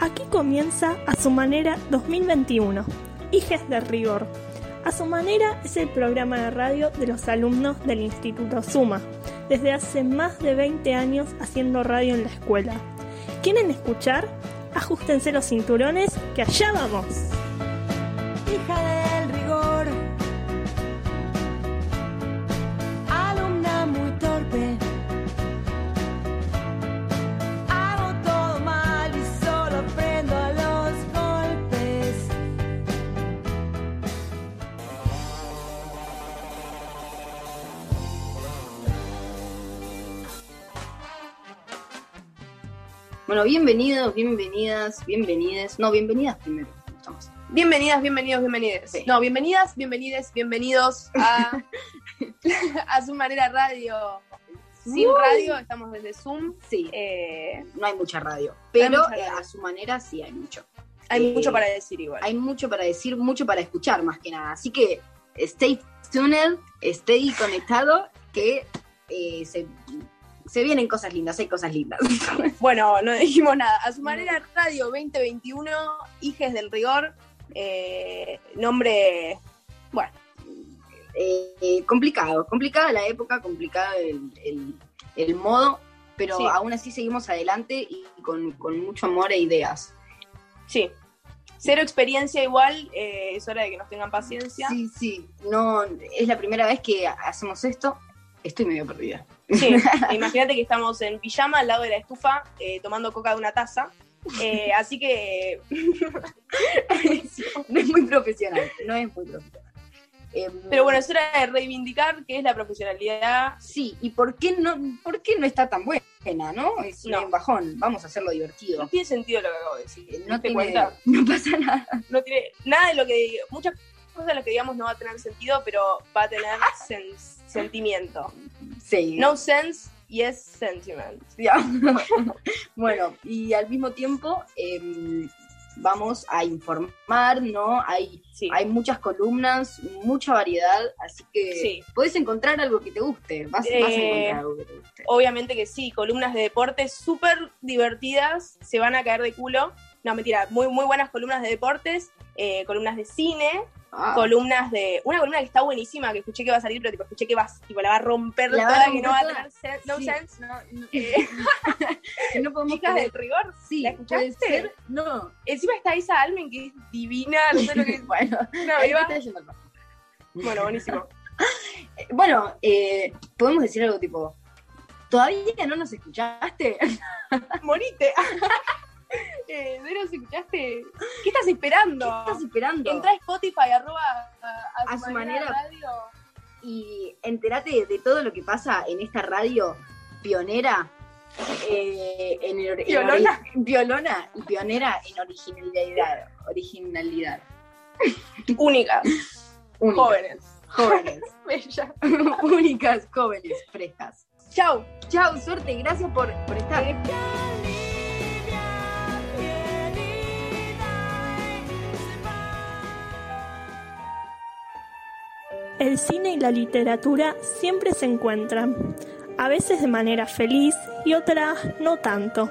Aquí comienza A Su Manera 2021, Hijes de Rigor. A Su Manera es el programa de radio de los alumnos del Instituto Suma, desde hace más de 20 años haciendo radio en la escuela. ¿Quieren escuchar? Ajustense los cinturones, que allá vamos. Bueno, bienvenidos, bienvenidas, bienvenides. No, bienvenidas primero. Estamos. Bienvenidas, bienvenidos, bienvenides. Sí. No, bienvenidas, bienvenides, bienvenidos a, a Zoom Manera Radio. Sin Uy. radio, estamos desde Zoom. Sí, Eh, no hay mucha radio, pero mucha eh, a su manera sí hay mucho. hay Eh, mucho para decir igual. Hay mucho para decir, mucho para escuchar más que nada. Así que stay tuned, stay conectado, que se, se vienen cosas lindas, hay cosas lindas. Bueno, no dijimos nada. A su manera Radio 2021, Hijes del Rigor. Eh, nombre, bueno, Eh, eh, complicado, complicada la época, complicado el, el- el modo, pero Sí. aún así seguimos adelante y con, con mucho amor e ideas. sí. Cero experiencia igual, eh, es hora de que nos tengan paciencia. Sí, sí, no, es la primera vez que hacemos esto, estoy medio perdida. Sí, imagínate que estamos en pijama al lado de la estufa eh, tomando coca de una taza. Eh, así que no es muy profesional, no es muy profesional. Em, Pero bueno, es hora de reivindicar que es la profesionalidad. Sí, ¿y por qué no, por qué no está tan buena, no? Es No. un bajón, vamos a hacerlo divertido. No tiene sentido lo que acabo de decir. Eh, ¿Te No, tiene, cuenta? no pasa nada. No tiene nada de lo que. Muchas cosas de lo que digamos no va a tener sentido, pero va a tener sen- sentimiento. Sí. No sense, yes sentiment. Ya. bueno, y al mismo tiempo em, vamos a informar, ¿no? Hay, Sí. hay muchas columnas, mucha variedad, así que Sí. puedes encontrar algo que te guste. Vas, vas a Eh, encontrar algo que te guste. Obviamente que sí, columnas de deportes súper divertidas, se van a caer de culo. No, mentira, muy, muy buenas columnas de deportes, eh, columnas de cine, Ah, columnas de. Una columna que está buenísima, que escuché que va a salir, pero tipo, escuché que vas, tipo, la va a romper La va a toda, que no va a tener sen- no Sí. sense. no, no, Eh, no podemos chicas del rigor. Sí, ¿La puede escuchaste? ser. No. Encima está Isa Almen, que es divina, no sé lo que es. Bueno, al bajo. Bueno, buenísimo. Eh, Bueno, eh, podemos decir algo tipo. ¿Todavía no nos escuchaste? Morite. eh, ¿De nos escuchaste? ¿Qué estás esperando? ¿Qué estás esperando? Entra a Spotify, arroba a, A su manera. radio. y entérate de todo lo que pasa en esta radio pionera. eh, en el- en ori- piolona y pionera en originalidad. Originalidad. Únicas, Únicas. jóvenes. Jóvenes. Bella. Únicas, jóvenes, frescas. Chau. Chao, suerte, gracias por, por estar. El cine y la literatura siempre se encuentran, a veces de manera feliz y otras no tanto.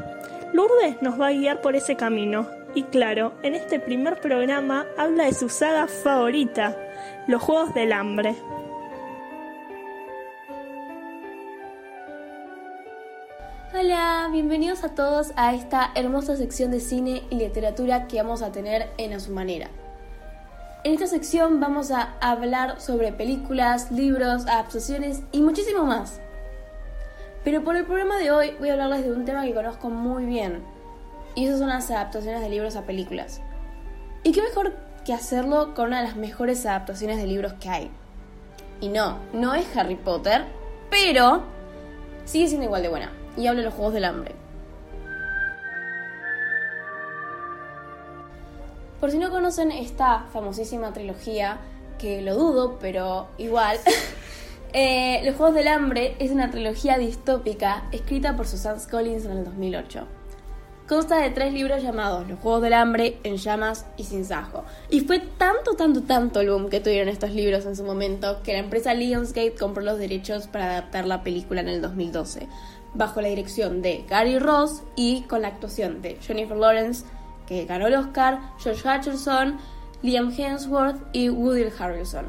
Lourdes nos va a guiar por ese camino y claro, en este primer programa habla de su saga favorita, Los Juegos del Hambre. Hola, bienvenidos a todos a esta hermosa sección de cine y literatura que vamos a tener en A Su Manera. En esta sección vamos a hablar sobre películas, libros, adaptaciones y muchísimo más. Pero por el programa de hoy voy a hablarles de un tema que conozco muy bien, y esas son las adaptaciones de libros a películas. ¿Y qué mejor que hacerlo con una de las mejores adaptaciones de libros que hay? Y no, no es Harry Potter, pero sigue siendo igual de buena. Y habla de los Juegos del Hambre. Por si no conocen esta famosísima trilogía, que lo dudo, pero igual, eh, Los Juegos del Hambre es una trilogía distópica escrita por Susan Collins en el 2008. Consta de tres libros llamados Los Juegos del Hambre, En Llamas y Sin Sajo. Y fue tanto, tanto, tanto el boom que tuvieron estos libros en su momento que la empresa Lionsgate compró los derechos para adaptar la película en el 2012, bajo la dirección de Gary Ross y con la actuación de Jennifer Lawrence, que ganó el Oscar, George Hutcherson, Liam Hemsworth y Woody Harrelson.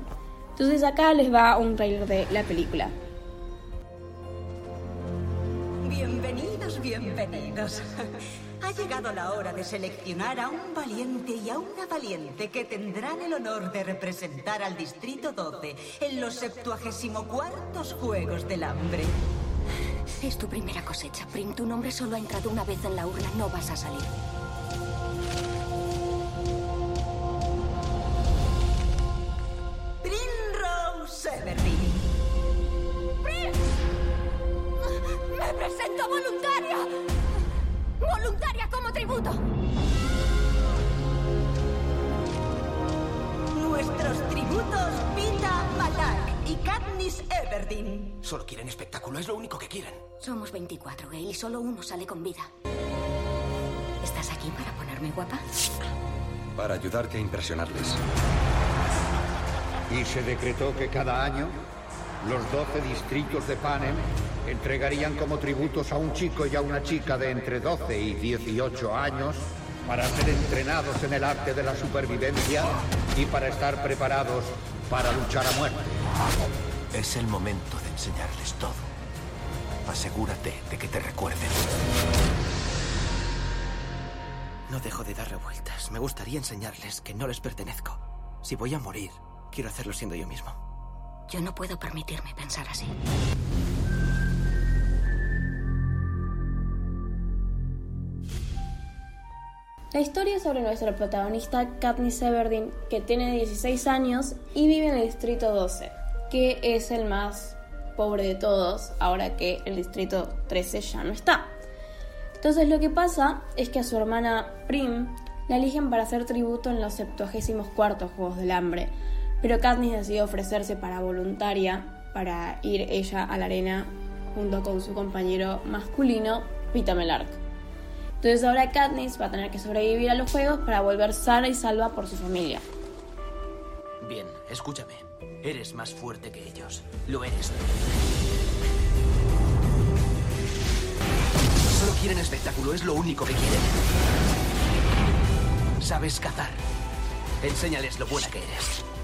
Entonces acá les va un trailer de la película. Bienvenidos, bienvenidos. Ha llegado la hora de seleccionar a un valiente y a una valiente que tendrán el honor de representar al Distrito 12 en los 74 Juegos del Hambre. Es tu primera cosecha, Prim. Tu nombre solo ha entrado una vez en la urna. No vas a salir. Primrose Everdeen. ¡Me presento voluntaria! ¡Voluntaria como tributo! Nuestros tributos Pita Malak y Katniss Everdeen. Solo quieren espectáculo, es lo único que quieren. Somos 24, Gale, y solo uno sale con vida. ¿Estás aquí para ponerme guapa? Para ayudarte a impresionarles. Y se decretó que cada año los 12 distritos de Panem entregarían como tributos a un chico y a una chica de entre 12 y 18 años para ser entrenados en el arte de la supervivencia y para estar preparados para luchar a muerte. Es el momento de enseñarles todo. Asegúrate de que te recuerden. No dejo de dar revueltas. Me gustaría enseñarles que no les pertenezco. Si voy a morir, quiero hacerlo siendo yo mismo. Yo no puedo permitirme pensar así. La historia es sobre nuestra protagonista Katniss Everdeen, que tiene 16 años y vive en el distrito 12, que es el más pobre de todos, ahora que el distrito 13 ya no está. Entonces lo que pasa es que a su hermana Prim la eligen para hacer tributo en los 74 Juegos del Hambre, pero Katniss decide ofrecerse para voluntaria para ir ella a la arena junto con su compañero masculino, Pita Melark. Entonces ahora Katniss va a tener que sobrevivir a los juegos para volver sana y salva por su familia. Bien, escúchame. Eres más fuerte que ellos. Lo eres. Solo quieren espectáculo, es lo único que quieren. Sabes cazar. Enséñales lo buena que eres.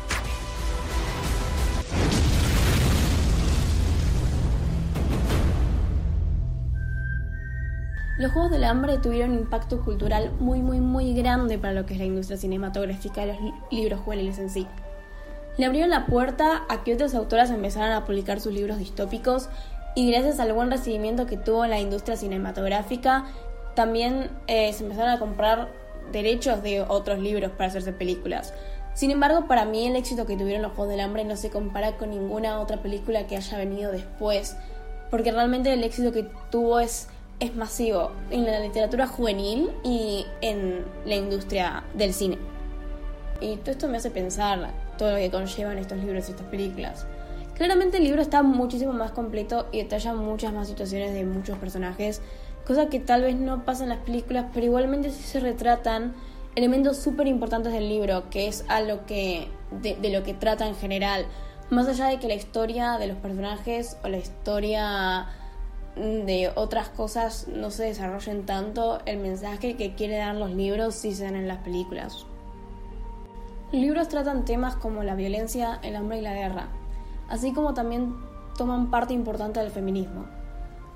Los Juegos del Hambre tuvieron un impacto cultural muy, muy, muy grande para lo que es la industria cinematográfica y los li- libros juveniles en sí. Le abrieron la puerta a que otras autoras empezaran a publicar sus libros distópicos y gracias al buen recibimiento que tuvo la industria cinematográfica, también eh, se empezaron a comprar derechos de otros libros para hacerse películas. Sin embargo, para mí el éxito que tuvieron los Juegos del Hambre no se compara con ninguna otra película que haya venido después, porque realmente el éxito que tuvo es, es masivo en la literatura juvenil y en la industria del cine. Y todo esto me hace pensar todo lo que conllevan estos libros y estas películas. Claramente el libro está muchísimo más completo y detalla muchas más situaciones de muchos personajes, cosa que tal vez no pasa en las películas, pero igualmente sí se retratan elementos súper importantes del libro, que es a lo que, de, de lo que trata en general. Más allá de que la historia de los personajes o la historia de otras cosas no se desarrollen tanto, el mensaje que quiere dar los libros sí se dan en las películas. Libros tratan temas como la violencia, el hambre y la guerra, así como también toman parte importante del feminismo.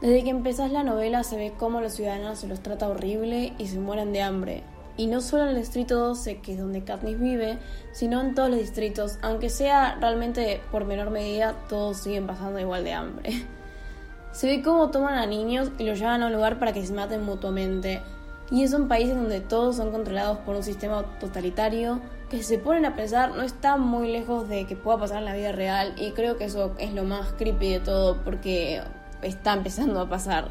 Desde que empezás la novela se ve cómo los ciudadanos se los trata horrible y se mueren de hambre. Y no solo en el distrito 12, que es donde Katniss vive, sino en todos los distritos, aunque sea realmente por menor medida, todos siguen pasando igual de hambre. Se ve cómo toman a niños y los llevan a un lugar para que se maten mutuamente. Y es un país en donde todos son controlados por un sistema totalitario que si se ponen a pensar no está muy lejos de que pueda pasar en la vida real y creo que eso es lo más creepy de todo porque está empezando a pasar.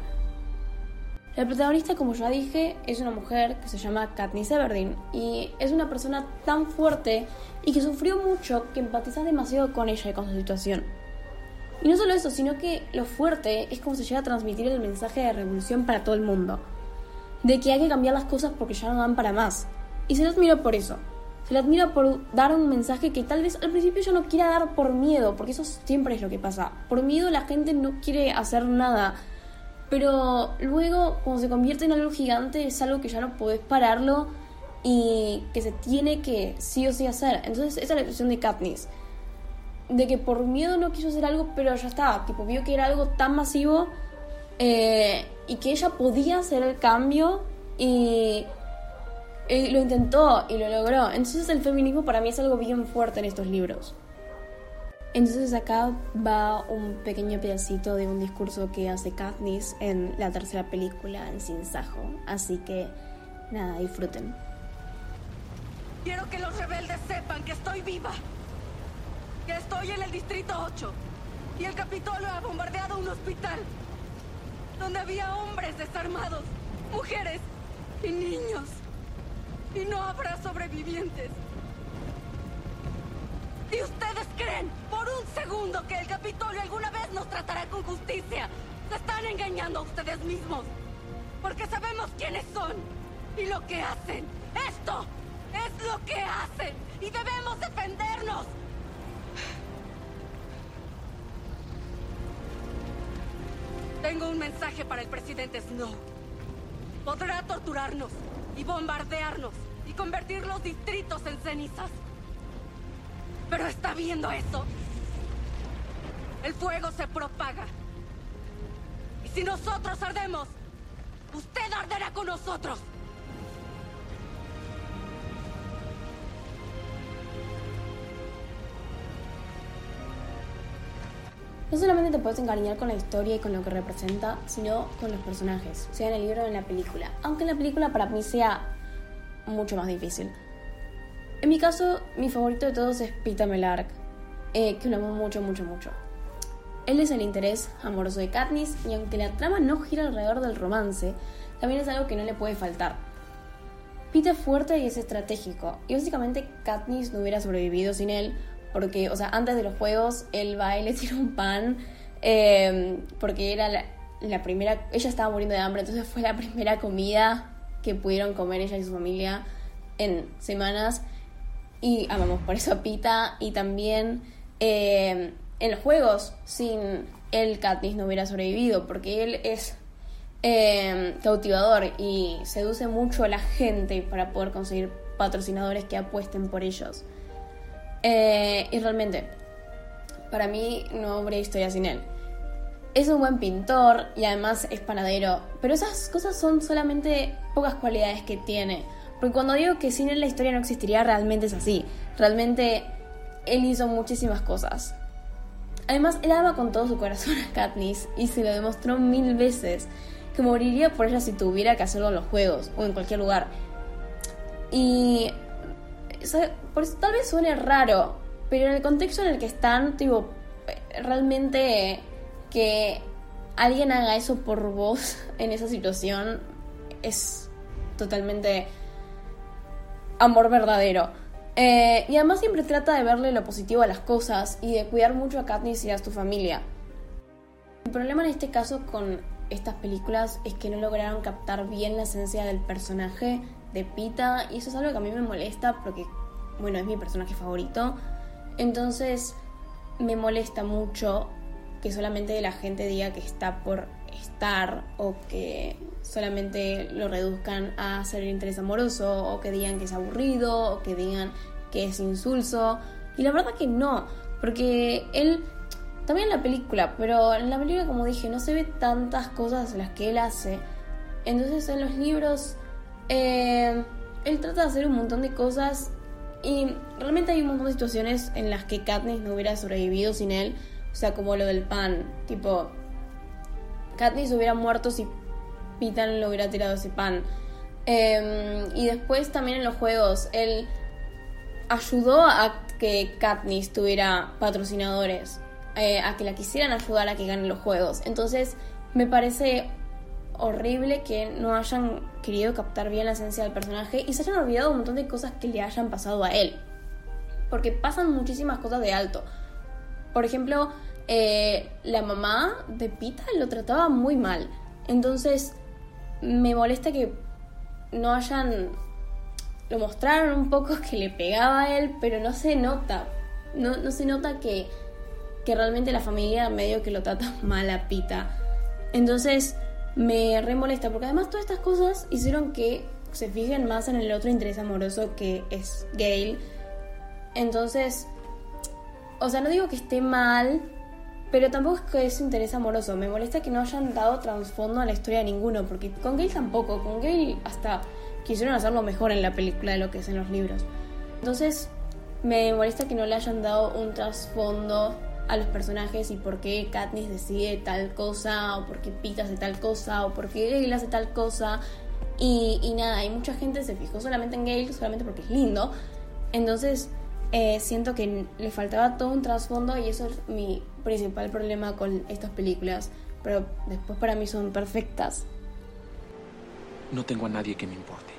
La protagonista, como ya dije, es una mujer que se llama Katniss Everdeen y es una persona tan fuerte y que sufrió mucho que empatizas demasiado con ella y con su situación. Y no solo eso, sino que lo fuerte es como se llega a transmitir el mensaje de revolución para todo el mundo. De que hay que cambiar las cosas porque ya no dan para más. Y se le admira por eso. Se le admira por dar un mensaje que tal vez al principio yo no quiera dar por miedo, porque eso siempre es lo que pasa. Por miedo la gente no quiere hacer nada. Pero luego, cuando se convierte en algo gigante, es algo que ya no podés pararlo y que se tiene que sí o sí hacer. Entonces, esa es la situación de Katniss. De que por miedo no quiso hacer algo, pero ya está. Tipo, vio que era algo tan masivo eh, y que ella podía hacer el cambio y, y lo intentó y lo logró. Entonces, el feminismo para mí es algo bien fuerte en estos libros. Entonces acá va un pequeño pedacito de un discurso que hace Katniss en la tercera película en Sin Sajo. Así que nada, disfruten. Quiero que los rebeldes sepan que estoy viva. Estoy en el Distrito 8. Y el Capitolio ha bombardeado un hospital. Donde había hombres desarmados, mujeres y niños. Y no habrá sobrevivientes. ¿Y ustedes creen por un segundo que el Capitolio alguna vez nos tratará con justicia? Se están engañando a ustedes mismos. Porque sabemos quiénes son y lo que hacen. Esto es lo que hacen y debemos defendernos. Tengo un mensaje para el presidente Snow. Podrá torturarnos y bombardearnos y convertir los distritos en cenizas. ¿Pero está viendo eso? El fuego se propaga. Y si nosotros ardemos, usted arderá con nosotros. No solamente te puedes encariñar con la historia y con lo que representa, sino con los personajes, sea en el libro o en la película. Aunque en la película para mí sea mucho más difícil. En mi caso, mi favorito de todos es Pita Melark, eh, que lo amo mucho, mucho, mucho. Él es el interés amoroso de Katniss y aunque la trama no gira alrededor del romance, también es algo que no le puede faltar. Pita es fuerte y es estratégico, y básicamente Katniss no hubiera sobrevivido sin él, porque, o sea, antes de los juegos, él va y le tira un pan, eh, porque era la, primera, ella estaba muriendo de hambre, entonces fue la primera comida que pudieron comer ella y su familia en semanas. Y amamos por eso a Pita y también eh, en los juegos sin él Katniss no hubiera sobrevivido porque él es eh, cautivador y seduce mucho a la gente para poder conseguir patrocinadores que apuesten por ellos Eh, y realmente para mí no habría historia sin él es un buen pintor y además es panadero pero esas cosas son solamente pocas cualidades que tiene porque cuando digo que sin él la historia no existiría, realmente es así. Realmente él hizo muchísimas cosas. Además, él ama con todo su corazón a Katniss y se lo demostró mil veces que moriría por ella si tuviera que hacerlo en los juegos o en cualquier lugar. Y por eso tal vez suene raro, pero en el contexto en el que están, tipo, realmente que alguien haga eso por vos en esa situación es totalmente amor verdadero. Eh, y además siempre trata de verle lo positivo a las cosas y de cuidar mucho a Katniss y a su familia. El problema en este caso con estas películas es que no lograron captar bien la esencia del personaje de Pita y eso es algo que a mí me molesta porque, bueno, es mi personaje favorito. Entonces me molesta mucho que solamente la gente diga que está por estar o que solamente lo reduzcan a ser interés amoroso o que digan que es aburrido o que digan que es insulso. Y la verdad que no, porque él, también en la película, pero en la película como dije, no se ve tantas cosas las que él hace. Entonces en los libros, eh, él trata de hacer un montón de cosas y realmente hay un montón de situaciones en las que Katniss no hubiera sobrevivido sin él. O sea, como lo del pan, tipo, Katniss hubiera muerto si Pitan le hubiera tirado ese pan. Eh, y después también en los juegos, él ayudó a que Katniss tuviera patrocinadores, eh, a que la quisieran ayudar a que gane los juegos. Entonces me parece horrible que no hayan querido captar bien la esencia del personaje y se hayan olvidado un montón de cosas que le hayan pasado a él. Porque pasan muchísimas cosas de alto. Por ejemplo, eh, la mamá de Pita lo trataba muy mal. Entonces, me molesta que no hayan... Lo mostraron un poco que le pegaba a él, pero no se nota. No, no se nota que, que realmente la familia medio que lo trata mal a Pita. Entonces me re molesta, porque además todas estas cosas hicieron que se fijen más en el otro interés amoroso que es Gail. Entonces, o sea, no digo que esté mal, pero tampoco es que es interés amoroso. Me molesta que no hayan dado trasfondo a la historia de ninguno, porque con Gail tampoco. Con Gail hasta quisieron hacerlo mejor en la película de lo que es en los libros. Entonces, me molesta que no le hayan dado un trasfondo a los personajes y por qué Katniss decide tal cosa, o por qué Pete hace tal cosa, o por qué Gale hace tal cosa. Y, y nada, y mucha gente se fijó solamente en Gale, solamente porque es lindo. Entonces, eh, siento que le faltaba todo un trasfondo y eso es mi principal problema con estas películas. Pero después para mí son perfectas. No tengo a nadie que me importe.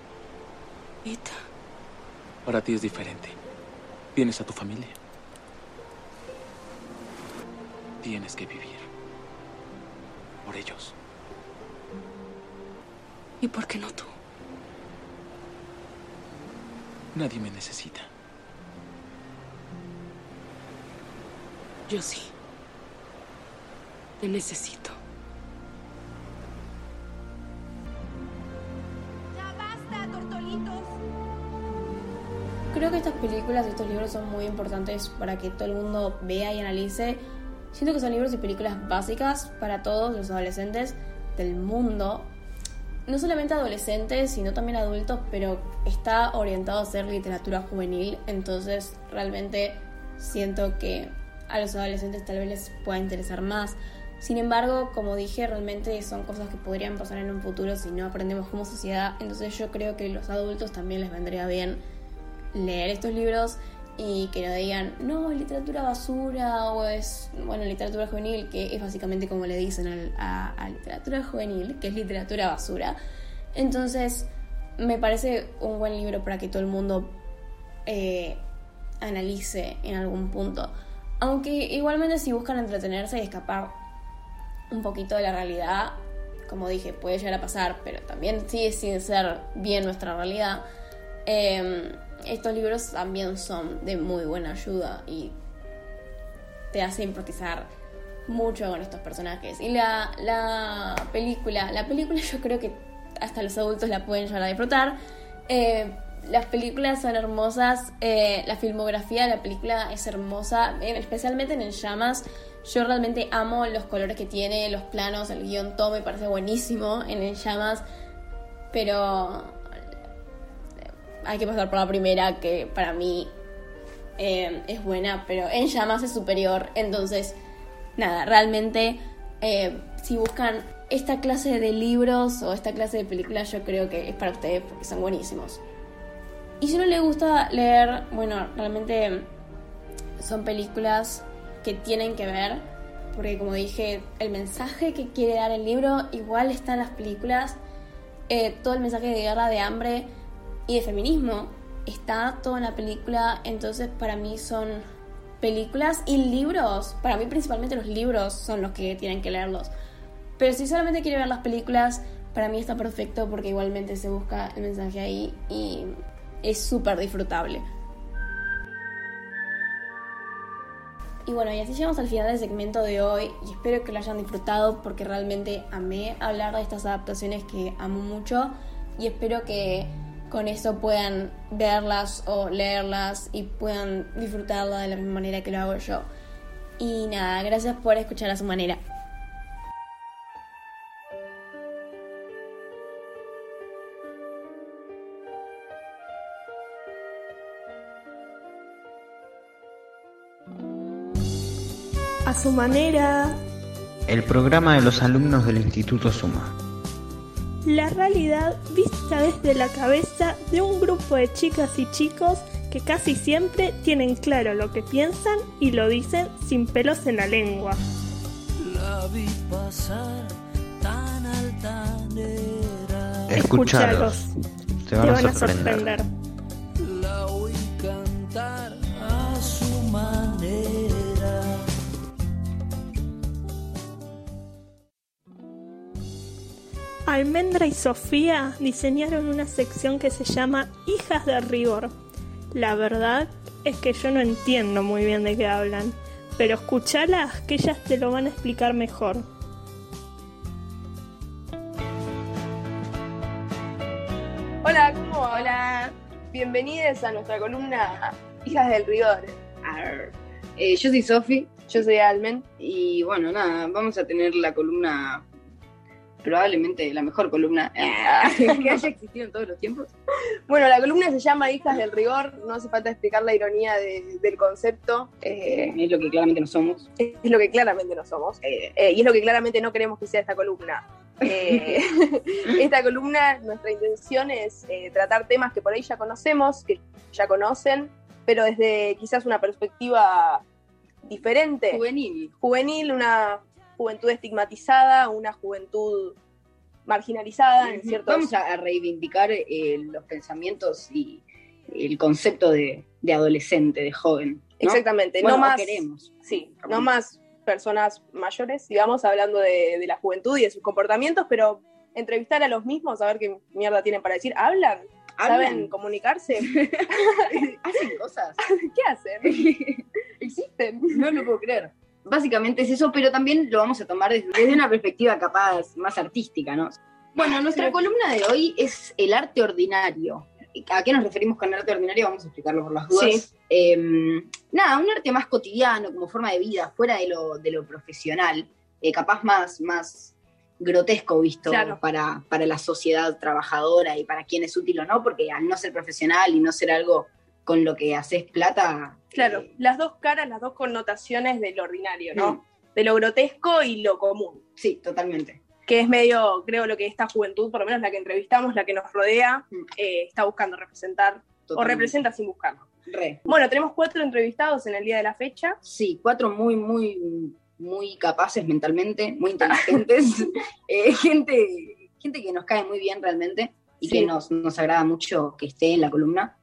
Ita. Para ti es diferente. Tienes a tu familia. Tienes que vivir. Por ellos. ¿Y por qué no tú? Nadie me necesita. Yo sí. Te necesito. ¡Ya basta, tortolitos! Creo que estas películas y estos libros son muy importantes para que todo el mundo vea y analice. Siento que son libros y películas básicas para todos los adolescentes del mundo. No solamente adolescentes, sino también adultos, pero está orientado a ser literatura juvenil, entonces realmente siento que a los adolescentes tal vez les pueda interesar más. Sin embargo, como dije, realmente son cosas que podrían pasar en un futuro si no aprendemos como sociedad, entonces yo creo que los adultos también les vendría bien leer estos libros y que no digan, no, es literatura basura o es, bueno, literatura juvenil, que es básicamente como le dicen al- a, a literatura juvenil, que es literatura basura. Entonces, me parece un buen libro para que todo el mundo eh, analice en algún punto. Aunque igualmente si buscan entretenerse y escapar un poquito de la realidad, como dije, puede llegar a pasar, pero también sigue sin ser bien nuestra realidad. eh, estos libros también son de muy buena ayuda y te hace empatizar mucho con estos personajes. Y la, la película, la película yo creo que hasta los adultos la pueden llegar a disfrutar. Eh, las películas son hermosas, eh, la filmografía de la película es hermosa, eh, especialmente en En Llamas. Yo realmente amo los colores que tiene, los planos, el guion, todo me parece buenísimo en En Llamas, pero hay que pasar por la primera, que para mí eh, es buena, pero En Llamas es superior, entonces, nada, realmente eh, si buscan esta clase de libros o esta clase de películas, yo creo que es para ustedes porque son buenísimos. Y si no les gusta leer, bueno, realmente son películas que tienen que ver, porque como dije, el mensaje que quiere dar el libro igual está en las películas, Eh, todo el mensaje de guerra, de hambre y de feminismo está todo en la película, entonces para mí son películas y libros, para mí principalmente los libros son los que tienen que leerlos. Pero si solamente quiere ver las películas, para mí está perfecto porque igualmente se busca el mensaje ahí y es súper disfrutable. Y bueno, y así llegamos al final del segmento de hoy y espero que lo hayan disfrutado porque realmente amé hablar de estas adaptaciones que amo mucho y espero que con eso puedan verlas o leerlas y puedan disfrutarla de la misma manera que lo hago yo. Y nada, gracias por escuchar a su manera. A su manera, El programa de los alumnos del Instituto Suma. La realidad vista desde la cabeza de un grupo de chicas y chicos que casi siempre tienen claro lo que piensan y lo dicen sin pelos en la lengua. La vi pasar tan altanera. Escuchalos. Te van, a sorprender. La oí cantar a su manera. Almendra y Sofía diseñaron una sección que se llama Hijas de Rigor. La verdad es que yo no entiendo muy bien de qué hablan, pero escuchalas que ellas te lo van a explicar mejor. Hola ¿cómo va? Hola. Bienvenidos a nuestra columna Hijas del Rigor. Eh, yo soy Sofi. Yo soy Almen. Y bueno, nada, vamos a tener la columna, probablemente la mejor columna que haya existido en todos los tiempos. Bueno, la columna se llama Hijas del Rigor. No hace falta explicar la ironía de- del concepto. Eh, Eh, es lo que claramente no somos. es lo que claramente no somos. Eh, y es lo que claramente no queremos que sea esta columna. Eh, esta columna, nuestra intención es eh, tratar temas que por ahí ya conocemos, que ya conocen, pero desde quizás una perspectiva diferente. Juvenil. Juvenil, una juventud estigmatizada, una juventud marginalizada en ciertos... Vamos a, reivindicar eh, los pensamientos y el concepto de, de adolescente, de joven. ¿no? Exactamente, Bueno, no más... queremos. Sí, no más personas mayores, digamos, hablando de, de la juventud y de sus comportamientos, pero entrevistar a los mismos, a ver qué mierda tienen para decir. ¿Hablan? ¿Saben Hablan. comunicarse? Hacen cosas. ¿Qué hacen? ¿Existen? No lo puedo creer. Básicamente es eso, pero también lo vamos a tomar desde, desde una perspectiva capaz más artística, ¿no? Bueno, nuestra columna de hoy es el arte ordinario. ¿A qué nos referimos con arte ordinario? Vamos a explicarlo por las dudas. Sí. Eh, nada, un arte más cotidiano, como forma de vida, fuera de lo, de lo profesional, eh, capaz más, más grotesco visto Claro. para, para la sociedad trabajadora y para quien es útil o no, porque al no ser profesional y no ser algo con lo que haces plata, Claro, eh, las dos caras, las dos connotaciones del ordinario, ¿no? Mm. De lo grotesco y lo común. sí, totalmente. Que es medio, creo, lo que esta juventud, por lo menos la que entrevistamos, la que nos rodea, eh, está buscando representar, o Mm. Representa sin buscarlo. Re. Bueno, tenemos cuatro entrevistados en el día de la fecha. Sí, cuatro muy, muy, muy capaces mentalmente, muy inteligentes, eh, gente, gente que nos cae muy bien realmente y Sí. que nos, nos agrada mucho que esté en la columna.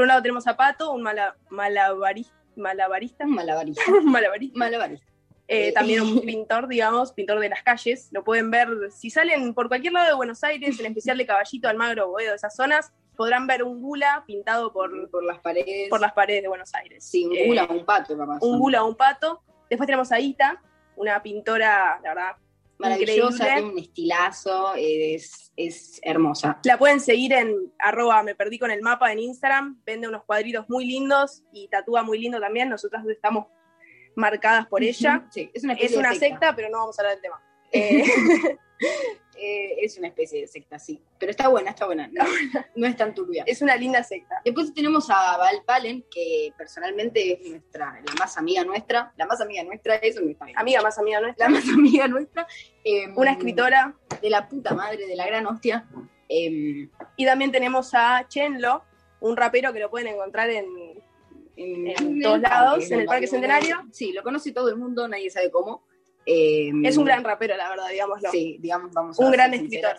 Por un lado tenemos a Pato, un mala- malabari- malabarista. Malabarista. Malabarista. Malabarista. Eh, Eh, también un pintor, digamos, pintor de las calles. Lo pueden ver, si salen por cualquier lado de Buenos Aires, en especial de Caballito, Almagro, Boedo, esas zonas, podrán ver un gula pintado por, Por las paredes. por las paredes de Buenos Aires. Sí, un Eh, gula, un pato, capaz. un gula, un pato. Después tenemos a Ita, una pintora, la verdad, Maravillosa, increíble. tiene un estilazo, es, es hermosa. La pueden seguir en arroba me perdí con el mapa en Instagram, vende unos cuadritos muy lindos y tatúa muy lindo también, nosotras estamos marcadas por ella. Sí, es una Es una secta, pero no vamos a hablar del tema. Eh, Eh, es una especie de secta, sí. Pero está buena, está buena. No, no es tan turbia. es una linda secta. Después tenemos a Val Palen, que personalmente es nuestra, la más amiga nuestra. La más amiga nuestra es nuestra Amiga más amiga nuestra. La más amiga nuestra. eh, Una escritora. De la puta madre, de la gran hostia. eh, Y también tenemos a Chenlo, un rapero que lo pueden encontrar en, en, En todos lados, en el Parque Centenario. Sí, lo conoce todo el mundo, nadie sabe cómo. Eh, Es un gran rapero, la verdad, digámoslo. Sí, digamos, vamos Un a gran ser escritor.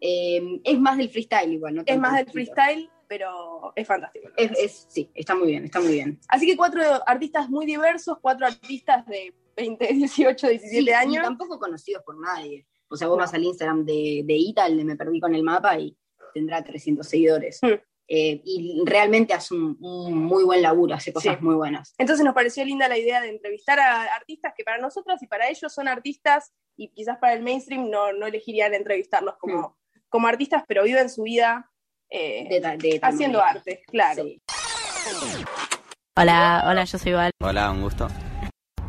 Eh, es más del freestyle igual, ¿no? Es más del escritor. freestyle, pero es fantástico. Es, es- sí, está muy bien, está muy bien. Así que cuatro artistas muy diversos, cuatro artistas de 20, 18, 17 Sí, y años. tampoco conocidos por nadie. O sea, vos No. vas al Instagram de, de Ita, el de Me Perdí con el Mapa, y tendrá 300 seguidores. Hmm. Eh, y realmente hace un, un muy buen laburo, hace cosas Sí. muy buenas. Entonces nos pareció linda la idea de entrevistar a artistas que para nosotras y para ellos son artistas y quizás para el mainstream no, no elegirían entrevistarlos como, como artistas, pero viven su vida eh, De ta- de tal haciendo manera. arte, claro. Sí. Hola, hola, yo soy Val. Hola, un gusto.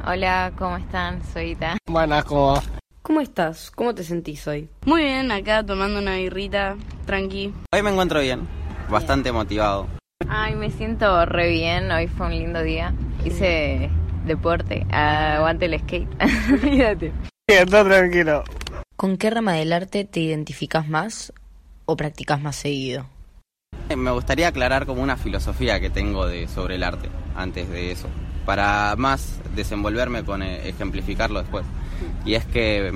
Hola, ¿cómo están? Soy Ita. Buenas, ¿cómo va? ¿Cómo estás? ¿Cómo te sentís hoy? Muy bien, acá tomando una birrita, tranqui. Hoy me encuentro bien, bastante motivado. Ay, me siento re bien. Hoy fue un lindo día. Hice deporte. Aguante el skate. Olvídate. Está tranquilo. ¿Con qué rama del arte te identificas más o practicas más seguido? Me gustaría aclarar como una filosofía que tengo de, sobre el arte antes de eso, para más desenvolverme con eh, ejemplificarlo después. Y es que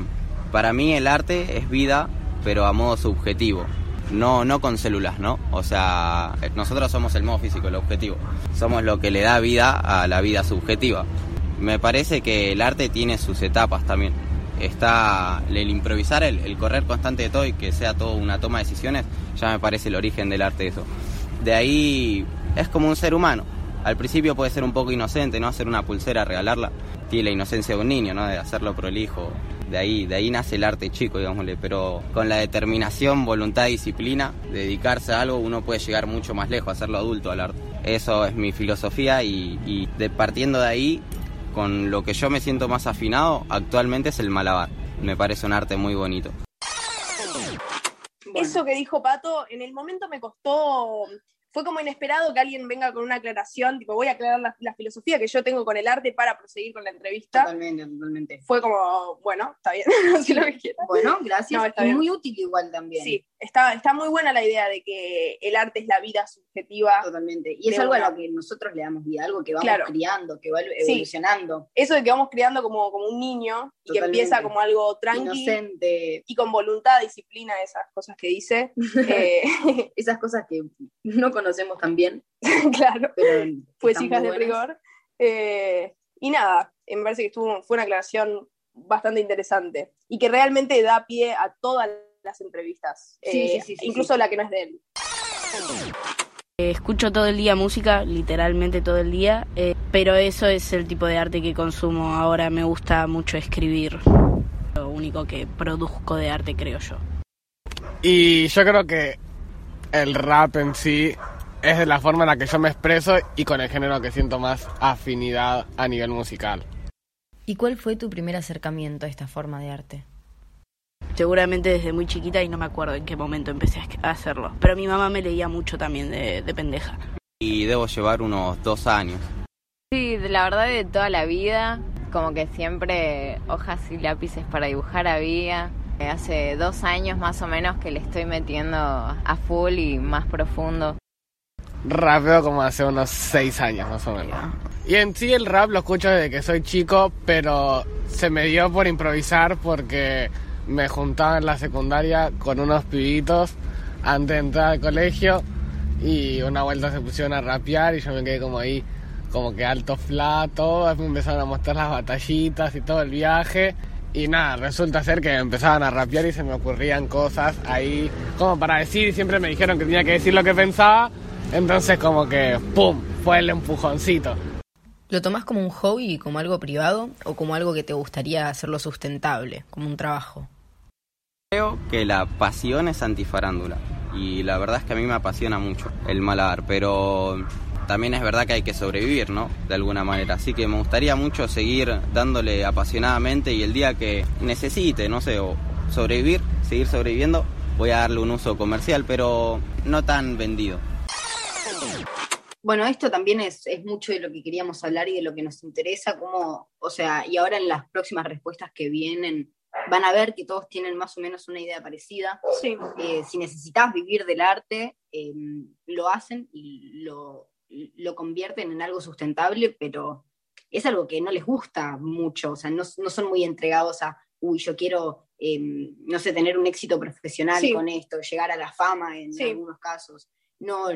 para mí el arte es vida, pero a modo subjetivo, no, no con células, ¿no? O sea, nosotros somos el modo físico, el objetivo. Somos lo que le da vida a la vida subjetiva. Me parece que el arte tiene sus etapas también. Está el improvisar, el, el correr constante de todo y que sea todo una toma de decisiones, ya me parece el origen del arte eso. De ahí es como un ser humano. Al principio puede ser un poco inocente, ¿no? Hacer una pulsera, regalarla. Tiene la inocencia de un niño, ¿no? De hacerlo prolijo. De ahí, de ahí nace el arte chico, digámosle, pero con la determinación, voluntad y disciplina, de dedicarse a algo, uno puede llegar mucho más lejos, hacerlo adulto al arte. Eso es mi filosofía y, y de, partiendo de ahí, con lo que yo me siento más afinado actualmente es el malabar. Me parece un arte muy bonito. Eso que dijo Pato, en el momento me costó, fue como inesperado que alguien venga con una aclaración, tipo, voy a aclarar la, la filosofía que yo tengo con el arte para proseguir con la entrevista. Totalmente, totalmente. Ffue como, bueno, está bien, lo que quieras. Bueno, gracias. No, está bien. muy útil igual también. Sí, está, está muy buena la idea de que el arte es la vida subjetiva. Totalmente. Y es algo una. a lo que nosotros le damos vida, algo que vamos Claro. criando, que va Sí. evolucionando. Eso de que vamos criando como, como un niño y que empieza como algo tranqui Inocente. y con voluntad, disciplina, esas cosas que dice. Eh, Esas cosas que no conocemos tan bien. claro, pero pues hijas de rigor. Eh, y nada, me parece que estuvo, fue una aclaración bastante interesante y que realmente da pie a todas las entrevistas, Sí, eh, sí, sí, sí, incluso la que no es de él. Eh, Escucho todo el día música, literalmente todo el día, eh, pero eso es el tipo de arte que consumo ahora. Me gusta mucho escribir. Lo único que produzco de arte, creo yo. Y yo creo que el rap en sí es de la forma en la que yo me expreso y con el género que siento más afinidad a nivel musical. ¿Y cuál fue tu primer acercamiento a esta forma de arte? Seguramente desde muy chiquita y no me acuerdo en qué momento empecé a hacerlo. Pero mi mamá me leía mucho también de, de pendeja. Y debo llevar unos dos años. Sí, la verdad de toda la vida, como que siempre hojas y lápices para dibujar había. Hace dos años más o menos que le estoy metiendo a full y más profundo. Rapeo como hace unos seis años más o menos. Y en sí el rap lo escucho desde que soy chico, pero se me dio por improvisar porque me juntaba en la secundaria con unos pibitos antes de entrar al colegio y una vuelta se pusieron a rapear y yo me quedé como ahí, como que alto flato, me empezaron a mostrar las batallitas y todo el viaje. Y nada, resulta ser que empezaban a rapear y se me ocurrían cosas ahí como para decir y siempre me dijeron que tenía que decir lo que pensaba. Entonces como que, ¡pum!, fue el empujoncito. ¿Lo tomás como un hobby, como algo privado o como algo que te gustaría hacerlo sustentable, como un trabajo? Creo que la pasión es antifarándula. Y la verdad es que a mí me apasiona mucho el malabar, pero también es verdad que hay que sobrevivir, ¿no? De alguna manera. Así que me gustaría mucho seguir dándole apasionadamente y el día que necesite, no sé, o sobrevivir, seguir sobreviviendo, voy a darle un uso comercial, pero no tan vendido. Bueno, esto también es, es mucho de lo que queríamos hablar y de lo que nos interesa, como, o sea, y ahora en las próximas respuestas que vienen van a ver que todos tienen más o menos una idea parecida. Sí. Eh, si necesitas vivir del arte, eh, lo hacen y lo, lo convierten en algo sustentable, pero es algo que no les gusta mucho, o sea, no, no son muy entregados a, uy, yo quiero, eh, no sé, tener un éxito profesional Sí. con esto, llegar a la fama en Sí. algunos casos. No,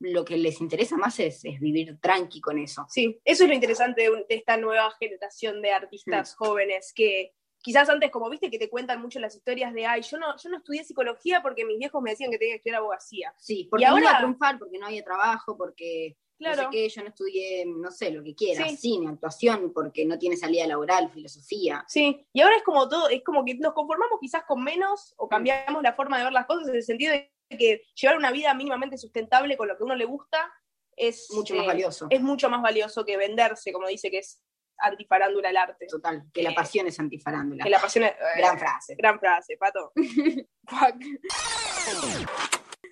lo que les interesa más es, es vivir tranqui con eso. Sí, eso es lo interesante de, un- de esta nueva generación de artistas jóvenes que quizás antes, como viste, que te cuentan mucho las historias de, ay, yo no, yo no estudié psicología porque mis viejos me decían que tenía que estudiar abogacía. Sí, porque y no iba a ahora, triunfar, porque no había trabajo, porque no Claro. sé qué, yo no estudié, no sé, lo que quieras, Sí. cine, actuación, porque no tiene salida laboral, filosofía. sí, y ahora es como todo, es como que nos conformamos quizás con menos Mm. o cambiamos la forma de ver las cosas en el sentido de que llevar una vida mínimamente sustentable con lo que a uno le gusta es Mucho más eh, valioso. Es mucho más valioso que venderse, como dice que es antifarándula el arte. Total, que la Eh, pasión es antifarándula. Que la pasión es- Gran frase. Gran frase, Pato. Fuck.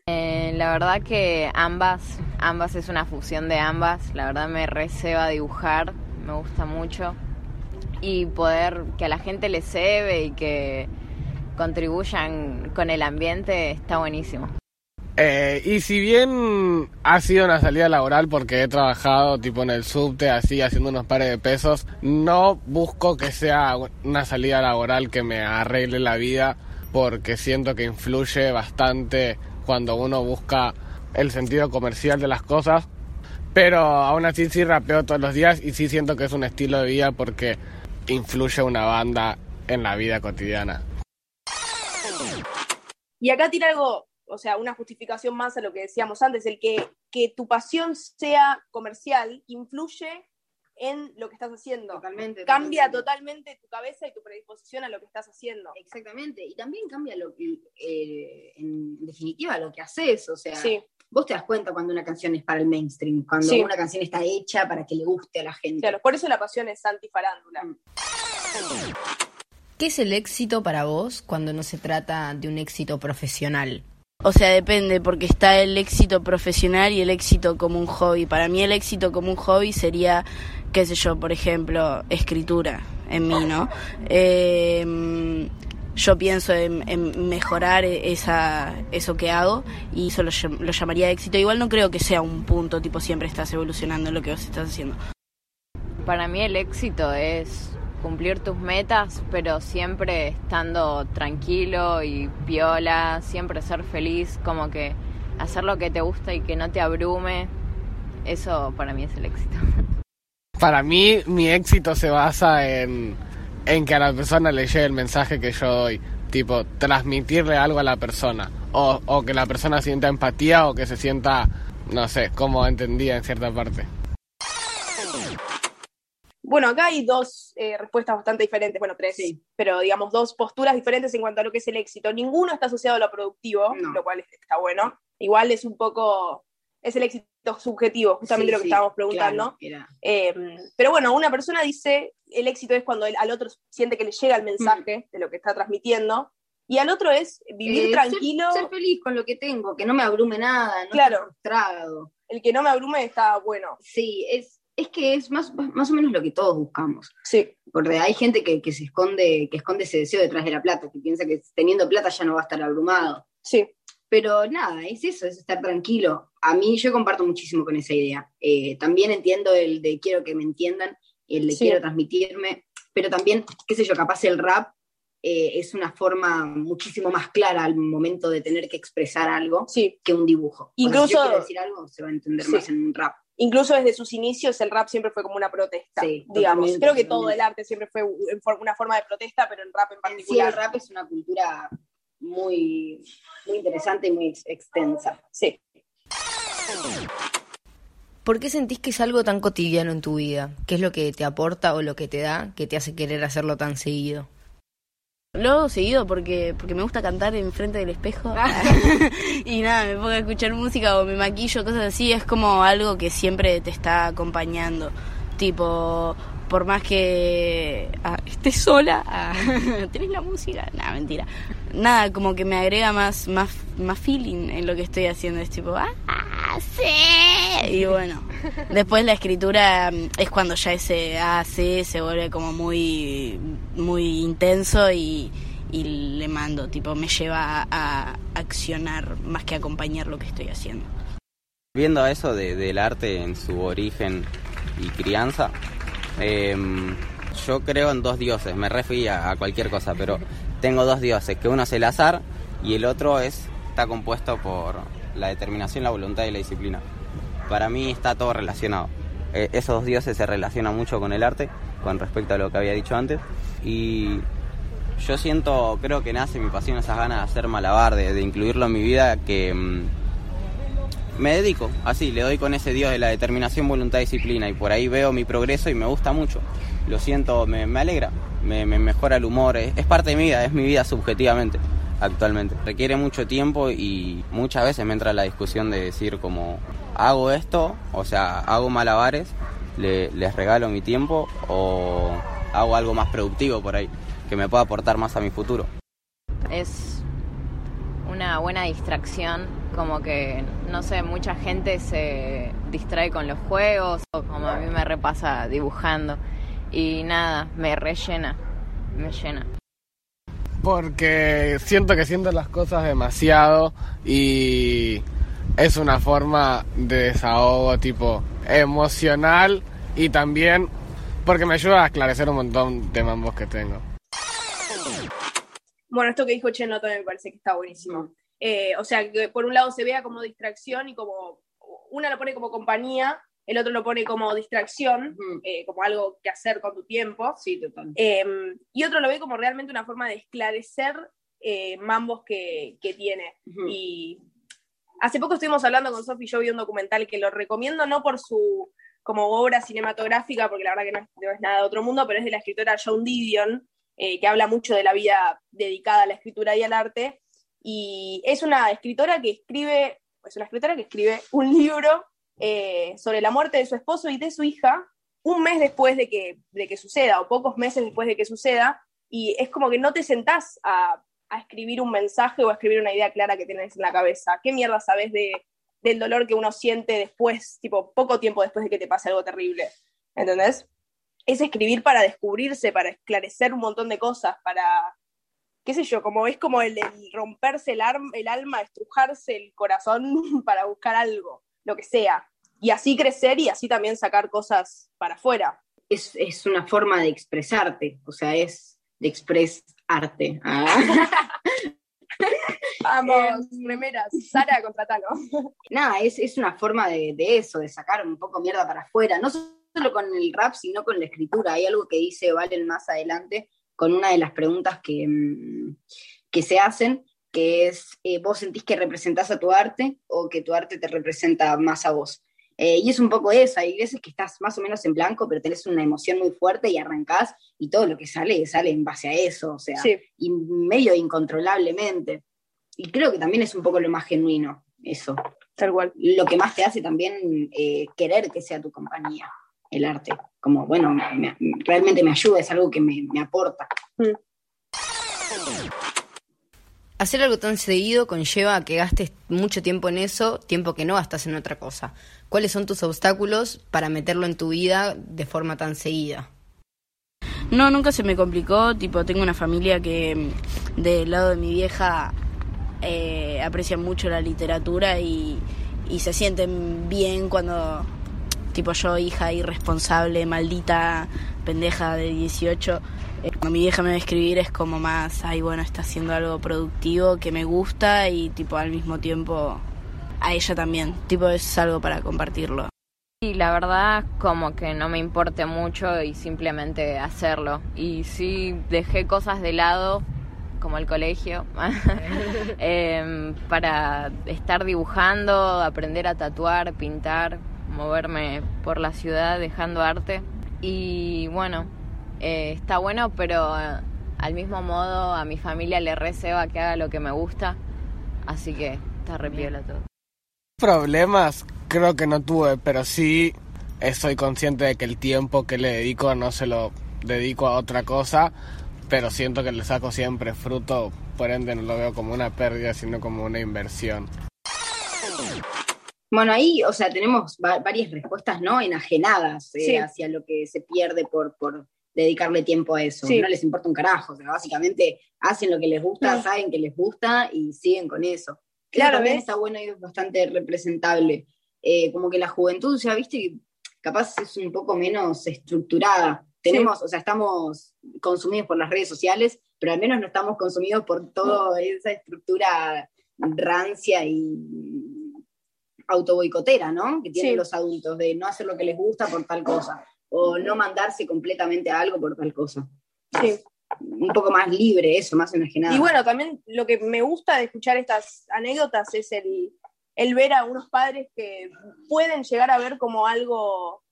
Eh, la verdad que ambas, ambas es una fusión de ambas. La verdad me receba dibujar, me gusta mucho. Y poder que a la gente le cebe y que contribuyan con el ambiente está buenísimo. Eh, y si bien ha sido una salida laboral porque he trabajado tipo en el subte así haciendo unos pares de pesos, no busco que sea una salida laboral que me arregle la vida porque siento que influye bastante cuando uno busca el sentido comercial de las cosas. Pero aún así sí rapeo todos los días y sí siento que es un estilo de vida porque influye una banda en la vida cotidiana. Y acá tiene algo, o sea, una justificación más a lo que decíamos antes, el que, que tu pasión sea comercial influye en lo que estás haciendo. Totalmente. Cambia totalmente tu cabeza y tu predisposición a lo que estás haciendo. Exactamente. Y también cambia lo que, eh, en definitiva, lo que haces. O sea, Sí. vos te das cuenta cuando una canción es para el mainstream, cuando Sí. una canción está hecha para que le guste a la gente. Claro, por eso la pasión es antifarándula. Mm. ¿Qué es el éxito para vos cuando no se trata de un éxito profesional? O sea, depende, porque está el éxito profesional y el éxito como un hobby. Para mí el éxito como un hobby sería, qué sé yo, por ejemplo, escritura en mí, ¿no? Eh, yo pienso en, mejorar esa, eso que hago y eso lo, lo llamaría éxito. Igual no creo que sea un punto, tipo siempre estás evolucionando en lo que vos estás haciendo. Para mí el éxito es cumplir tus metas, pero siempre estando tranquilo y piola, siempre ser feliz, como que hacer lo que te gusta y que no te abrume. Eso para mí es el éxito. Para mí, mi éxito se basa en, en que a la persona le llegue el mensaje que yo doy. Tipo, transmitirle algo a la persona. O, o que la persona sienta empatía o que se sienta, no sé, como entendía en cierta parte. Bueno, acá hay dos eh, respuestas bastante diferentes, bueno, tres, pero digamos dos posturas diferentes en cuanto a lo que es el éxito. Ninguno está asociado a lo productivo, lo cual está bueno. Igual es un poco, es el éxito subjetivo, justamente Sí, lo que sí, estábamos preguntando. claro, Eh, pero bueno, una persona dice, el éxito es cuando el- al otro siente que le llega el mensaje de lo que está transmitiendo, y al otro es vivir Eh, tranquilo. Ser, feliz con lo que tengo, que no me abrume nada, no Claro. frustrado. El que no me abrume está bueno. Sí, es, es que es más, más o menos lo que todos buscamos. Sí. Porque hay gente que, que se esconde, que esconde ese deseo detrás de la plata, que piensa que teniendo plata ya no va a estar abrumado. Sí. Pero nada, es eso, es estar tranquilo. A mí yo comparto muchísimo con esa idea. Eh, también entiendo el de quiero que me entiendan, el de Sí. quiero transmitirme, pero también, qué sé yo, capaz el rap eh, es una forma muchísimo más clara al momento de tener que expresar algo que un dibujo. Incluso- yo quiero decir algo, se va a entender Sí. más en un rap. Incluso desde sus inicios el rap siempre fue como una protesta, Sí, digamos. Creo que todo el arte siempre fue una forma de protesta, pero el rap en Sí, particular. el rap es una cultura muy, muy interesante y muy ex- extensa. Sí. ¿Por qué sentís que es algo tan cotidiano en tu vida? ¿Qué es lo que te aporta o lo que te da que te hace querer hacerlo tan seguido? Lo hago seguido porque, porque me gusta cantar enfrente del espejo. y nada, me pongo a escuchar música o me maquillo, cosas así. Es como algo que siempre te está acompañando. Tipo, por más que ah, estés sola, ah, ¿tenés la música? Nada, mentira. Nada, como que me agrega más, más, más feeling en lo que estoy haciendo. Es tipo, ah, sí. Y bueno, después la escritura mm, es cuando ya ese ah, sí se vuelve como muy, muy intenso y, y le mando, tipo, me lleva a, a accionar más que acompañar lo que estoy haciendo. Viendo eso de- del arte en su origen y crianza, em, yo creo en dos dioses, me referí a, a cualquier cosa, pero tengo dos dioses, que uno es el azar y el otro es está compuesto por la determinación, la voluntad y la disciplina. Para mí está todo relacionado. Eh, esos dos dioses se relacionan mucho con el arte, con respecto a lo que había dicho antes, y yo siento, creo que nace mi pasión, esas ganas de hacer malabar, de, de incluirlo en mi vida, que... mm, me dedico, así, le doy con ese Dios de la determinación, voluntad, disciplina y por ahí veo mi progreso y me gusta mucho. Lo siento, me, alegra, me, me mejora el humor, es, es parte de mi vida, es mi vida subjetivamente actualmente. Requiere mucho tiempo y muchas veces me entra la discusión de decir como, hago esto, o sea, hago malabares, le- les regalo mi tiempo o hago algo más productivo por ahí, que me pueda aportar más a mi futuro. Es una buena distracción, como que, no sé, mucha gente se distrae con los juegos o como a mí me repasa dibujando y nada, me rellena, me llena. Porque siento que siento las cosas demasiado y es una forma de desahogo tipo emocional y también porque me ayuda a esclarecer un montón de mambos que tengo. Bueno, esto que dijo Cheno también me parece que está buenísimo. Eh, o sea, que por un lado se vea como distracción y como una lo pone como compañía, el otro lo pone como distracción, eh, como algo que hacer con tu tiempo. Sí, total. Eh, y otro lo ve como realmente una forma de esclarecer eh, mambos que, que tiene. Y hace poco estuvimos hablando con Sofi y yo vi un documental que lo recomiendo no por su como obra cinematográfica, porque la verdad que no es, no es nada de otro mundo, pero es de la escritora Joan Didion, eh, que habla mucho de la vida dedicada a la escritura y al arte. Y es una escritora que escribe, es una escritora que escribe un libro eh, sobre la muerte de su esposo y de su hija un mes después de que, de que suceda, o pocos meses después de que suceda, y es como que no te sentás a, a escribir un mensaje o a escribir una idea clara que tienes en la cabeza. ¿Qué mierda sabes de, del dolor que uno siente después, tipo poco tiempo después de que te pase algo terrible? ¿Entendés? Es escribir para descubrirse, para esclarecer un montón de cosas, para, qué sé yo, como es como el, romperse el, el alma, estrujarse el corazón para buscar algo, lo que sea. Y así crecer y así también sacar cosas para afuera. Es, es una forma de expresarte, o sea, es de expresarte. Ah. Vamos, remeras, Sara contratalo. Nada, es, es una forma de, de eso, de sacar un poco mierda para afuera, no solo con el rap, sino con la escritura. Hay algo que dice Valen más adelante con una de las preguntas que, mm, que se hacen, que es, eh, ¿vos sentís que representás a tu arte o que tu arte te representa más a vos? Eh, y es un poco eso, hay veces que estás más o menos en blanco, pero tenés una emoción muy fuerte y arrancás y todo lo que sale sale en base a eso, o sea, Sí. y medio incontrolablemente. Y creo que también es un poco lo más genuino, eso. Tal cual. Lo que más te hace también eh, querer que sea tu compañía, el arte. Como, bueno, me- realmente me ayuda, es algo que me, me aporta. Hacer algo tan seguido conlleva a que gastes mucho tiempo en eso, tiempo que no gastas en otra cosa. ¿Cuáles son tus obstáculos para meterlo en tu vida de forma tan seguida? No, nunca se me complicó. Tipo, tengo una familia que mm, del lado de mi vieja eh, aprecia mucho la literatura y, y se sienten bien cuando, tipo, yo, hija irresponsable, maldita, pendeja de 18, eh, cuando mi vieja me escribir es como más, ay, bueno, está haciendo algo productivo que me gusta y, tipo, al mismo tiempo a ella también. Tipo, es algo para compartirlo. Y la verdad, como que no me importe mucho y simplemente hacerlo. Y sí dejé cosas de lado, como el colegio, em, para estar dibujando, aprender a tatuar, pintar, moverme por la ciudad dejando arte. Y bueno, eh, está bueno, pero eh, al mismo modo a mi familia le receba que haga lo que me gusta. Así que está re piola todo. Problemas creo que no tuve, pero sí estoy consciente de que el tiempo que le dedico no se lo dedico a otra cosa, pero siento que le saco siempre fruto, por ende no lo veo como una pérdida, sino como una inversión. Bueno, ahí, o sea, tenemos va- varias respuestas, ¿no? Enajenadas eh, Sí. hacia lo que se pierde por, por dedicarle tiempo a eso. Sí. No les importa un carajo, o sea, básicamente hacen lo que les gusta, No. saben que les gusta y siguen con eso. Eso Claro, también ¿ves? está bueno y es bastante representable. Eh, como que la juventud, ya viste, que capaz es un poco menos estructurada. Tenemos, o sea, estamos consumidos por las redes sociales, pero al menos no estamos consumidos por toda esa estructura rancia y autoboicotera, ¿no? Que tienen Sí. los adultos, de no hacer lo que les gusta por tal cosa, o no mandarse completamente a algo por tal cosa. Sí. Un poco más libre eso, más enajenado. Y bueno, también lo que me gusta de escuchar estas anécdotas es el, el ver a unos padres que pueden llegar a ver como algo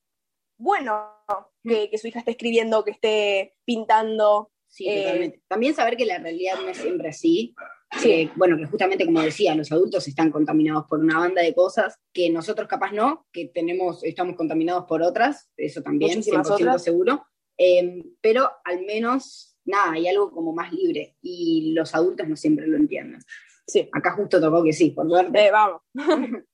bueno que, que su hija esté escribiendo, que esté pintando. Sí, eh, totalmente. También saber que la realidad no es siempre así. Sí. Eh, bueno, que justamente como decía, los adultos están contaminados por una banda de cosas que nosotros capaz no, que tenemos, estamos contaminados por otras, eso también, Muchísimas 100% otras. seguro. Eh, pero al menos, nada, hay algo como más libre y los adultos no siempre lo entienden. Sí. Acá justo tocó que sí, por suerte. Eh, vamos.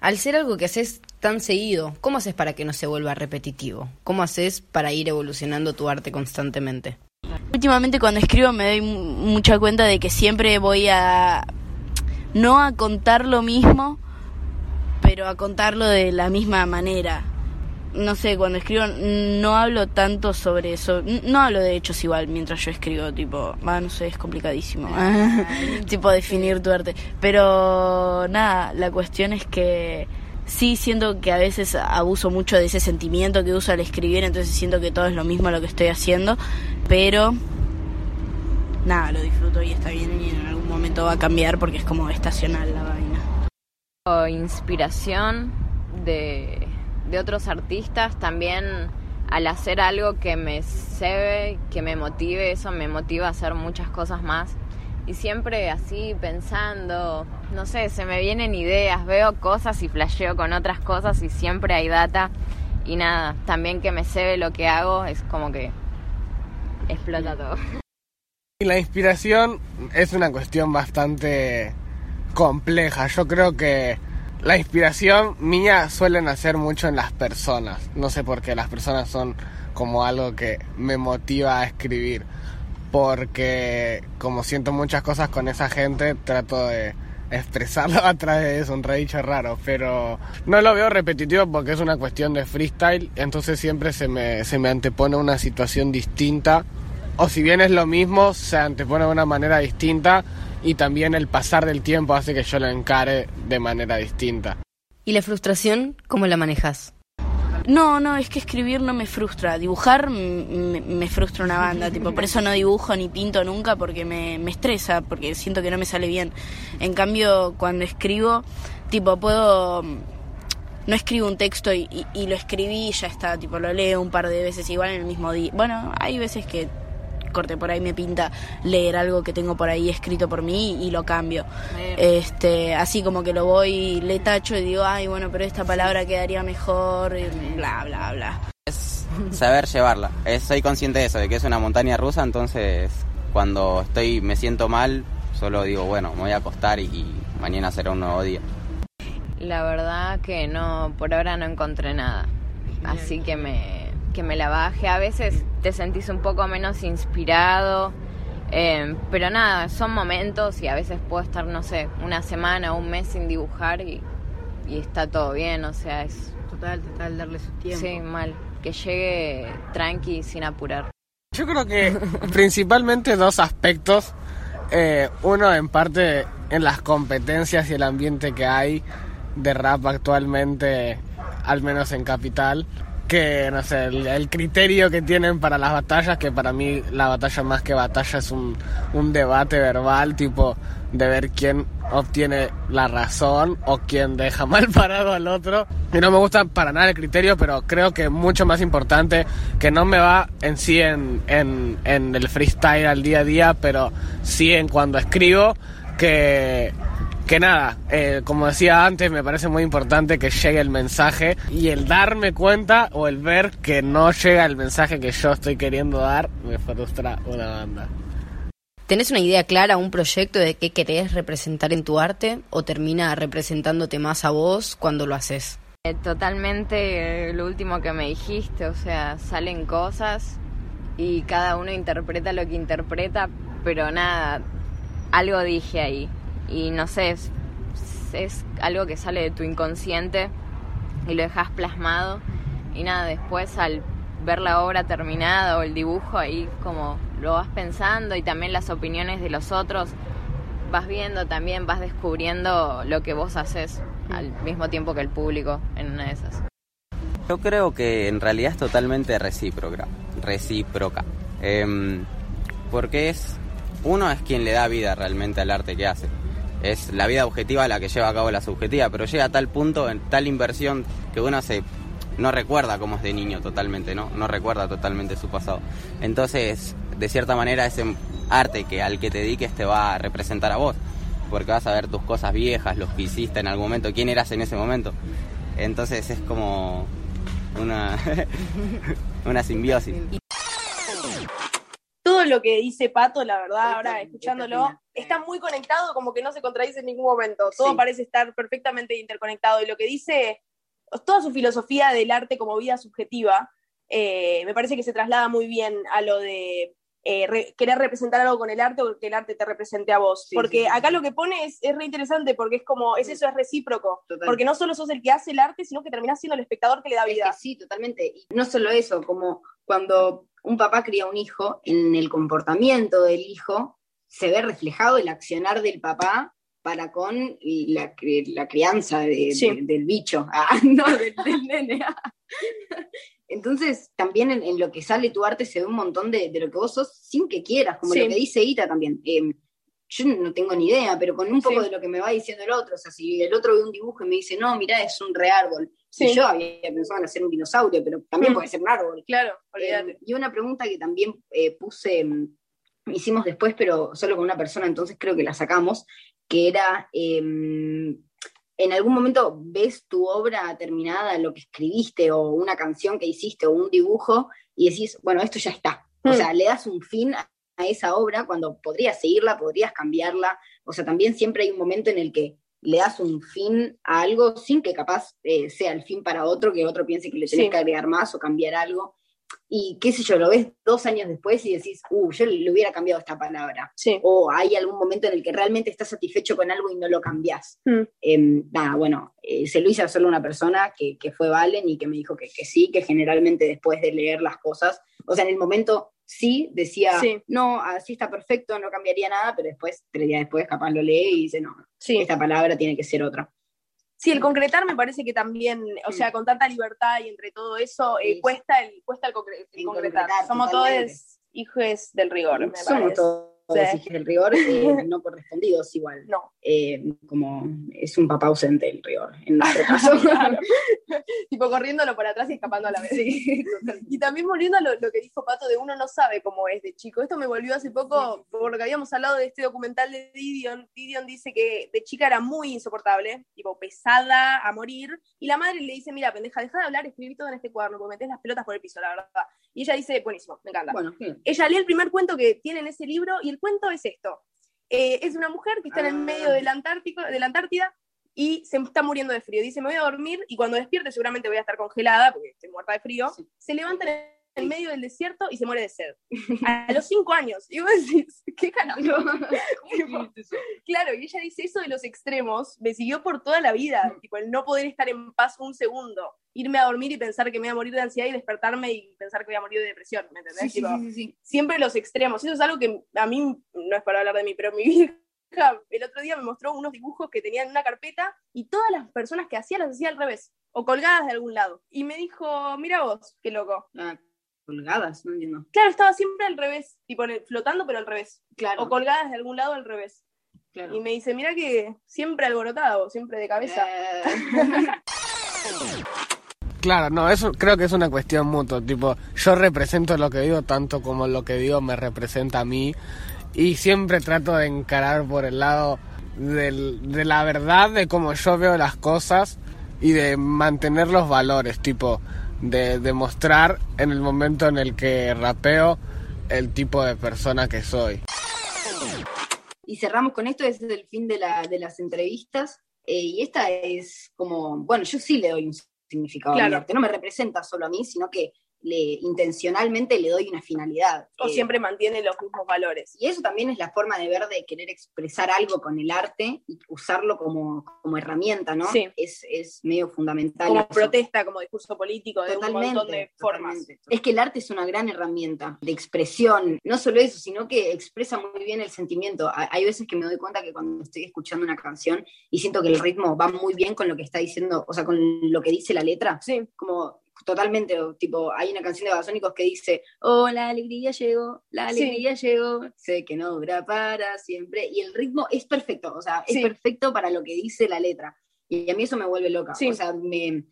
Al ser algo que haces tan seguido, ¿cómo haces para que no se vuelva repetitivo? ¿Cómo haces para ir evolucionando tu arte constantemente? Últimamente cuando escribo me doy mu- mucha cuenta de que siempre voy a no a contar lo mismo, pero a contarlo de la misma manera. No sé, cuando escribo no hablo tanto sobre eso, no hablo de hechos igual mientras yo escribo, tipo, ah, no sé, es complicadísimo, tipo definir tu arte. Pero nada, la cuestión es que sí siento que a veces abuso mucho de ese sentimiento que uso al escribir, entonces siento que todo es lo mismo lo que estoy haciendo, pero nada, lo disfruto y está bien y en algún momento va a cambiar porque es como estacional la vaina. Inspiración de, de otros artistas, también al hacer algo que me cebe, que me motive, eso me motiva a hacer muchas cosas más. Y siempre así pensando, no sé, se me vienen ideas, veo cosas y flasheo con otras cosas y siempre hay data. Y nada, también que me cebe lo que hago es como que explota todo. Y la inspiración es una cuestión bastante compleja. Yo creo que la inspiración mía suele nacer mucho en las personas. No sé por qué las personas son como algo que me motiva a escribir. Porque como siento muchas cosas con esa gente, trato de expresarlo a través de eso, un redicho raro, pero no lo veo repetitivo porque es una cuestión de freestyle, entonces siempre se me, se me antepone una situación distinta, o si bien es lo mismo, se antepone de una manera distinta y también el pasar del tiempo hace que yo lo encare de manera distinta. ¿Y la frustración cómo la manejas? No, no, es que escribir no me frustra. Dibujar me, frustra una banda, tipo, por eso no dibujo ni pinto nunca porque me, me estresa, porque siento que no me sale bien. En cambio, cuando escribo, tipo, puedo no escribo un texto y, y, y, lo escribí y ya está, tipo lo leo un par de veces igual en el mismo día. Bueno, hay veces que corte por ahí me pinta leer algo que tengo por ahí escrito por mí y lo cambio. Este, así como que lo voy, le tacho y digo, ay, bueno, pero esta palabra quedaría mejor, y bla, bla, bla. Es saber llevarla. Es, soy consciente de eso, de que es una montaña rusa, entonces cuando estoy, me siento mal, solo digo, bueno, me voy a acostar y, y mañana será un nuevo día. La verdad que no, por ahora no encontré nada. Así que me, que me la baje. A veces te sentís un poco menos inspirado, eh, pero nada, son momentos y a veces puedo estar, no sé, una semana o un mes sin dibujar y, y está todo bien, o sea, es... Total, total, darle su tiempo. Sí, mal, que llegue tranqui sin apurar. Yo creo que principalmente dos aspectos. Eh, uno en parte en las competencias y el ambiente que hay de rap actualmente, al menos en Capital que, no sé, el, el, criterio que tienen para las batallas, que para mí la batalla más que batalla es un, un debate verbal, tipo de ver quién obtiene la razón o quién deja mal parado al otro. Y no me gusta para nada el criterio, pero creo que mucho más importante, que no me va en sí en, en, en el freestyle al día a día, pero sí en cuando escribo, que que nada, eh, como decía antes, me parece muy importante que llegue el mensaje y el darme cuenta o el ver que no llega el mensaje que yo estoy queriendo dar me frustra una banda. ¿Tenés una idea clara, un proyecto de qué querés representar en tu arte o termina representándote más a vos cuando lo haces? Eh, totalmente eh, lo último que me dijiste, o sea, salen cosas y cada uno interpreta lo que interpreta, pero nada, algo dije ahí y no sé, es, es, algo que sale de tu inconsciente y lo dejas plasmado y nada, después al ver la obra terminada o el dibujo ahí como lo vas pensando y también las opiniones de los otros vas viendo también, vas descubriendo lo que vos haces al mismo tiempo que el público en una de esas. Yo creo que en realidad es totalmente recíproca, recíproca, eh, porque es uno es quien le da vida realmente al arte que hace es la vida objetiva la que lleva a cabo la subjetiva, pero llega a tal punto, en tal inversión, que uno se no recuerda cómo es de niño totalmente, ¿no? No recuerda totalmente su pasado. Entonces, de cierta manera, ese arte que al que te dediques te va a representar a vos, porque vas a ver tus cosas viejas, los que hiciste en algún momento, quién eras en ese momento. Entonces es como una, una simbiosis todo lo que dice Pato, la verdad, ahora escuchándolo, está muy conectado, como que no se contradice en ningún momento. Todo sí. parece estar perfectamente interconectado. Y lo que dice, toda su filosofía del arte como vida subjetiva, eh, me parece que se traslada muy bien a lo de eh, re, querer representar algo con el arte o que el arte te represente a vos. Sí, porque sí, acá lo que pone es, es re interesante porque es como, es eso, es recíproco. Porque no solo sos el que hace el arte, sino que terminás siendo el espectador que le da vida. Es que sí, totalmente. Y no solo eso, como cuando un papá cría un hijo, en el comportamiento del hijo se ve reflejado el accionar del papá para con la, la crianza de, sí. de, del bicho, ah, no, del, del nene. Entonces, también en, en, lo que sale tu arte se ve un montón de, de, lo que vos sos sin que quieras, como sí. lo que dice Ita también. Eh, yo no tengo ni idea, pero con un poco Sí. de lo que me va diciendo el otro, o sea, si el otro ve un dibujo y me dice, no, mira, es un re árbol. Sí. Y yo había pensado en hacer un dinosaurio, pero también Mm. puede ser un árbol. Claro. Eh, y una pregunta que también eh, puse, mm, hicimos después, pero solo con una persona, entonces creo que la sacamos, que era, ¿en algún momento ves tu obra terminada, lo que escribiste, o una canción que hiciste, o un dibujo, y decís, bueno, esto ya está? O Mm. sea, le das un fin a a esa obra cuando podrías seguirla, podrías cambiarla. O sea, también siempre hay un momento en el que le das un fin a algo sin que capaz eh, sea el fin para otro, que otro piense que le tenés Sí. que agregar más o cambiar algo. Y qué sé yo, lo ves dos años después y decís, uh, yo le hubiera cambiado esta palabra. O hay algún momento en el que realmente estás satisfecho con algo y no lo cambiás. Mm. Em, nada, bueno, eh, se lo hice a solo una persona que, que fue Valen y que me dijo que, que sí, que generalmente después de leer las cosas, o sea, en el momento sí decía, Sí. no, así está perfecto, no cambiaría nada, pero después, tres días después, capaz lo lee y dice, no, esta palabra tiene que ser otra. Sí, el concretar me parece que también, o sea, con tanta libertad y entre todo eso, eh, Sí. cuesta el, cuesta el, concre- el concretar. concretar, Somos todos hijos del rigor, me Somos parece. Sí. del rigor, eh, no correspondidos igual. No. Eh, como es un papá ausente el rigor, en nuestro caso. tipo corriéndolo por atrás y escapando a la vez. y también volviendo a lo, lo que dijo Pato de uno no sabe cómo es de chico. Esto me volvió hace poco porque habíamos hablado de este documental de Didion. Didion dice que de chica era muy insoportable, tipo pesada a morir, y la madre le dice, mira, pendeja, deja de hablar, escribí todo en este cuaderno, porque metés las pelotas por el piso, la verdad. Y ella dice, buenísimo, me encanta. Bueno. Ella lee el primer cuento que tiene en ese libro y el cuento es esto. Eh, es una mujer que está en el Ah. medio del Antártico, de la Antártida y se está muriendo de frío. Dice, me voy a dormir y cuando despierte seguramente voy a estar congelada porque estoy muerta de frío. Se levanta en el medio del desierto y se muere de sed. A los cinco años. Y vos decís, ¿qué carajo? Claro, y ella dice eso de los extremos, me siguió por toda la vida, tipo el no poder estar en paz un segundo, irme a dormir y pensar que me voy a morir de ansiedad y despertarme y pensar que voy a morir de depresión, ¿me entendés? Sí, sí, Tipo, sí. Siempre los extremos, eso es algo que a mí, no es para hablar de mí, pero mi vieja el otro día me mostró unos dibujos que tenía en una carpeta y todas las personas que hacía las hacía al revés, o colgadas de algún lado. Y me dijo, mira vos, qué loco. Ah, colgadas, no entiendo. Claro, estaba siempre al revés, tipo flotando pero al revés. Claro. O colgadas de algún lado al revés. Claro. Y me dice, mira que siempre alborotado, siempre de cabeza. Claro, no, eso creo que es una cuestión mutua, tipo, yo represento lo que digo tanto como lo que digo me representa a mí y siempre trato de encarar por el lado del- de la verdad de cómo yo veo las cosas y de mantener los valores, tipo, de demostrar en el momento en el que rapeo el tipo de persona que soy. Y cerramos con esto, ese es el fin de, la- de las entrevistas. eh, y esta es como, bueno, yo sí le doy un significado Claro. a mi arte. No me representa solo a mí, sino que le, intencionalmente le doy una finalidad. O Eh, siempre mantiene los mismos valores. Y eso también es la forma de ver de querer expresar algo con el arte y usarlo como, como herramienta, ¿no? Sí. Es, es medio fundamental. Como eso. protesta, como discurso político, de un Totalmente, montón de formas. totalmente. Es que el arte es una gran herramienta de expresión. No solo eso, sino que expresa muy bien el sentimiento. Ha- Hay veces que me doy cuenta que cuando estoy escuchando una canción y siento que el ritmo va muy bien con lo que está diciendo, o sea, con lo que dice la letra. Sí. Como totalmente, tipo, hay una canción de Babasónicos que dice, oh, la alegría llegó, la Sí. alegría llegó, sé que no dura para siempre. Y el ritmo es perfecto, o sea, es Sí. perfecto para lo que dice la letra. Y a mí eso me vuelve loca. Sí. O sea, me,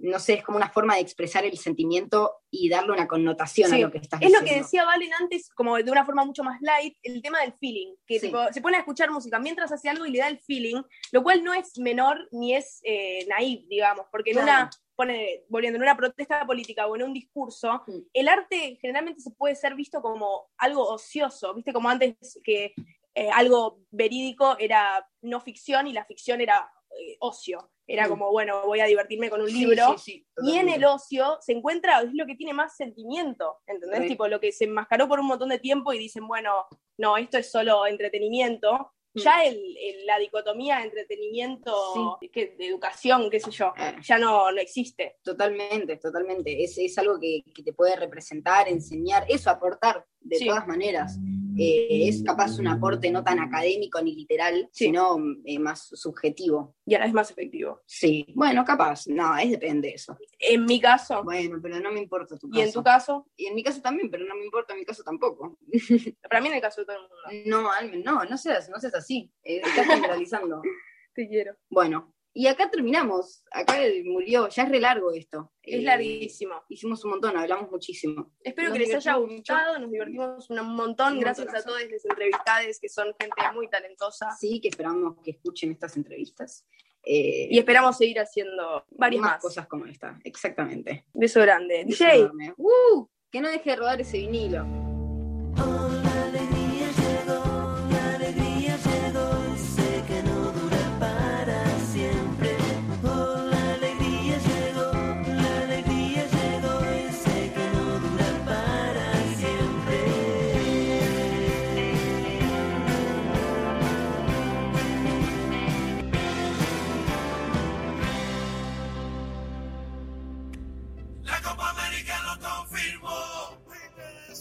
no sé, es como una forma de expresar el sentimiento y darle una connotación a lo que estás Es lo diciendo. que decía Valen antes, como de una forma mucho más light, el tema del feeling, que Sí. tipo, se pone a escuchar música mientras hace algo y le da el feeling, lo cual no es menor ni es eh, naive, digamos, porque en Claro. una, pone, volviendo, en una protesta política o en un discurso, Mm. el arte generalmente se puede ser visto como algo ocioso, viste, como antes que eh, algo verídico era no ficción y la ficción era eh, ocio. Era Mm. como, bueno, voy a divertirme con un Sí, libro. sí, y en el ocio se encuentra, es lo que tiene más sentimiento, ¿entendés? Tipo, lo que se enmascaró por un montón de tiempo y dicen, bueno, no, esto es solo entretenimiento. Mm. Ya el- el- la dicotomía entretenimiento, que, de educación, qué sé yo, Eh. ya no, no existe. Totalmente, totalmente. Es, es algo que, que te puede representar, enseñar, eso, aportar de todas maneras. Eh, es capaz un aporte no tan académico ni literal, sino eh, más subjetivo. Y a la vez más efectivo. Sí, bueno, capaz, no, es depende de eso. En mi caso. Bueno, pero no me importa tu caso. ¿Y en tu caso? Y en mi caso también, pero no me importa en mi caso tampoco. Para mí en el caso de todo el mundo. No, no, no seas, no seas así. Eh, estás generalizando. Te quiero. Bueno, y acá terminamos. Acá murió, ya es re largo esto. Es Eh, larguísimo. Hicimos un montón, hablamos muchísimo. Espero Nos que les haya mucho. gustado, nos divertimos un montón, Un gracias a todos los entrevistados que son gente muy talentosa. Sí, que esperamos que escuchen estas entrevistas. Eh, Y esperamos seguir haciendo varias más. cosas como esta, exactamente. Beso grande. Beso DJ. ¡Uh! que no deje de rodar ese vinilo.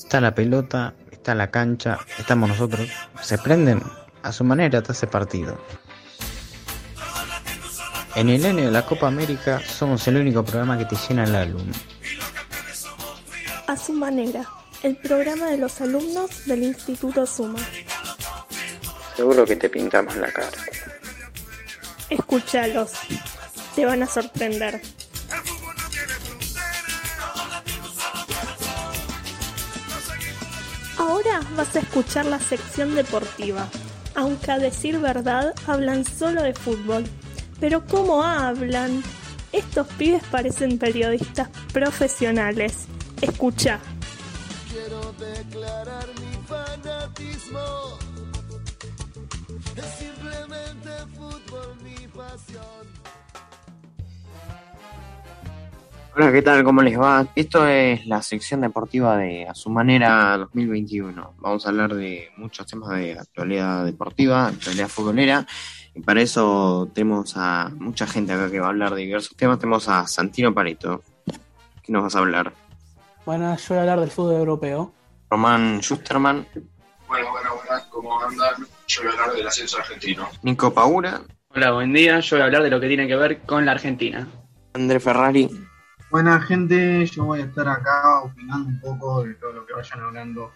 Está la pelota, está la cancha, estamos nosotros. Se prenden a su manera hasta ese partido. En el año de la Copa América somos el único programa que te llena el álbum. A su manera, el programa de los alumnos del Instituto Suma. Seguro que te pintamos la cara. Escúchalos, te van a sorprender. Ahora vas a escuchar la sección deportiva. Aunque a decir verdad hablan solo de fútbol. Pero ¿cómo hablan? Estos pibes parecen periodistas profesionales. Escucha. Hola, ¿qué tal? ¿Cómo les va? Esto es la sección deportiva de A Su Manera 2021. Vamos a hablar de muchos temas de actualidad deportiva, actualidad futbolera. Y para eso tenemos a mucha gente acá que va a hablar de diversos temas. Tenemos a Santino Pareto. ¿Qué nos vas a hablar? Bueno, yo voy a hablar del fútbol europeo. Román Schusterman, Bueno, bueno, buenas, ¿cómo andan? Yo voy a hablar del ascenso argentino. Nico Paura, Hola, buen día. Yo voy a hablar de lo que tiene que ver con la Argentina. André Ferrari, Buena gente, yo voy a estar acá opinando un poco de todo lo que vayan hablando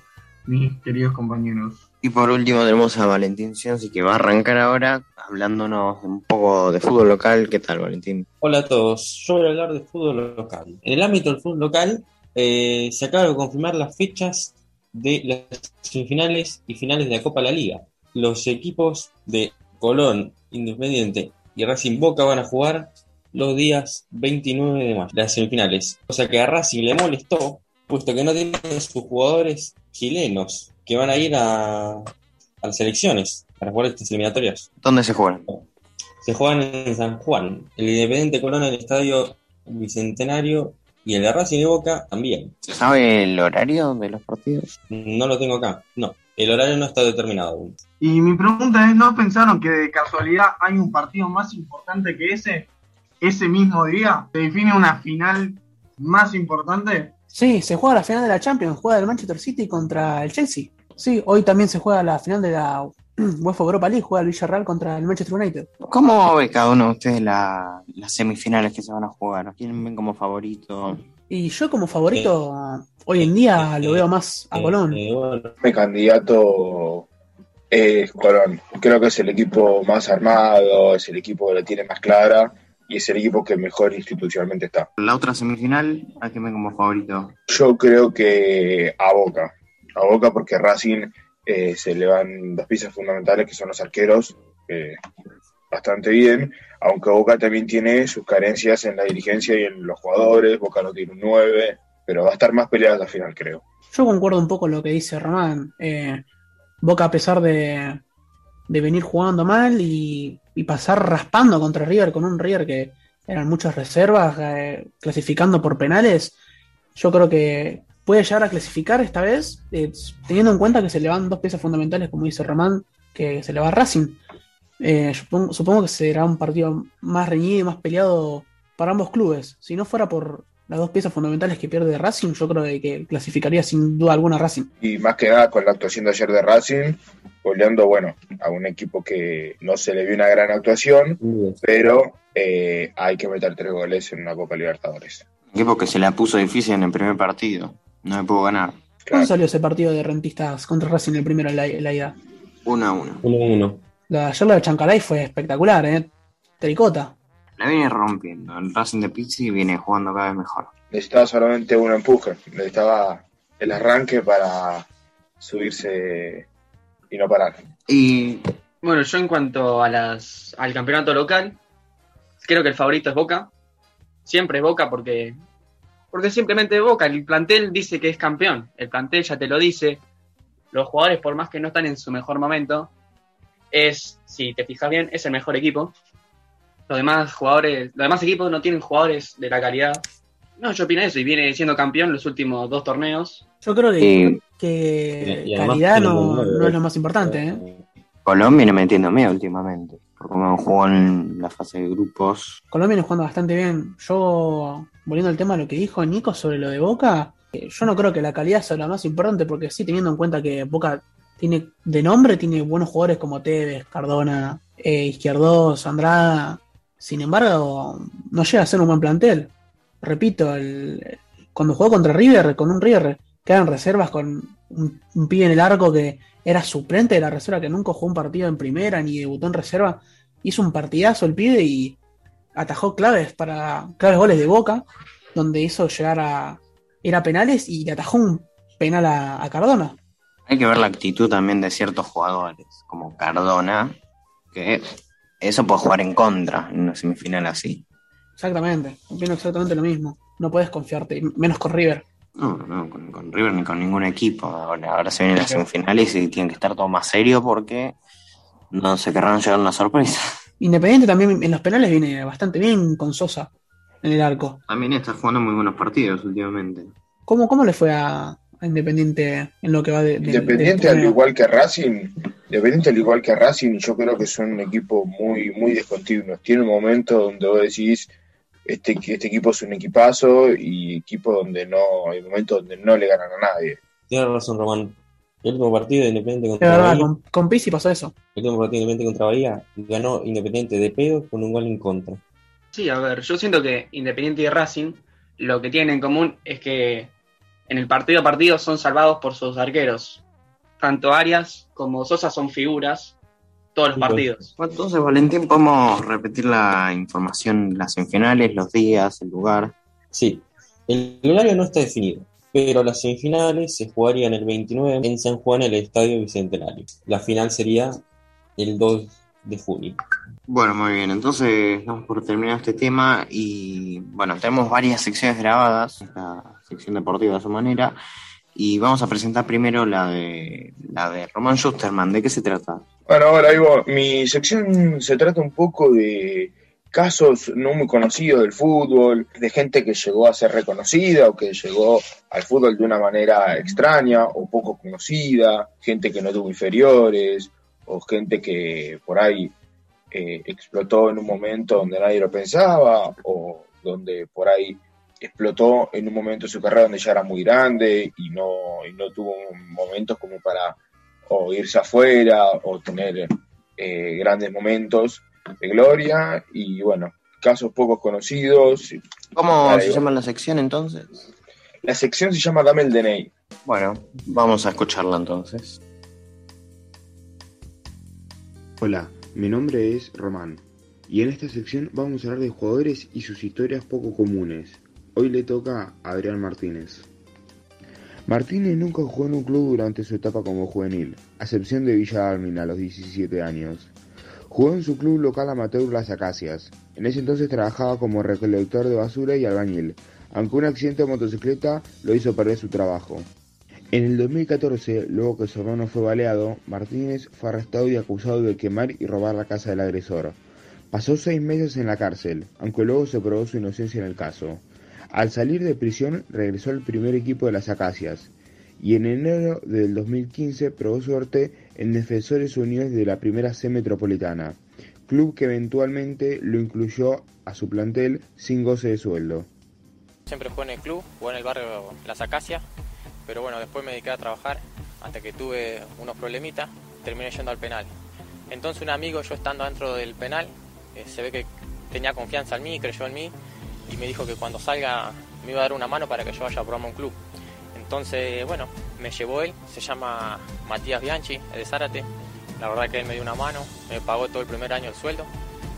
mis queridos compañeros. Y por último tenemos a Valentín Cianci que va a arrancar ahora hablándonos un poco de fútbol local. ¿Qué tal, Valentín? Hola a todos, yo voy a hablar de fútbol local. En el ámbito del fútbol local eh, se acaban de confirmar las fechas de las semifinales y finales de la Copa de la Liga. Los equipos de Colón, Independiente y Racing Boca van a jugar los días 29 de mayo, las semifinales. O sea que a Racing le molestó, puesto que no tiene sus jugadores chilenos que van a ir a, a las selecciones para jugar estas eliminatorias. ¿Dónde se juegan? Se juegan en San Juan. El Independiente Colón en el Estadio Bicentenario y el de Racing de Boca también. ¿Se sabe el horario de los partidos? No lo tengo acá, no. El horario no está determinado aún. Y mi pregunta es, ¿no pensaron que de casualidad hay un partido más importante que ese? Ese mismo día se define una final más importante. Sí, se juega la final de la Champions, juega el Manchester City contra el Chelsea. Sí, hoy también se juega la final de la UEFA Europa League, juega el Villarreal contra el Manchester United. ¿Cómo ve cada uno de ustedes la- las semifinales que se van a jugar? ¿Quién ven como favorito? Y yo como favorito, hoy en día lo veo más a Colón. Mi candidato es Colón. Creo que es el equipo más armado, es el equipo que la tiene más clara y es el equipo que mejor institucionalmente está. La otra semifinal, ¿a quién ven como favorito? Yo creo que a Boca. A Boca porque Racing eh, se le van dos piezas fundamentales que son los arqueros, eh, bastante bien, aunque Boca también tiene sus carencias en la dirigencia y en los jugadores, Boca no tiene un 9, pero va a estar más peleada la final, creo. Yo concuerdo un poco con lo que dice Román. Eh, Boca, a pesar de, de venir jugando mal y, y pasar raspando contra River, con un River que eran muchas reservas, eh, clasificando por penales, yo creo que puede llegar a clasificar esta vez, eh, teniendo en cuenta que se le van dos piezas fundamentales, como dice Román, que se le va a Racing. Eh, supongo, supongo que será un partido más reñido y más peleado para ambos clubes. Si no fuera por las dos piezas fundamentales que pierde Racing, yo creo que, que clasificaría sin duda alguna a Racing. Y más que nada con la actuación de ayer de Racing, goleando, bueno, a un equipo que no se le vio una gran actuación, pero eh, hay que meter tres goles en una Copa Libertadores. Equipo que se la puso difícil en el primer partido. No me pudo ganar. ¿Cómo salió ese partido de rentistas contra Racing el primero en la, en la ida? 1 a 1. 1 1. La, ayer la de Chancalay fue espectacular, ¿eh? Tricota. La viene rompiendo. El Racing de Pizzi viene jugando cada vez mejor. Necesitaba solamente un empuje, necesitaba el arranque para subirse y no parar. Y Bueno, yo en cuanto a las, al campeonato local, creo que el favorito es Boca. Siempre es Boca porque, porque simplemente es Boca. El plantel dice que es campeón. El plantel ya te lo dice. Los jugadores, por más que no están en su mejor momento, es, si te fijas bien, es el mejor equipo. Los demás jugadores, los demás equipos no tienen jugadores de la calidad. No, yo opino eso y viene siendo campeón los últimos dos torneos. Yo creo que, Y- calidad no, no es lo más importante, ¿eh? Colón viene metiendo miedo últimamente. Por cómo jugó en la fase de grupos. Colombia viene jugando bastante bien. Yo, volviendo al tema de lo que dijo Nico sobre lo de Boca, eh, yo no creo que la calidad sea lo más importante, porque sí, teniendo en cuenta que Boca tiene de nombre, tiene buenos jugadores como Tevez, Cardona, eh, Izquierdos, Andrada. Sin embargo, no llega a ser un buen plantel. Repito, el- cuando jugó contra River, con un River que reservas con un, un pibe en el arco que era suplente de la reserva, que nunca jugó un partido en primera ni debutó en reserva, hizo un partidazo el pibe y atajó claves para claves goles de Boca, donde hizo llegar a ir a penales y le atajó un penal a Cardona. Hay que ver la actitud también de ciertos jugadores, como Cardona, que eso puede jugar en contra en una semifinal así. Exactamente, opino exactamente lo mismo. No puedes confiarte, y menos con River. No, no, con, con River ni con ningún equipo. Ahora, ahora se vienen las semifinales y tienen que estar todo más serio porque no se querrán llevar una sorpresa. Independiente también en los penales viene bastante bien con Sosa en el arco. También está jugando muy buenos partidos últimamente. ¿Cómo, cómo le fue a, a Independiente en lo que va de, de- Independiente, al igual que Racing, Independiente al igual que Racing, yo creo que son un equipo muy, muy descontinuos. Tiene un momento donde vos decís, este, este equipo es un equipazo y equipo donde no, hay momentos donde no le ganan a nadie. Tienes razón, Román. El último partido de Independiente De contra verdad, Bahía, con, con Pizzi pasó eso. el último partido de Independiente contra Bahía, ganó Independiente de pedo con un gol en contra. Sí, a ver, yo siento que Independiente y Racing lo que tienen en común es que en el partido a partido son salvados por sus arqueros. Tanto Arias como Sosa son figuras todos los partidos. Entonces, Valentín, podemos repetir la información, las semifinales, los días, el lugar. Sí, el horario no está definido, pero las semifinales se jugarían el 29 en San Juan en el Estadio Bicentenario. La final sería el 2 de junio. Bueno, muy bien, entonces damos por terminado este tema y bueno, tenemos varias secciones grabadas, sección deportiva a su manera, y vamos a presentar primero la de la de Roman Schusterman, ¿de qué se trata? Bueno, ahora voy. mi sección se trata un poco de casos no muy conocidos del fútbol, de gente que llegó a ser reconocida o que llegó al fútbol de una manera extraña o poco conocida, gente que no tuvo inferiores o gente que por ahí eh, explotó en un momento donde nadie lo pensaba o donde por ahí explotó en un momento de su carrera donde ya era muy grande y no, y no tuvo momentos como para o irse afuera o tener eh, grandes momentos de gloria y bueno, casos poco conocidos. ¿Cómo Ahí se va. llama la sección entonces? La sección se llama Dame el DNI. Bueno, vamos a escucharla entonces. Hola, mi nombre es Román y en esta sección vamos a hablar de jugadores y sus historias poco comunes. Hoy le toca a Adrián Martínez. Martínez nunca jugó en un club durante su etapa como juvenil, a excepción de Villa Armin a los 17 años. Jugó en su club local amateur Las Acacias. En ese entonces trabajaba como recolector de basura y albañil, aunque un accidente de motocicleta lo hizo perder su trabajo. En el 2014, luego que su hermano fue baleado, Martínez fue arrestado y acusado de quemar y robar la casa del agresor. Pasó seis meses en la cárcel, aunque luego se probó su inocencia en el caso. Al salir de prisión, regresó al primer equipo de las Acacias y en enero del 2015 probó suerte en Defensores Unidos de la Primera C Metropolitana, club que eventualmente lo incluyó a su plantel sin goce de sueldo. siempre jugué en el club, jugué en el barrio Las Acacias, pero bueno, después me dediqué a trabajar hasta que tuve unos problemitas, terminé yendo al penal. Entonces un amigo, yo estando dentro del penal, eh, se ve que tenía confianza en mí, creyó en mí y me dijo que cuando salga me iba a dar una mano para que yo vaya a probarme un club. Entonces, bueno, me llevó él, se llama Matías Bianchi, es de Zárate. La verdad que él me dio una mano, me pagó todo el primer año el sueldo,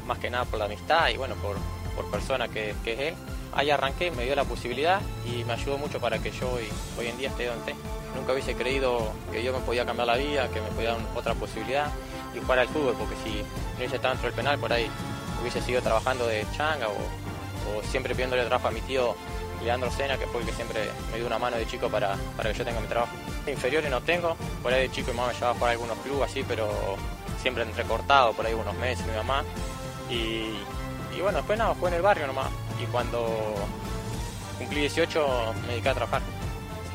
más que nada por la amistad y bueno, por, por persona que, que es él. Ahí arranqué, me dio la posibilidad y me ayudó mucho para que yo hoy, hoy en día esté donde esté. Nunca hubiese creído que yo me podía cambiar la vida, que me podía dar otra posibilidad y jugar al fútbol, porque si no hubiese estado dentro del penal, por ahí hubiese seguido trabajando de changa o, o siempre pidiéndole trabajo a mi tío Leandro Sena, que fue el que siempre me dio una mano de chico para, para que yo tenga mi trabajo. Inferiores no tengo, por ahí de chico mi mamá me llevaba a a algunos clubes así, pero siempre entrecortado, por ahí unos meses mi mamá. Y, y bueno, después nada, jugué en el barrio nomás. Y cuando cumplí 18 me dediqué a trabajar.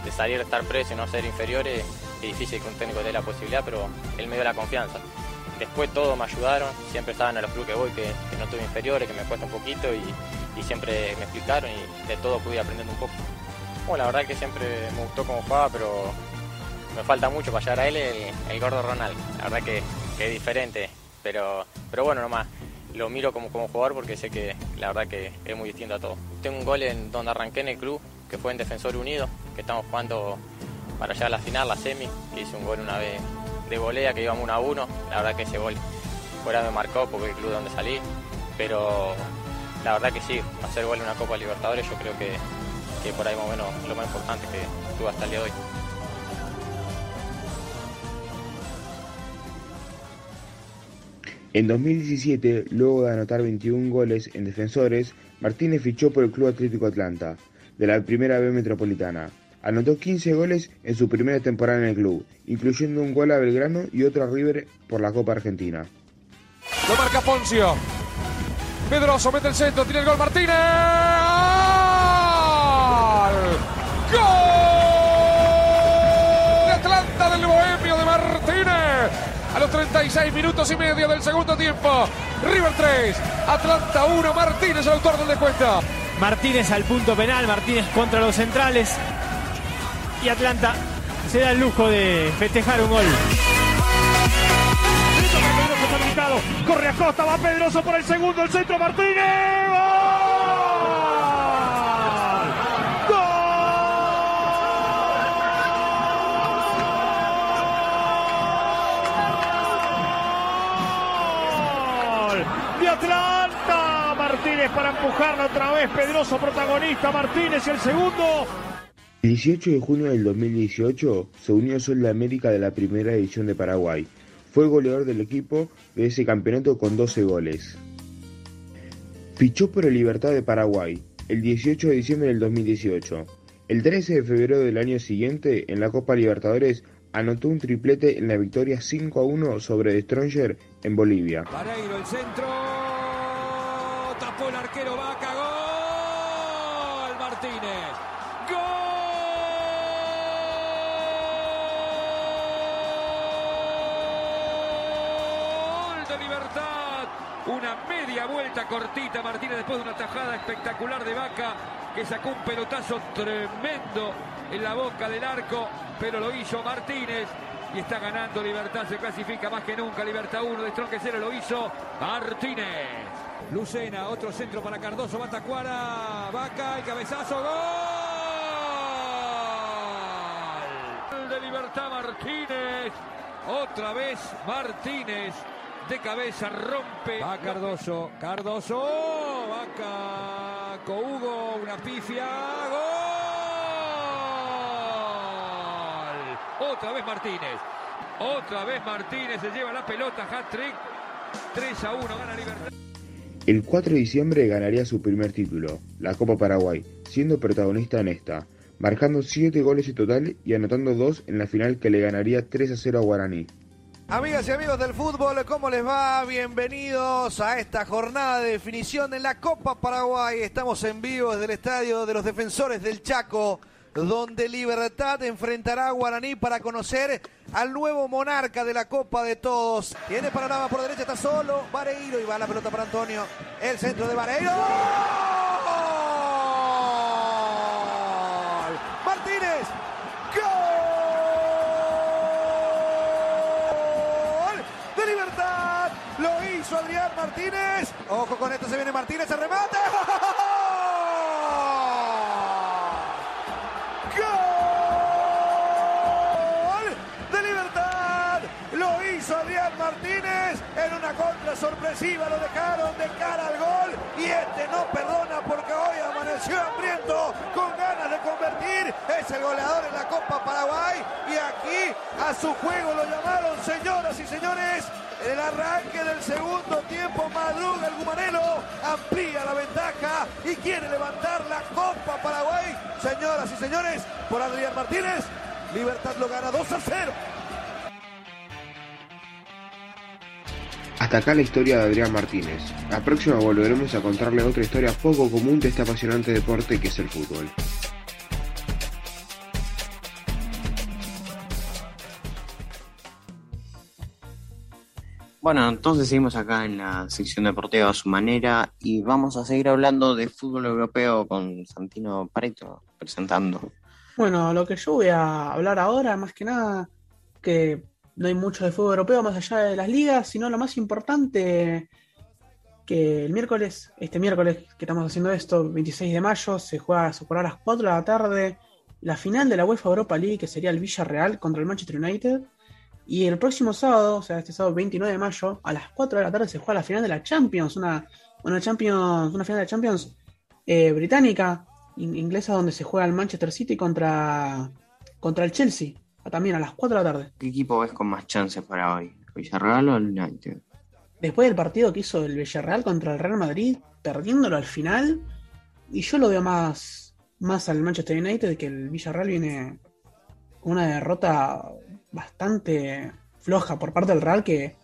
De salir a estar preso y no ser inferiores, es difícil que un técnico dé la posibilidad, pero él me dio la confianza. Después todos me ayudaron, siempre estaban en los clubes que voy, que, que no tuve inferiores, que me cuesta un poquito y, y siempre me explicaron y de todo pude aprender un poco. Bueno, la verdad que siempre me gustó cómo jugaba, pero me falta mucho para llegar a él el, el gordo Ronald. La verdad que, que es diferente, pero, pero bueno, nomás lo miro como, como jugador porque sé que la verdad que es muy distinto a todo. Tengo un gol en donde arranqué en el club, que fue en Defensor Unido, que estamos jugando para llegar a la final, la semi, que hice un gol una vez de volea, que íbamos 1 a 1. La verdad que ese gol fuera me marcó porque el club donde salí, pero la verdad que sí, hacer gol en una Copa Libertadores yo creo que, que por ahí más o menos lo más importante que tuve hasta el día de hoy. En 2017, luego de anotar 21 goles en defensores, Martínez fichó por el Club Atlético Atlanta, de la Primera B Metropolitana. Anotó 15 goles en su primera temporada en el club, incluyendo un gol a Belgrano y otro a River por la Copa Argentina. Lo marca Poncio. Pedroso mete el centro, tiene el gol Martínez. ¡Gol! De Atlanta del Bohemio de Martínez. A los 36 minutos y medio del segundo tiempo. River 3, Atlanta 1, Martínez el autor del descuento. Martínez al punto penal, Martínez contra los centrales. Y Atlanta se da el lujo de festejar un gol. Corre Acosta, va Pedroso por el segundo, el centro Martínez. ¡Gol! De Atlanta. Martínez para empujarla otra vez. Pedroso protagonista. Martínez el segundo. El 18 de junio del 2018 se unió a Sol de América de la primera edición de Paraguay. Fue goleador del equipo de ese campeonato con 12 goles. Fichó por el Libertad de Paraguay el 18 de diciembre del 2018. El 13 de febrero del año siguiente, en la Copa Libertadores, anotó un triplete en la victoria 5 a 1 sobre The Stronger en Bolivia. Pareiro el centro. Tapó el arquero Vaca. Gol. Martínez. Vuelta cortita Martínez después de una tajada espectacular de Vaca que sacó un pelotazo tremendo en la boca del arco, pero lo hizo Martínez y está ganando Libertad, se clasifica más que nunca, Libertad 1 de Strong 0 lo hizo Martínez. Lucena, otro centro para Cardoso, va Tacuara, Vaca y cabezazo. Gol de Libertad Martínez, otra vez Martínez. De cabeza rompe. Va Cardoso. Cardoso. Vaca. Cougo. Una pifia. Gol. Otra vez Martínez. Otra vez Martínez se lleva la pelota. Hat-trick. 3 a 1. Gana Libertad. El 4 de diciembre ganaría su primer título, la Copa Paraguay, siendo protagonista en esta, marcando 7 goles en total y anotando 2 en la final que le ganaría 3 a 0 a Guaraní. Amigas y amigos del fútbol, ¿cómo les va? Bienvenidos a esta jornada de definición en la Copa Paraguay. Estamos en vivo desde el estadio de los defensores del Chaco, donde Libertad enfrentará a Guaraní para conocer al nuevo monarca de la Copa de Todos. Tiene panorama por derecha, está solo Vareiro y va la pelota para Antonio. El centro de Vareiro. hizo Adrián Martínez. Ojo con esto, se viene Martínez, se remate. ¡Gol de Libertad! Lo hizo Adrián Martínez en una contra sorpresiva, lo dejaron de cara al gol y este no perdona porque hoy amaneció hambriento con ganas de convertir. Es el goleador en la Copa Paraguay y aquí a su juego lo llamaron, señoras y señores. En el arranque del segundo tiempo, madruga el Gumanelo, amplía la ventaja y quiere levantar la Copa Paraguay. Señoras y señores, por Adrián Martínez, Libertad lo gana 2 a 0. Hasta acá la historia de Adrián Martínez. La próxima volveremos a contarle otra historia poco común de este apasionante deporte que es el fútbol. Bueno, entonces seguimos acá en la sección deportiva a su manera y vamos a seguir hablando de fútbol europeo con Santino Pareto presentando. Bueno, lo que yo voy a hablar ahora, más que nada, que no hay mucho de fútbol europeo más allá de las ligas, sino lo más importante que el miércoles, este miércoles que estamos haciendo esto, 26 de mayo, se juega, se jugará a las 4 de la tarde la final de la UEFA Europa League, que sería el Villarreal contra el Manchester United. Y el próximo sábado, o sea, este sábado 29 de mayo, a las 4 de la tarde se juega la final de la Champions, una, una Champions, una final de la Champions eh, británica, in- inglesa, donde se juega el Manchester City contra, contra el Chelsea, también a las 4 de la tarde. ¿Qué equipo ves con más chances para hoy? ¿Villarreal o el United? Después del partido que hizo el Villarreal contra el Real Madrid, perdiéndolo al final, y yo lo veo más, más al Manchester United que el Villarreal viene con una derrota bastante floja por parte del Real que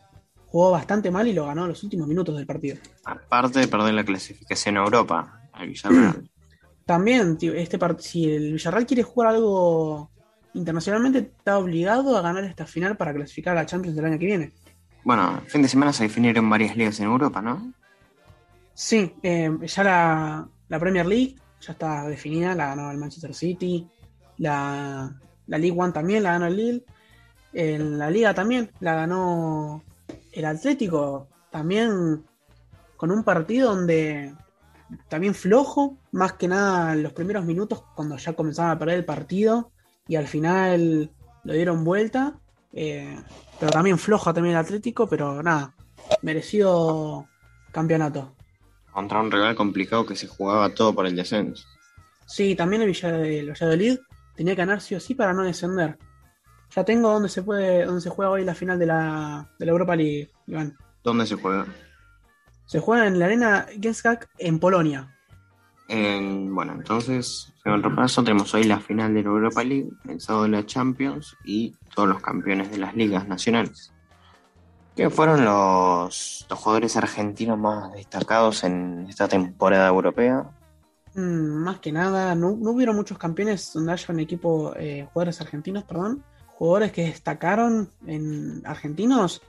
jugó bastante mal y lo ganó en los últimos minutos del partido. Aparte de perder la clasificación a Europa, al Villarreal. También, tío, este si el Villarreal quiere jugar algo internacionalmente, está obligado a ganar esta final para clasificar a la Champions del año que viene. Bueno, el fin de semana se definieron varias ligas en Europa, ¿no? Sí, eh, ya la, la Premier League ya está definida, la ganó el Manchester City, la, la League One también la ganó el Lille, en la Liga también la ganó el Atlético, también con un partido donde también flojo, más que nada en los primeros minutos cuando ya comenzaban a perder el partido y al final lo dieron vuelta, eh, pero también flojo también el Atlético, pero nada, merecido campeonato. Contra un rival complicado que se jugaba todo por el descenso. Sí, también el Villa- el Valladolid tenía que ganar sí o sí para no descender. Ya tengo donde se puede, donde se juega hoy la final de la, de la Europa League, Iván. ¿Dónde se juega? Se juega en la arena Gensgak en Polonia. En- bueno, entonces, en repaso, tenemos hoy la final de la Europa League, el sábado de la Champions y todos los campeones de las ligas nacionales. ¿Qué fueron los, los jugadores argentinos más destacados en esta temporada europea? Mm, más que nada, no, no hubieron muchos campeones donde haya un equipo, eh, jugadores argentinos, perdón. Jugadores que destacaron en argentinos.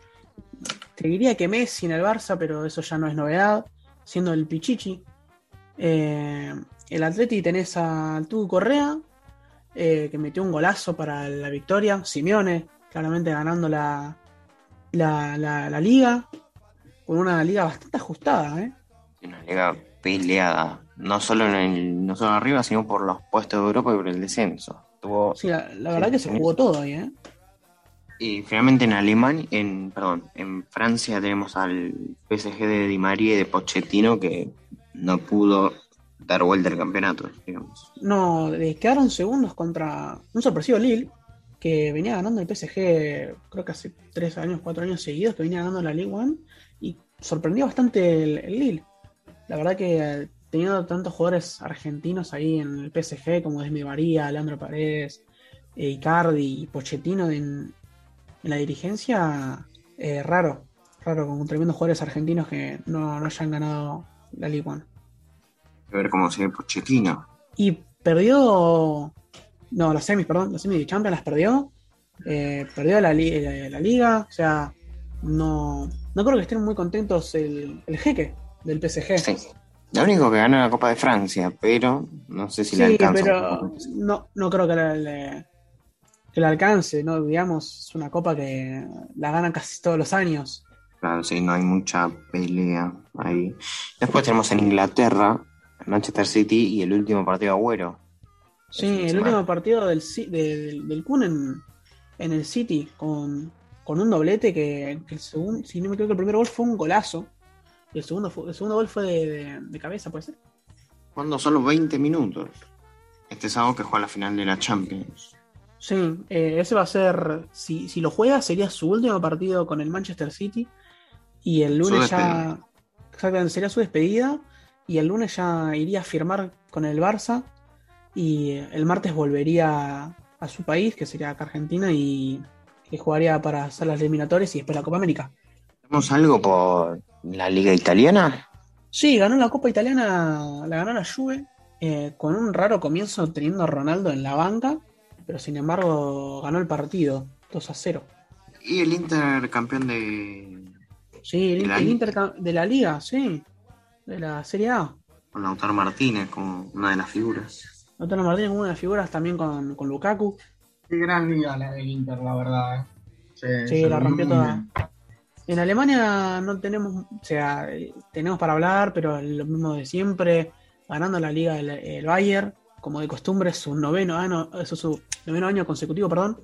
Te diría que Messi en el Barça, pero eso ya no es novedad, siendo el Pichichi. Eh, el Atleti tenés al Tugu Correa, eh, que metió un golazo para la victoria. Simeone, claramente ganando la, la, la- la liga, con una liga bastante ajustada. ¿eh? Una liga peleada, no solo, en el- no solo arriba, sino por los puestos de Europa y por el descenso. Tuvo, Sí, la, la verdad que se jugó todo ahí. ¿eh? Y finalmente en Alemania, en, perdón, en Francia tenemos al PSG de Di María y de Pochettino que no pudo dar vuelta al campeonato, digamos. No, eh, quedaron segundos contra un sorpresivo Lille, que venía ganando el PSG, creo que hace tres años, cuatro años seguidos, que venía ganando la Ligue One, y sorprendió bastante el, el Lille. La verdad que eh, teniendo tantos jugadores argentinos ahí en el PSG, como es Di María, Leandro Paredes, eh, Icardi y Pochettino en, en la dirigencia, eh, raro, raro, con tremendos jugadores argentinos que no, no hayan ganado la Ligue One. Hay que ver cómo sigue Pochettino. Y perdió. No, las semis, perdón. Las semis de Champions las perdió. Eh, perdió la, li- la- la liga. O sea, no, no creo que estén muy contentos el, el jeque del PSG. Sí. Lo único que ganó la Copa de Francia, pero no sé si le Sí, alcanza. pero no, no creo que le, que le alcance, ¿no? Digamos, es una copa que la ganan casi todos los años. Claro, sí, no hay mucha pelea ahí. Después tenemos en Inglaterra, Manchester City y el último partido Agüero. Sí, el último partido del, del, del Kun en, en el City, con, con un doblete que, que el segundo, si no me equivoco, el primer gol fue un golazo. Y el segundo, fue- el segundo gol fue de, de- de cabeza, ¿puede ser? Jugando solo 20 minutos. Este sábado que juega la final de la Champions. Sí, eh, ese va a ser, si, si lo juega, sería su último partido con el Manchester City. Y el lunes ya, exactamente, sería su despedida. Y el lunes ya iría a firmar con el Barça. Y el martes volvería a su país, que sería acá Argentina, y, jugaría para hacer las eliminatorias y después la Copa América. ¿Tenemos algo por la Liga Italiana? Sí, ganó la Copa Italiana, la ganó la Juve, eh, con un raro comienzo teniendo a Ronaldo en la banca, pero sin embargo ganó el partido 2 a 0. Y el Inter campeón de. Sí, el, ¿De la el? Inter de la Liga, sí, de la Serie A. Con Lautaro Martínez como una de las figuras. Lautaro Martínez con una de las figuras también con, con Lukaku. Qué gran liga la del Inter, la verdad. eh. Sí, la rompió toda. bien. En Alemania no tenemos, o sea, tenemos para hablar, pero lo mismo de siempre, ganando la liga el, el Bayern, como de costumbre, su noveno año, su noveno año consecutivo, perdón.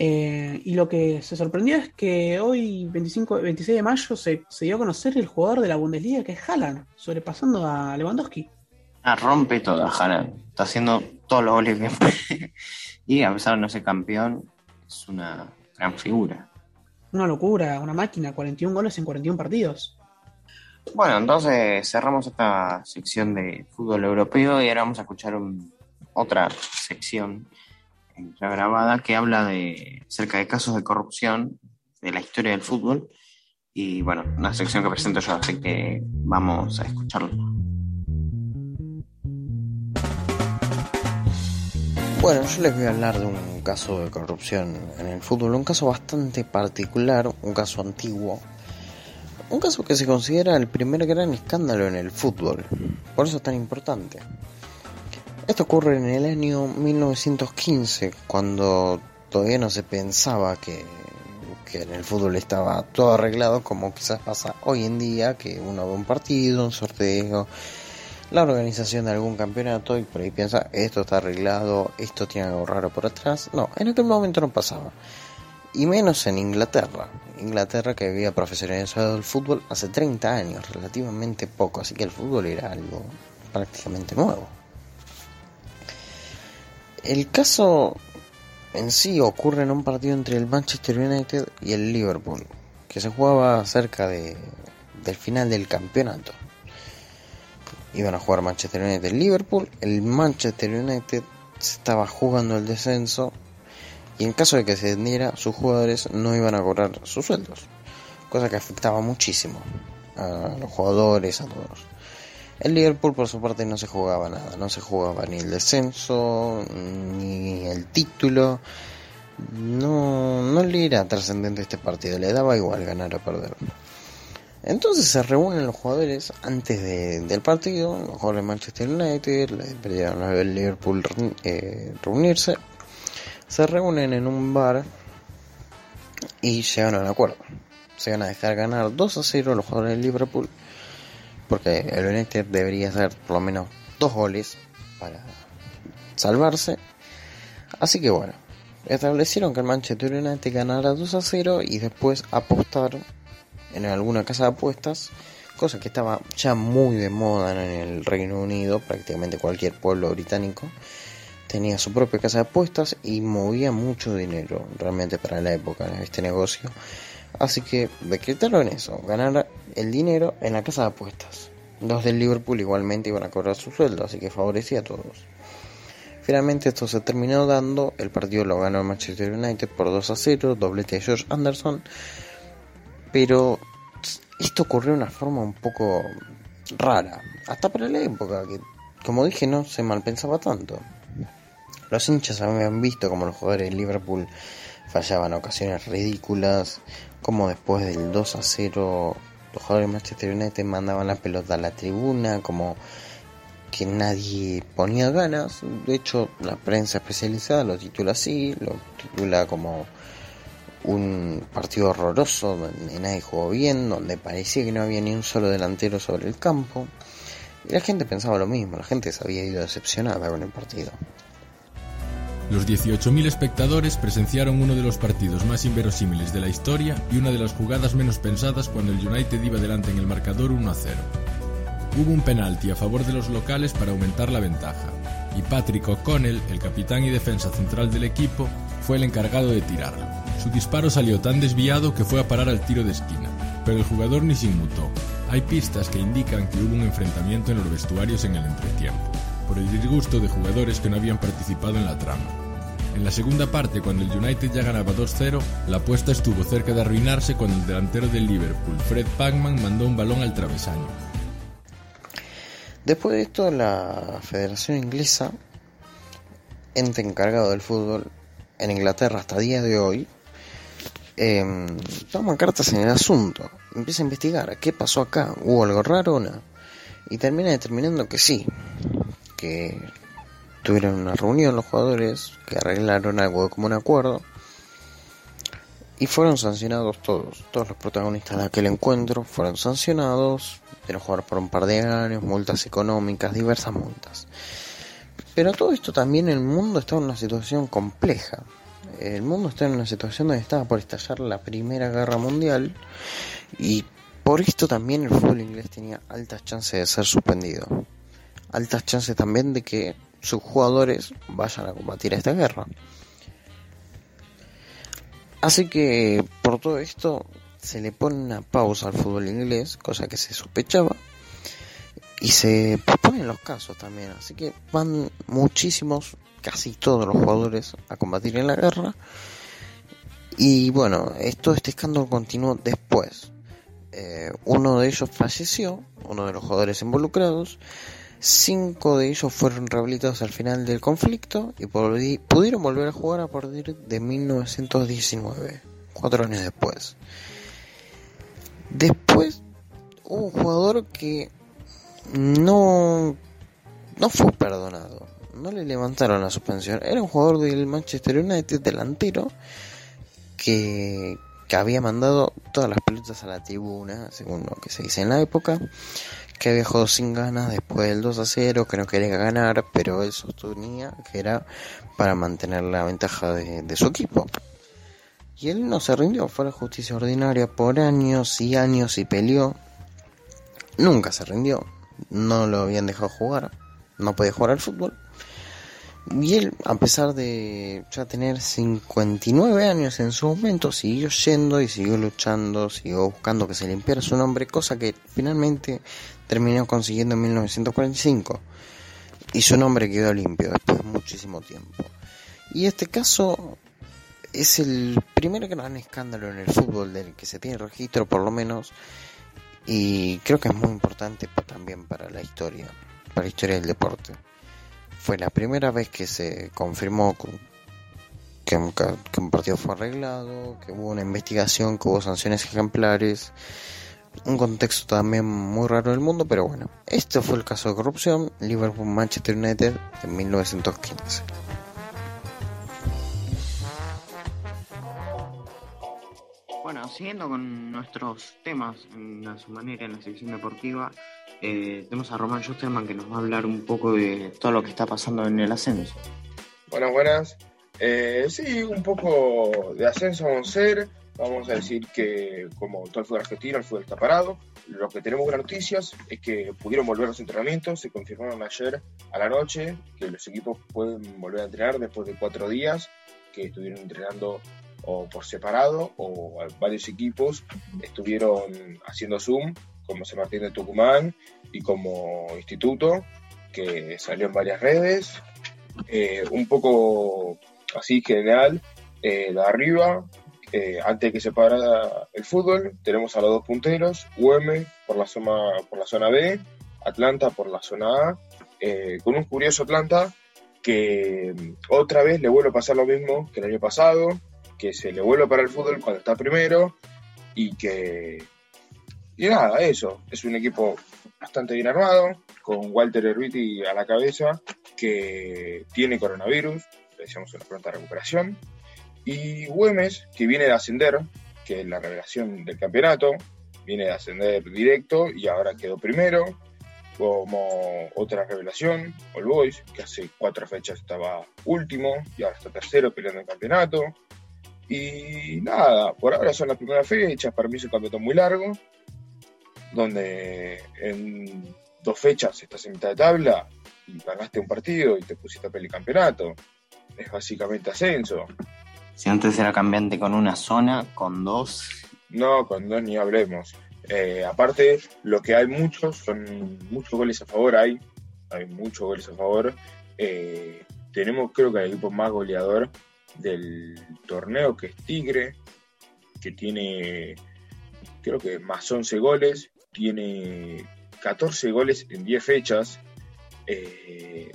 Eh, y lo que se sorprendió es que hoy, 25, 26 de mayo, se, dio a conocer el jugador de la Bundesliga, que es Haaland, sobrepasando a Lewandowski. Ah, rompe toda, Haaland. Está haciendo todos los goles que. Y a pesar de no ser campeón, es una gran figura. Una locura, una máquina, 41 goles en 41 partidos. Bueno, entonces cerramos esta sección de fútbol europeo y ahora vamos a escuchar un- otra sección eh, ya grabada que habla de acerca de casos de corrupción de la historia del fútbol. Y bueno, una sección que presento yo, así que vamos a escucharlo. Bueno, yo les voy a hablar de un caso de corrupción en el fútbol, un caso bastante particular, un caso antiguo, un caso que se considera el primer gran escándalo en el fútbol, por eso es tan importante. Esto ocurre en el año 1915, cuando todavía no se pensaba que, que en el fútbol estaba todo arreglado, como quizás pasa hoy en día, que uno ve un partido, un sorteo, la organización de algún campeonato y por ahí piensa, esto está arreglado, esto tiene algo raro por atrás. No, en aquel momento no pasaba. Y menos en Inglaterra. Inglaterra que había profesionalizado el fútbol hace 30 años, relativamente poco, así que el fútbol era algo prácticamente nuevo. El caso en sí ocurre en un partido entre el Manchester United y el Liverpool, que se jugaba cerca de, del final del campeonato. Iban a jugar Manchester United Liverpool. El Manchester United se estaba jugando el descenso y en caso de que se descendiera, sus jugadores no iban a cobrar sus sueldos, cosa que afectaba muchísimo a los jugadores, a todos. El Liverpool por su parte no se jugaba nada, no se jugaba ni el descenso, ni el título, no, no le era trascendente este partido, le daba igual ganar o perder. Entonces se reúnen los jugadores antes de- del partido, los jugadores de Manchester United, al Liverpool eh, reunirse, se reúnen en un bar y llegan a un acuerdo. Se van a dejar ganar 2 a 0 los jugadores del Liverpool, porque el United debería hacer por lo menos dos goles para salvarse. Así que bueno, establecieron que el Manchester United ganara 2 a 0 y después apostar en alguna casa de apuestas, cosa que estaba ya muy de moda en el Reino Unido, prácticamente cualquier pueblo británico tenía su propia casa de apuestas y movía mucho dinero realmente para la época este negocio. Así que decretaron eso, ganar el dinero en la casa de apuestas. Los del Liverpool igualmente iban a cobrar su sueldo, así que favorecía a todos. Finalmente esto se terminó dando, el partido lo ganó el Manchester United por 2 a 0, doblete de George Anderson, pero esto ocurrió de una forma un poco rara, hasta para la época, que como dije no se malpensaba tanto. Los hinchas habían visto como los jugadores de Liverpool fallaban ocasiones ridículas, como después del 2 a 0 los jugadores de Manchester United mandaban la pelota a la tribuna, como que nadie ponía ganas. De hecho, la prensa especializada lo titula así, lo titula como un partido horroroso donde nadie jugó bien, donde parecía que no había ni un solo delantero sobre el campo. Y la gente pensaba lo mismo, la gente se había ido decepcionada con el partido. Los 18.000 espectadores presenciaron uno de los partidos más inverosímiles de la historia y una de las jugadas menos pensadas cuando el United iba delante en el marcador 1 a 0. Hubo un penalti a favor de los locales para aumentar la ventaja, y Patrick O'Connell, el capitán y defensa central del equipo, fue el encargado de tirarlo. Su disparo salió tan desviado que fue a parar al tiro de esquina, pero el jugador ni se inmutó. Hay pistas que indican que hubo un enfrentamiento en los vestuarios en el entretiempo, por el disgusto de jugadores que no habían participado en la trama. En la segunda parte, cuando el United ya ganaba 2-0, la apuesta estuvo cerca de arruinarse cuando el delantero del Liverpool, Fred Pacman, mandó un balón al travesaño. Después de esto, la Federación Inglesa, ente encargado del fútbol en Inglaterra hasta día de hoy, eh, toma cartas en el asunto, empieza a investigar qué pasó acá, hubo algo raro o no, y termina determinando que sí, que tuvieron una reunión los jugadores, que arreglaron algo de común acuerdo, y fueron sancionados todos, todos los protagonistas de aquel encuentro fueron sancionados, pero jugar por un par de años, multas económicas, diversas multas. Pero todo esto también el mundo está en una situación compleja. El mundo está en una situación donde estaba por estallar la Primera Guerra Mundial y por esto también el fútbol inglés tenía altas chances de ser suspendido. Altas chances también de que sus jugadores vayan a combatir esta guerra. Así que por todo esto se le pone una pausa al fútbol inglés, cosa que se sospechaba, y se posponen los casos también. Así que van muchísimos, casi todos los jugadores a combatir en la guerra. Y bueno, esto, este escándalo continuó después. Eh, uno de ellos falleció, uno de los jugadores involucrados. Cinco de ellos fueron rehabilitados al final del conflicto y pudieron volver a jugar a partir de 1919, cuatro años después. Después hubo un jugador que no, no fue perdonado, no le levantaron la suspensión. Era un jugador del Manchester United delantero que, había mandado todas las pelotas a la tribuna, según lo que se dice en la época, que había jugado sin ganas después del 2 a 0, que no quería ganar, pero él sostenía que era para mantener la ventaja de, de su equipo. Y él no se rindió, fue a la justicia ordinaria por años y años y peleó. Nunca se rindió, no lo habían dejado jugar, no podía jugar al fútbol. Y él, a pesar de ya tener 59 años en su momento, siguió yendo y siguió luchando, siguió buscando que se limpiara su nombre, cosa que finalmente terminó consiguiendo en 1945. Y su nombre quedó limpio después de muchísimo tiempo. Y este caso es el primer gran escándalo en el fútbol del que se tiene registro, por lo menos, y creo que es muy importante también para la historia, para la historia del deporte. Fue la primera vez que se confirmó con- que un, partido fue arreglado, que hubo una investigación, que hubo sanciones ejemplares, un contexto también muy raro del mundo, pero bueno, este fue el caso de corrupción, Liverpool-Manchester United en 1915. Bueno, siguiendo con nuestros temas en, a su manera en la sección deportiva, eh, tenemos a Román Schusterman que nos va a hablar un poco de todo lo que está pasando en el ascenso. Buenas, buenas. Eh, sí, un poco de ascenso vamos a. Vamos a decir que, como todo el fútbol argentino, el fútbol está parado. Lo que tenemos buenas noticias es que pudieron volver los entrenamientos. Se confirmaron ayer a la noche que los equipos pueden volver a entrenar después de cuatro días que estuvieron entrenando o por separado o varios equipos estuvieron haciendo Zoom, como San Martín de Tucumán y como Instituto, que salió en varias redes. Eh, un poco así general, eh, de arriba, eh, antes de que se parara el fútbol, tenemos a los dos punteros, UM por la zona, por la zona B, Atlanta por la zona A, con un curioso Atlanta que otra vez le vuelve a pasar lo mismo que el año pasado, que se le vuelve para el fútbol cuando está primero y que... Y nada, eso, es un equipo bastante bien armado, con Walter Erviti a la cabeza, que tiene coronavirus, le deseamos una pronta recuperación. Y Güemes, que viene de ascender, que es la revelación del campeonato, viene de ascender directo y ahora quedó primero. Como otra revelación, All Boys, que hace cuatro fechas estaba último y ahora está tercero peleando el campeonato. Y nada, por ahora son las primeras fechas, para mí es un campeonato muy largo, donde en dos fechas estás en mitad de tabla y ganaste un partido y te pusiste a pelear el campeonato. Es básicamente ascenso. Si antes era cambiante con una zona, con dos. No, con dos ni hablemos. Eh, aparte, lo que hay muchos, son muchos goles a favor, hay, hay muchos goles a favor. Eh, tenemos creo que el equipo más goleador del torneo, que es Tigre, que tiene creo que más 11 goles, tiene 14 goles en 10 fechas. Eh,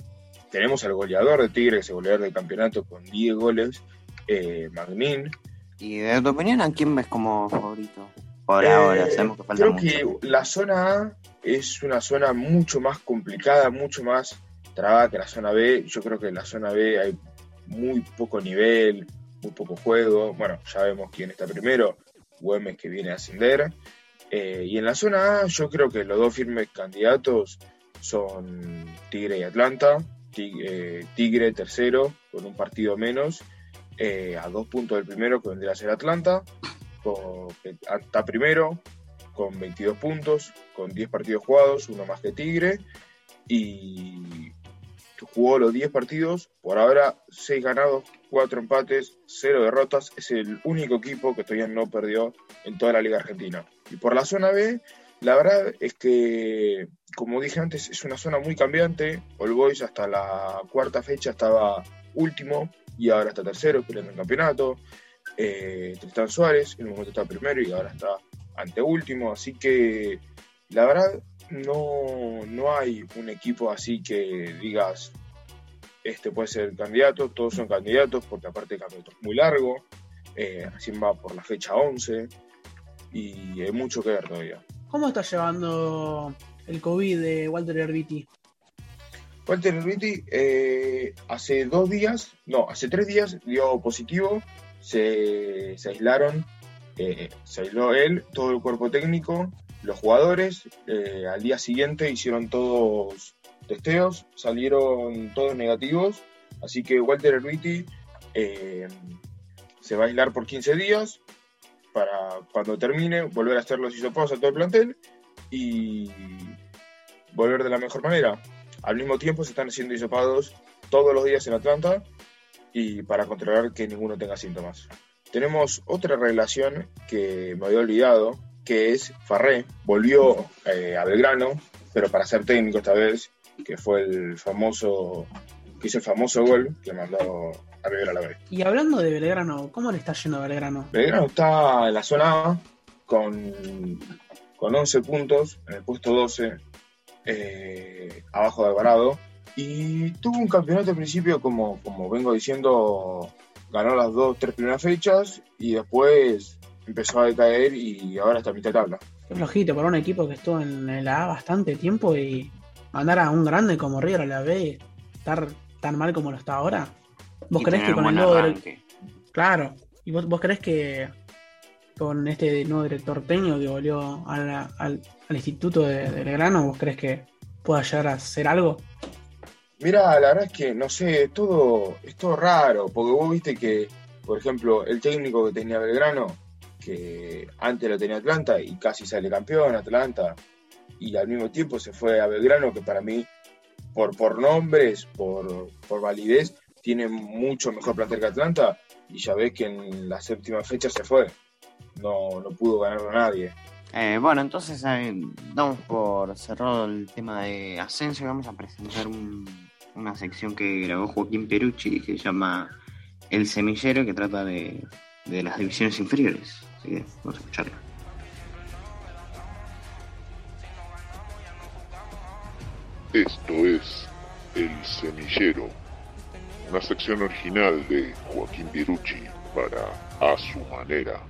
tenemos al goleador de Tigre, que es el goleador del campeonato, con 10 goles, eh, Magnin. Y de tu opinión, ¿a quién ves como favorito? Por Eh, ahora, sabemos que falta creo mucho. que la zona A es una zona mucho más complicada, mucho más trabada que la zona B. Yo creo que en la zona B hay muy poco nivel, muy poco juego. Bueno, ya vemos quién está primero, Güemes que viene a ascender. Eh, y en la zona A yo creo que los dos firmes candidatos son Tigre y Atlanta. Tig- eh, Tigre tercero con un partido menos, eh, a dos puntos del primero que vendría a ser Atlanta está primero con 22 puntos, con 10 partidos jugados, uno más que Tigre, y jugó los 10 partidos, por ahora 6 ganados, 4 empates, 0 derrotas, es el único equipo que todavía no perdió en toda la Liga Argentina. Y por la zona B, la verdad es que, como dije antes, es una zona muy cambiante, All Boys hasta la cuarta fecha estaba último y ahora está tercero, peleando el campeonato. Eh, Tristán Suárez, en un momento está primero y ahora está anteúltimo, así que la verdad no, no hay un equipo así que digas este puede ser el candidato, todos son candidatos porque aparte el campeonato es muy largo, eh, recién va por la fecha 11 y hay mucho que ver todavía. ¿Cómo está llevando el COVID de Walter Herbiti? Walter Herbiti eh, hace dos días, no, hace tres días dio positivo, se, se aislaron, eh, se aisló él, todo el cuerpo técnico, los jugadores, eh, al día siguiente hicieron todos testeos, salieron todos negativos, así que Walter Herbiti eh, se va a aislar por 15 días para cuando termine volver a hacer los hisopados a todo el plantel y volver de la mejor manera. Al mismo tiempo se están haciendo hisopados todos los días en Atlanta y para controlar que ninguno tenga síntomas. Tenemos otra relación que me había olvidado, que es Farré. Volvió eh, a Belgrano, pero para ser técnico esta vez, que fue el famoso, que hizo el famoso gol que mandó a River a la vez. Y hablando de Belgrano, ¿cómo le está yendo a Belgrano? Belgrano está en la zona A con, con 11 puntos, en el puesto 12, eh, abajo de Alvarado. Y tuvo un campeonato al principio, como, como vengo diciendo, ganó las dos, tres primeras fechas y después empezó a decaer y ahora está a mitad de tabla. Qué flojito para un equipo que estuvo en la A bastante tiempo y mandar a un grande como River a la B y estar tan mal como lo está ahora. ¿Vos Y tener que con el nuevo arranque. Claro. ¿Y vos, vos creés que con este nuevo director técnico que volvió a la- al, al instituto de, de Belgrano, vos creés que pueda llegar a hacer algo? Mira, la verdad es que no sé, es todo, es todo raro, porque vos viste que, por ejemplo, el técnico que tenía Belgrano, que antes lo tenía Atlanta y casi sale campeón Atlanta, y al mismo tiempo se fue a Belgrano, que para mí, por, por nombres, por, por validez, tiene mucho mejor plantel que Atlanta, y ya ves que en la séptima fecha se fue, no, no pudo ganarlo nadie. Eh, bueno, entonces eh, damos por cerrado el tema de ascenso y vamos a presentar un- una sección que grabó Joaquín Perucci que se llama El Semillero, que trata de, de las divisiones inferiores. Así que vamos a escucharlo. Esto es El Semillero, una sección original de Joaquín Pirucci para A Su Manera,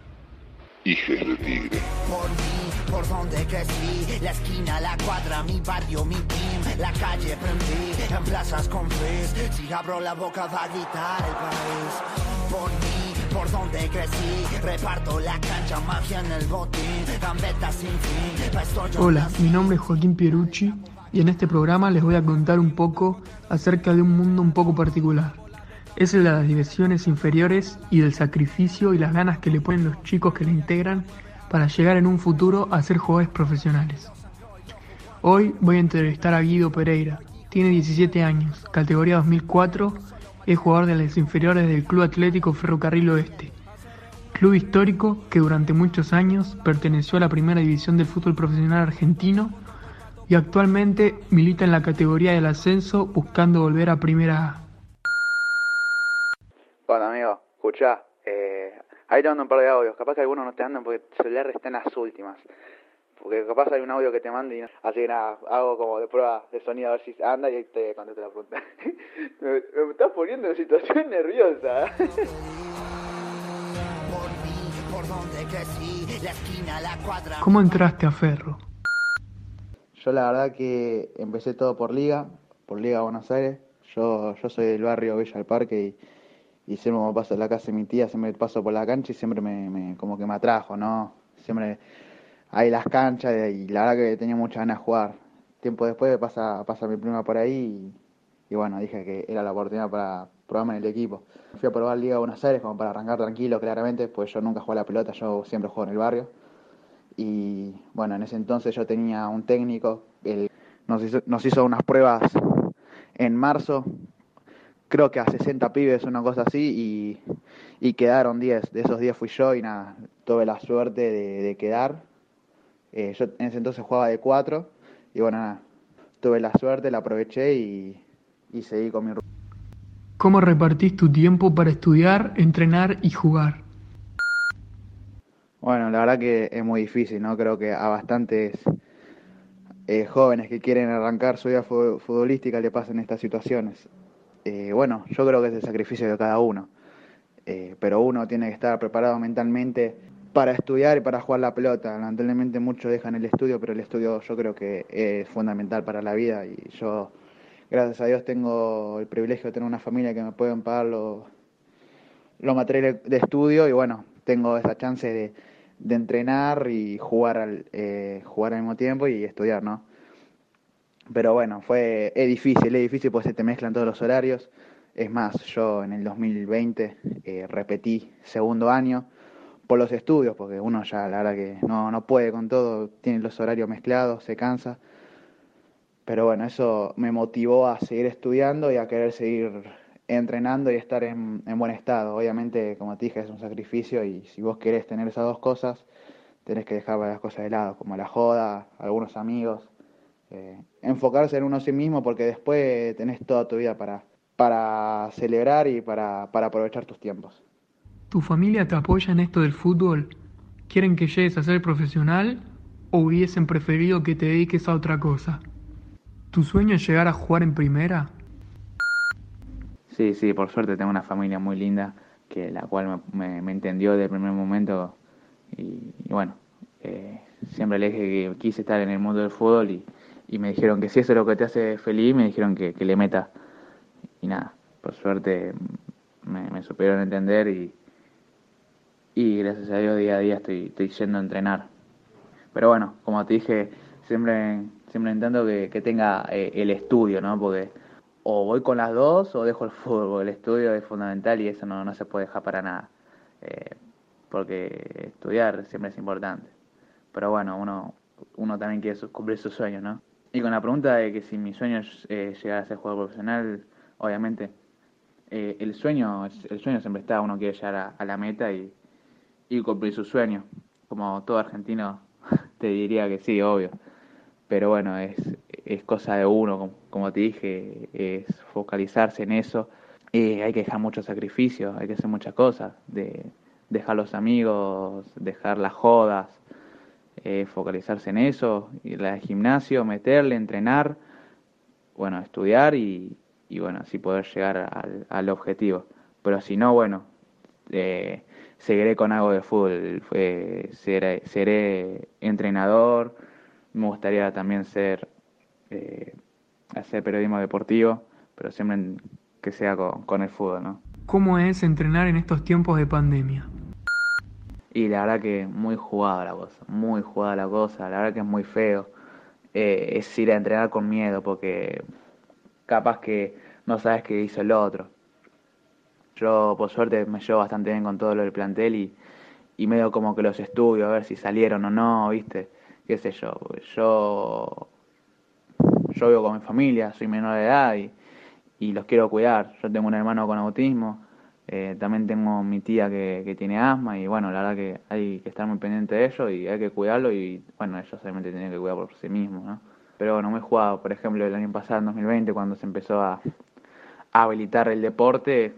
Hijes de Tigre. por mí, por donde crecí, la esquina, la cuadra, mi barrio, mi team, la calle prendí, en plazas con frizz, si abro la boca va a gritar el país. Por mí, por donde crecí. Reparto la cancha, magia en el botín, gambeta sin fin. Hola, mi nombre es Joaquín Pierucci y en este programa les voy a contar un poco acerca de un mundo un poco particular. Es el de las divisiones inferiores y del sacrificio y las ganas que le ponen los chicos que le integran para llegar en un futuro a ser jugadores profesionales. Hoy voy a entrevistar a Guido Pereira. Tiene 17 años, categoría 2004, es jugador de las inferiores del Club Atlético Ferrocarril Oeste, club histórico que durante muchos años perteneció a la primera división del fútbol profesional argentino y actualmente milita en la categoría del ascenso buscando volver a Primera A. Bueno, amigo, escuchá, eh, ahí te un par de audios. Capaz que algunos no te andan porque el celular está en las últimas. Porque capaz hay un audio que te mande y no. Así que nada, hago como de prueba de sonido a ver si anda y ahí te contesto la pregunta. me, me estás poniendo en situación nerviosa. por donde crecí. La esquina, la cuadra. ¿Cómo entraste a Ferro? Yo la verdad que empecé todo por Liga, por Liga Buenos Aires. Yo, yo soy del barrio Villa del Parque y, y siempre me paso en la casa de mi tía, siempre paso por la cancha y siempre me, me- como que me atrajo, ¿no? Siempre hay las canchas y la verdad que tenía muchas ganas de jugar. Tiempo después pasa, pasa mi prima por ahí y, bueno, dije que era la oportunidad para probarme en el equipo. Fui a probar Liga Buenos Aires como para arrancar tranquilo, claramente, pues yo nunca jugué a la pelota, yo siempre juego en el barrio. Y bueno, en ese entonces yo tenía un técnico, él nos hizo, nos hizo unas pruebas en marzo, creo que a 60 pibes, una cosa así, y, y quedaron 10. De esos 10 fui yo y nada, tuve la suerte de, de quedar. Eh, yo en ese entonces jugaba de 4 y bueno, nada, tuve la suerte, la aproveché y, y seguí con mi ru- ¿Cómo repartís tu tiempo para estudiar, entrenar y jugar? Bueno, la verdad que es muy difícil, ¿no? Creo que a bastantes eh, jóvenes que quieren arrancar su vida fu- futbolística le pasan estas situaciones. Eh, bueno, yo creo que es el sacrificio de cada uno, Eh, pero uno tiene que estar preparado mentalmente para estudiar y para jugar la pelota. Lamentablemente muchos dejan el estudio, pero el estudio yo creo que es fundamental para la vida y yo, gracias a Dios, tengo el privilegio de tener una familia que me pueden pagar los los materiales de estudio y bueno, tengo esa chance de, de entrenar y jugar al, eh, jugar al mismo tiempo y estudiar, ¿no? Pero bueno, fue, es difícil, es difícil porque se te mezclan todos los horarios. Es más, yo en el 2020 eh, repetí segundo año por los estudios, porque uno ya la verdad que no, no puede con todo, tiene los horarios mezclados, se cansa. Pero bueno, eso me motivó a seguir estudiando y a querer seguir entrenando y estar en, en buen estado. Obviamente, como te dije, es un sacrificio y si vos querés tener esas dos cosas, tenés que dejar varias cosas de lado, como la joda, algunos amigos. eh, enfocarse en uno sí mismo porque después tenés toda tu vida para, para celebrar y para, para aprovechar tus tiempos. ¿Tu familia te apoya en esto del fútbol? ¿Quieren que llegues a ser profesional o hubiesen preferido que te dediques a otra cosa? ¿Tu sueño es llegar a jugar en primera? Sí, sí, por suerte tengo una familia muy linda, que la cual me, entendió desde el primer momento y, y bueno, eh, siempre le dije que quise estar en el mundo del fútbol y, y me dijeron que si eso es lo que te hace feliz, me dijeron que, que le meta y nada, por suerte me, me supieron entender y, y gracias a Dios día a día estoy, estoy yendo a entrenar. Pero bueno, como te dije, siempre, siempre intento que, que tenga eh, el estudio, ¿no? Porque o voy con las dos o dejo el fútbol, el estudio es fundamental y eso no, no se puede dejar para nada. Eh, porque estudiar siempre es importante. Pero bueno, uno, uno también quiere cumplir sus sueños, ¿no? Y con la pregunta de que si mi sueño es eh, llegar a ser jugador profesional, obviamente el sueño el sueño siempre está, uno quiere llegar a la meta y, y cumplir su sueño. Como todo argentino te diría que sí, obvio. Pero bueno, es, es cosa de uno, como, como te dije, es focalizarse en eso. Eh, hay que dejar muchos sacrificios, hay que hacer muchas cosas, de dejar los amigos, dejar las jodas, eh, focalizarse en eso, ir al gimnasio, meterle, entrenar, bueno, estudiar y, y bueno, así poder llegar al, al objetivo. Pero si no, bueno, eh, seguiré con algo de fútbol, eh, seré, seré entrenador, me gustaría también ser, eh, hacer periodismo deportivo, pero siempre que sea con, con el fútbol, ¿no? ¿Cómo es entrenar en estos tiempos de pandemia? Y la verdad que muy jugada la cosa, muy jugada la cosa, la verdad que es muy feo. Eh, es ir a entrenar con miedo porque capaz que no sabes qué hizo el otro. Yo por suerte me llevo bastante bien con todo lo del plantel y, y medio como que los estudio a ver si salieron o no, ¿viste? Qué sé yo, yo yo vivo con mi familia, soy menor de edad y, y los quiero cuidar. Yo tengo un hermano con autismo, eh, también tengo mi tía que, que tiene asma y bueno, la verdad que hay que estar muy pendiente de ellos y hay que cuidarlo y bueno, ellos obviamente tienen que cuidar por sí mismos, ¿no? Pero bueno, muy jugado, por ejemplo, el año pasado, en 2020, cuando se empezó a, a habilitar el deporte,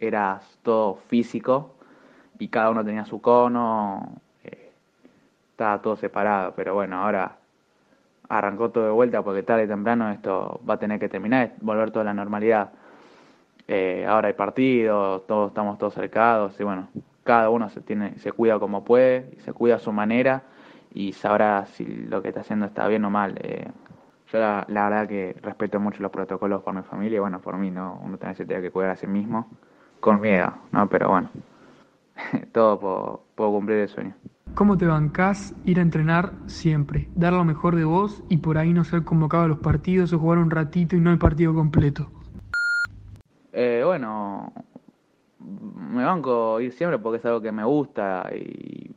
era todo físico y cada uno tenía su cono, eh, estaba todo separado, pero bueno, ahora arrancó todo de vuelta porque tarde o temprano esto va a tener que terminar, volver toda la normalidad. Eh, ahora hay partidos, todos estamos todos cercados y bueno, cada uno se tiene, se cuida como puede, se cuida a su manera y sabrá si lo que está haciendo está bien o mal. Eh, yo la, la verdad que respeto mucho los protocolos por mi familia y bueno, por mí no, uno también se tiene que cuidar a sí mismo con miedo, ¿no? Pero bueno, todo puedo, puedo cumplir el sueño. ¿Cómo te bancás ir a entrenar siempre? Dar lo mejor de vos y por ahí no ser convocado a los partidos o jugar un ratito y no el partido completo. Eh, bueno, me banco ir siempre porque es algo que me gusta y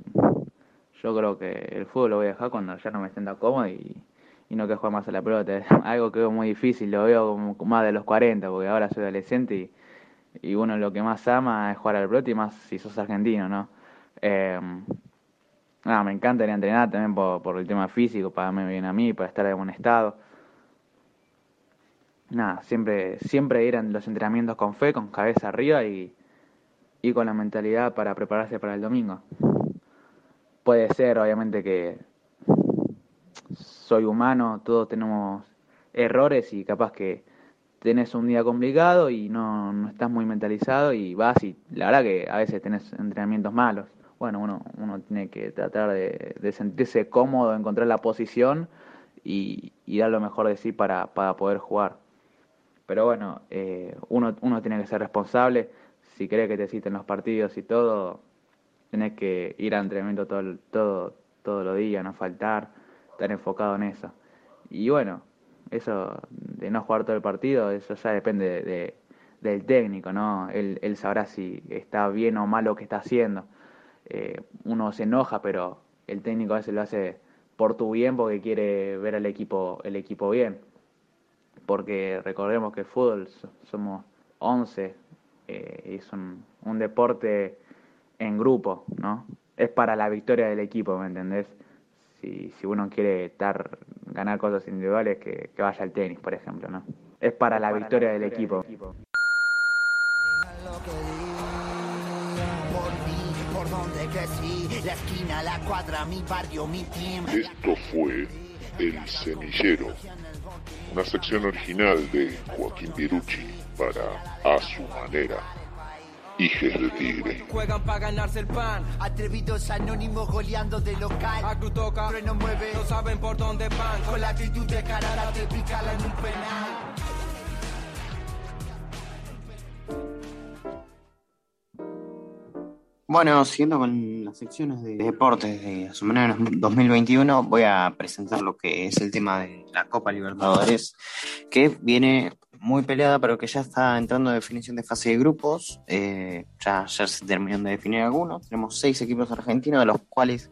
yo creo que el fútbol lo voy a dejar cuando ya no me sienta cómodo y, y no que juegue más a la pelota. Es algo que veo muy difícil, lo veo como más de los 40 porque ahora soy adolescente y, y uno lo que más ama es jugar al pelota y más si sos argentino, ¿no? Eh, nada, me encanta ir a entrenar también por, por el tema físico, para verme bien a mí, para estar de buen estado. Nada, siempre, siempre ir a los entrenamientos con fe, con cabeza arriba y, y con la mentalidad para prepararse para el domingo. Puede ser, obviamente, que soy humano, todos tenemos errores y capaz que tenés un día complicado y no, no estás muy mentalizado y vas y la verdad que a veces tenés entrenamientos malos. Bueno, uno, uno tiene que tratar de, sentirse cómodo, encontrar la posición y, dar lo mejor de sí para, para poder jugar. Pero bueno, eh, uno, uno tiene que ser responsable. Si querés que te citen los partidos y todo, tenés que ir al entrenamiento todo, todo, todos los días, no faltar, estar enfocado en eso. Y bueno, eso de no jugar todo el partido, eso ya depende de, de- del técnico, ¿no? Él, él sabrá si está bien o mal lo que está haciendo. Eh, uno se enoja, pero el técnico a veces lo hace por tu bien porque quiere ver al equipo, el equipo bien. Porque recordemos que el fútbol so- somos 11, eh, es un, un deporte en grupo, ¿no? Es para la victoria del equipo, ¿me entendés? Si, si uno quiere estar, ganar cosas individuales, que, que vaya al tenis, por ejemplo, ¿no? Es para la victoria del equipo. Esto fue El Semillero, una sección original de Joaquín Pirucci para A Su Manera. Hijes de Tigre. Juegan para ganarse el pan. Atrevidos anónimos goleando de local. A toca, no mueve. No saben por dónde van. Con la actitud de cara de picarla en un penal. Bueno, siguiendo con las secciones de deportes de a su manera 2021, voy a presentar lo que es el tema de la Copa Libertadores, que viene muy peleada, pero que ya está entrando en definición de fase de grupos. Eh, ya, ya se terminaron de definir algunos. Tenemos seis equipos argentinos, de los cuales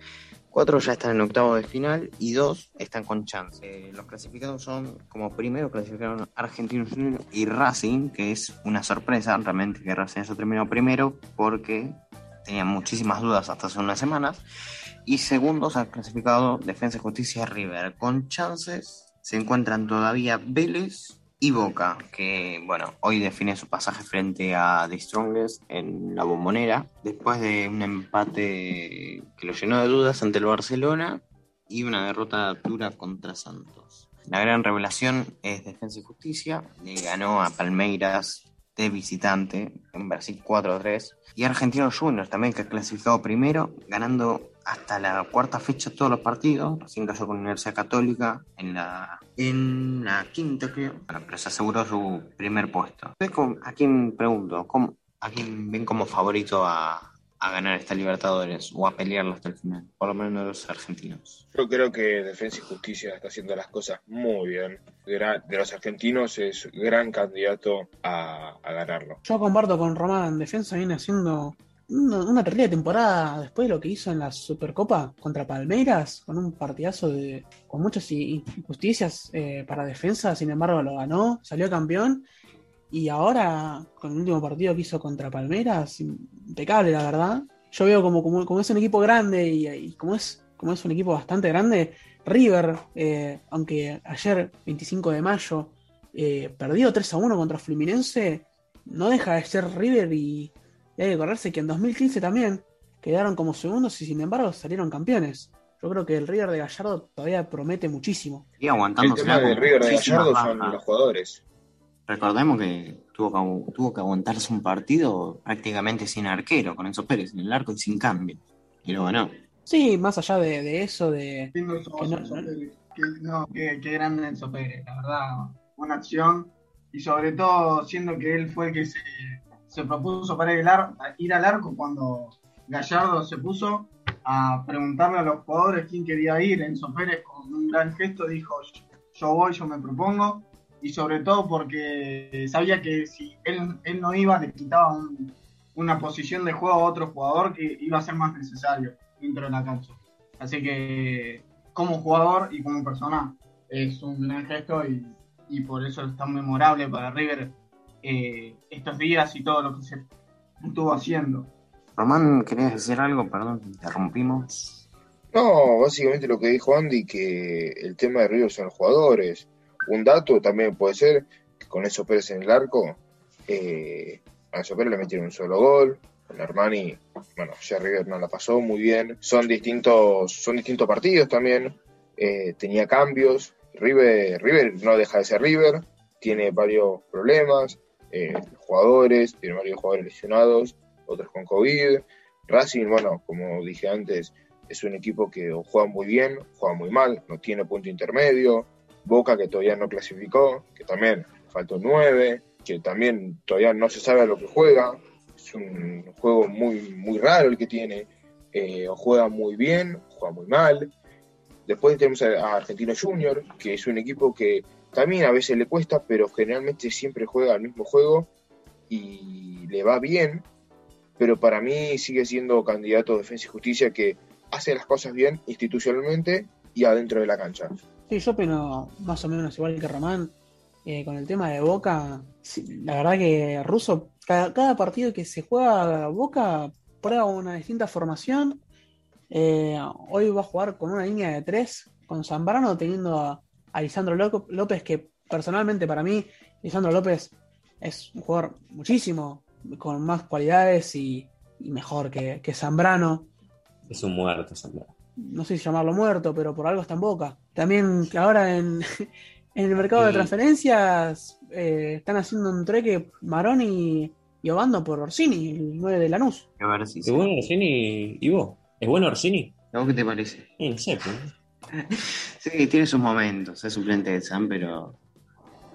cuatro ya están en octavo de final y dos están con chance. Eh, los clasificados son, como primero, clasificaron Argentinos y Racing, que es una sorpresa realmente que Racing haya terminado primero, porque tenían muchísimas dudas hasta hace unas semanas. Y segundos han clasificado Defensa y Justicia River. Con chances se encuentran todavía Vélez y Boca, que bueno, hoy define su pasaje frente a The Strongest en la bombonera, después de un empate que lo llenó de dudas ante el Barcelona y una derrota dura contra Santos. La gran revelación es Defensa y Justicia, le ganó a Palmeiras de visitante en Brasil 4-3. Y Argentinos Juniors también, que ha clasificado primero, ganando hasta la cuarta fecha todos los partidos. Recién cayó con Universidad Católica en la, en la quinta, creo. Bueno, pero se aseguró su primer puesto. Entonces, ¿con- ¿a quién pregunto? ¿Cómo, ¿A quién ven como favorito a, a ganar esta Libertadores o a pelearlo hasta el final? Por lo menos los argentinos. Yo creo que Defensa y Justicia está haciendo las cosas muy bien. De los argentinos es gran candidato a, a ganarlo. Yo comparto con Román, Defensa viene haciendo una, una terrible temporada después de lo que hizo en la Supercopa contra Palmeiras, con un partidazo de, con muchas injusticias eh, para Defensa, sin embargo lo ganó, salió campeón y ahora con el último partido que hizo contra Palmeiras, impecable la verdad. Yo veo como, como, es un equipo grande y, y como, es, como es un equipo bastante grande, River, eh, aunque ayer 25 de mayo eh, perdió 3 a 1 contra Fluminense, no deja de ser River y, y hay que acordarse que en 2015 también quedaron como segundos y sin embargo salieron campeones. Yo creo que el River de Gallardo todavía promete muchísimo. Y aguantando. El tema de River de Gallardo son los jugadores. Recordemos que tuvo que, agu- tuvo que aguantarse un partido prácticamente sin arquero, con Enzo Pérez en el arco y sin cambio. Y lo ganó. Sí, más allá de, de eso, de... Tengo esos que no- Enzo Pérez. Qué, no, qué, qué grande Enzo Pérez, la verdad. Buena acción. Y sobre todo, siendo que él fue el que se, se propuso para ir, al arco cuando Gallardo se puso a preguntarle a los jugadores quién quería ir. Enzo Pérez, con un gran gesto, dijo: Yo voy, yo me propongo. Y sobre todo porque sabía que si él, él no iba, le quitaba un- una posición de juego a otro jugador que iba a ser más necesario dentro de la cancha. Así que como jugador y como persona es un gran gesto y, y por eso es tan memorable para River eh, estos días y todo lo que se estuvo haciendo. Román, ¿querías decir algo? Perdón, te interrumpimos. No, básicamente lo que dijo Andy, que el tema de River son los jugadores. Un dato también puede ser que con Enzo Pérez en el arco, eh, a Enzo Pérez le metieron un solo gol. Con Armani, bueno, ya River no la pasó muy bien. Son distintos, son distintos partidos también. eh, tenía cambios. River, River no deja de ser River. Tiene varios problemas. Eh, jugadores, tiene varios jugadores lesionados, otros con COVID. Racing, bueno, como dije antes, es un equipo que juega muy bien, juega muy mal, no tiene punto intermedio. Boca que todavía no clasificó, que también faltó nueve, que también todavía no se sabe a lo que juega. Es un juego muy, muy raro el que tiene. Eh, juega muy bien, juega muy mal. Después tenemos a Argentino Junior, que es un equipo que también a veces le cuesta, pero generalmente siempre juega el mismo juego y le va bien. Pero para mí sigue siendo candidato a Defensa y Justicia que hace las cosas bien institucionalmente y adentro de la cancha. Sí, yo opino más o menos igual que Román. eh, con el tema de Boca, la verdad que Russo, cada, cada partido que se juega Boca prueba una distinta formación. Eh, hoy va a jugar con una línea de tres, con Zambrano teniendo a, a Lisandro López, que personalmente para mí, Lisandro López es un jugador muchísimo, con más cualidades y, y mejor que, que Zambrano Es un muerto, Zambrano. no sé si llamarlo muerto, pero por algo está en boca. También que ahora en, en el mercado de Sí. transferencias eh, están haciendo un treque Marón y, y Obando por Orsini, el 9 de Lanús. A ver si ¿Es bueno Orsini y vos? ¿Es bueno Orsini? ¿A vos qué te parece? Y no sé, pues. Sí, tiene sus momentos, es suplente de San, pero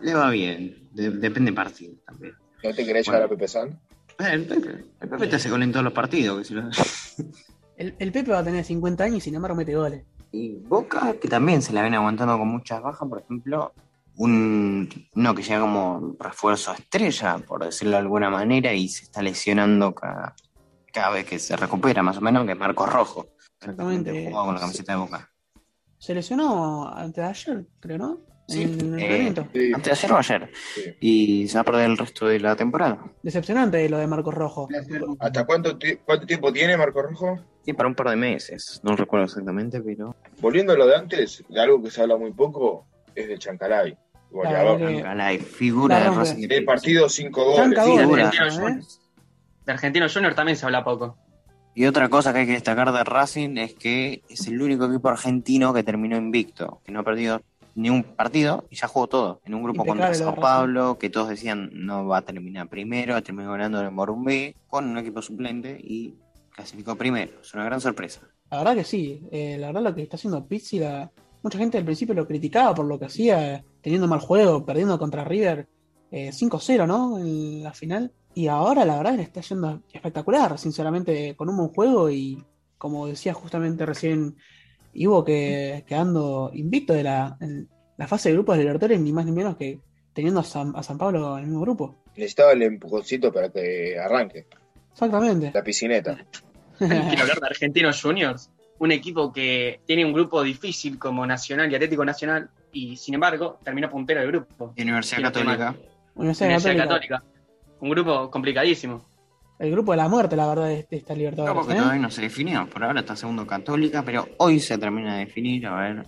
le va bien. De- depende del partido también. ¿No te querés Bueno. llevar a Pepe San? Eh, El Pepe, el Pepe te hace gol en todos los partidos. que si lo- El, el Pepe va a tener 50 años y sin embargo mete goles. Y Boca, que también se la ven aguantando con muchas bajas, por ejemplo, un no que llega como refuerzo estrella, por decirlo de alguna manera, y se está lesionando cada, cada vez que se recupera, más o menos, que es Marcos Rojo. Exactamente. Jugaba con la camiseta de Boca. Se lesionó antes de ayer, creo, ¿no? Sí, En el eh, entrenamiento. antes de ayer o ayer. Y se va a perder el resto de la temporada. Decepcionante lo de Marcos Rojo. ¿Hasta cuánto, cuánto tiempo tiene Marco Rojo? Sí, para un par de meses. No recuerdo exactamente, pero. Volviendo a lo de antes, de algo que se habla muy poco, es de Chancalay. Goleador. Chancalay, figura de. Racing. De partido, cinco goles. De Junior, de Argentino Junior también se habla poco. Y otra cosa que hay que destacar de Racing es que es el único equipo argentino que terminó invicto, que no ha perdido ni un partido y ya jugó todo. En un grupo Impecable contra Sao. Pablo, que todos decían no va a terminar primero, terminó ganando en el Morumbí con un equipo suplente y clasificó primero. Es una gran sorpresa. La verdad que sí. eh, la verdad lo que está haciendo Pizzi, la... mucha gente al principio lo criticaba por lo que hacía, teniendo mal juego, perdiendo contra River. Eh, 5-0, ¿no? En la final. Y ahora la verdad que le está yendo espectacular, sinceramente, con un buen juego y como decía justamente recién Ivo, que quedando invicto de la, en la fase de grupos de Libertadores, ni más ni menos que teniendo a San, a San Pablo en el mismo grupo. Necesitaba el empujoncito para que arranque. Exactamente. La piscineta. Quiero hablar de Argentinos Juniors, un equipo que tiene un grupo difícil como Nacional y Atlético Nacional, y sin embargo terminó puntero del grupo. Universidad. Católica. Universidad Universidad Católica. Católica. Un grupo complicadísimo. El grupo de la muerte, la verdad, de, de esta No, Libertadores. porque ¿eh? todavía no se definió. Por ahora está segundo Católica, pero hoy se termina de definir a ver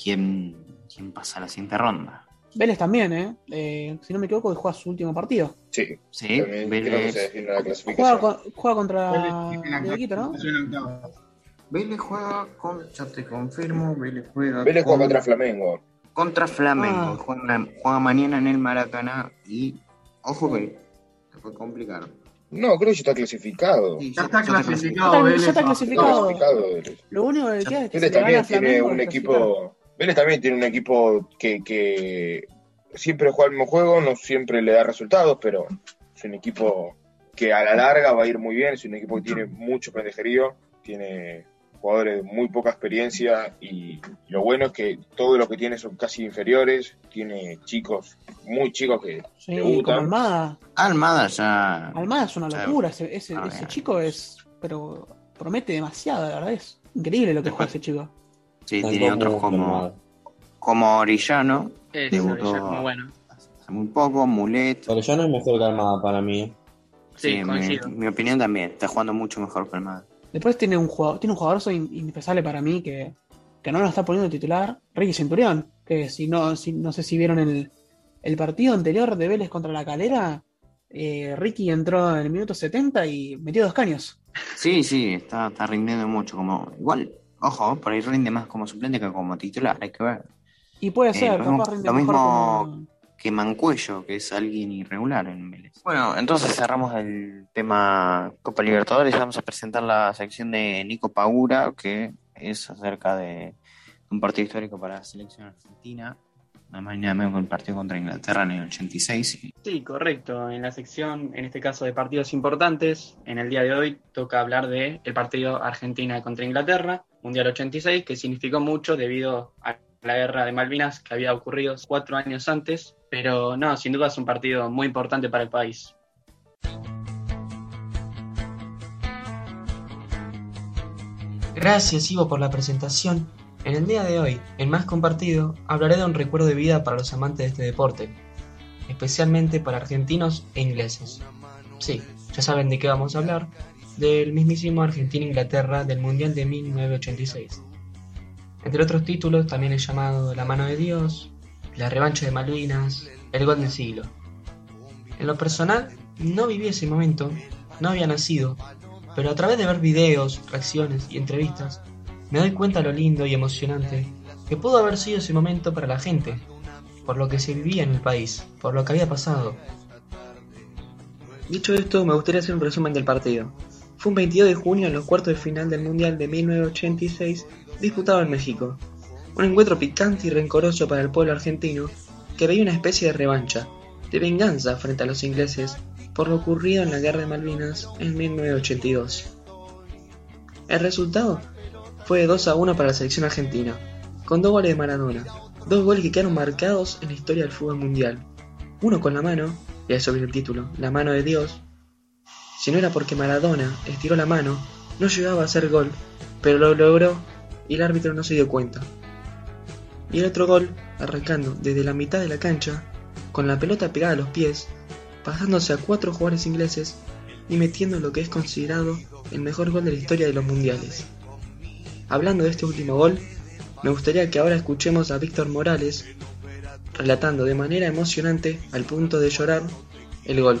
quién, quién pasa a la siguiente ronda. Vélez también, ¿eh? Eh, Si no me equivoco, juega su último partido. Sí. Sí, Vélez. creo que se define la Juega, con- juega contra Dieguito, ¿no? Vélez juega con, ya te confirmo, Vélez juega Vélez juega con- contra Flamengo. Contra Flamengo. Ah. Juega, juega mañana en el Maracaná y ojo que se puede complicar. No, creo que ya está clasificado. Sí, Ya está Ya clasificado, está- Vélez. ya está Está clasificado. Lo único que queda es que Vélez también tiene un equipo. Vélez también tiene un equipo que, que siempre juega el mismo juego, no siempre le da resultados, pero es un equipo que a la larga va a ir muy bien. Es un equipo que tiene mucho pendejerío, tiene jugadores de muy poca experiencia y lo bueno es que todo lo que tiene son casi inferiores. Tiene chicos, muy chicos que Sí, como debutan. Almada. Almada ya. Almada es una locura. Ese, ese, Ah, ese chico es. Pero promete demasiado, la verdad. Es increíble lo que juega ese chico. Sí, tiene otros como, como Orellano, Es Debutó. ya es muy bueno. hace muy poco, Mulet. Pero ya no es mejor que Almada para mí. Sí, mi, coincido. mi opinión también, está jugando mucho mejor que Almada. Después tiene un jugador, tiene un jugador in- indispensable para mí que, que no lo está poniendo titular, Ricky Centurión, que si no, si, no sé si vieron el, el partido anterior de Vélez contra la calera, eh, Ricky entró en el minuto 70 y metió dos caños. Sí, sí, está, está rindiendo mucho. como Igual, ojo, por ahí rinde más como suplente que como titular, hay que ver. Y puede Eh, ser, lo mismo- rinde lo mejor mismo- como- que Mancuello, que es alguien irregular en Vélez. Bueno, entonces cerramos el tema Copa Libertadores. Vamos a presentar la sección de Nico Paura, que es acerca de un partido histórico para la selección argentina. Nada más y nada menos que el partido contra Inglaterra en el 86. Sí, correcto. En la sección, en este caso de partidos importantes, en el día de hoy toca hablar de el partido Argentina contra Inglaterra, Mundial 86, que significó mucho debido a la guerra de Malvinas que había ocurrido cuatro años antes, pero no, sin duda es un partido muy importante para el país. Gracias Ivo por la presentación. En el día de hoy, en Más Compartido, hablaré de un recuerdo de vida para los amantes de este deporte, especialmente para argentinos e ingleses. Sí, ya saben de qué vamos a hablar, del mismísimo Argentina-Inglaterra del Mundial de 1986. Entre otros títulos también es llamado La mano de Dios, La revancha de Malvinas, El gol del siglo. En lo personal, no viví ese momento, no había nacido, pero a través de ver videos, reacciones y entrevistas, me doy cuenta lo lindo y emocionante que pudo haber sido ese momento para la gente, por lo que se vivía en el país, por lo que había pasado. Dicho esto, me gustaría hacer un resumen del partido. Fue un 22 de junio en los cuartos de final del Mundial de 1986, disputado en México. Un encuentro picante y rencoroso para el pueblo argentino, que veía una especie de revancha, de venganza frente a los ingleses por lo ocurrido en la Guerra de Malvinas en 1982. El resultado fue 2 a 1 para la selección argentina, con dos goles de Maradona, dos goles que quedaron marcados en la historia del fútbol mundial. Uno con la mano, y eso viene el título, la mano de Dios. Si no era porque Maradona estiró la mano, no llegaba a ser gol, pero lo logró y el árbitro no se dio cuenta. Y el otro gol, arrancando desde la mitad de la cancha, con la pelota pegada a los pies, pasándose a cuatro jugadores ingleses y metiendo lo que es considerado el mejor gol de la historia de los mundiales. Hablando de este último gol, me gustaría que ahora escuchemos a Víctor Morales relatando de manera emocionante, al punto de llorar, el gol.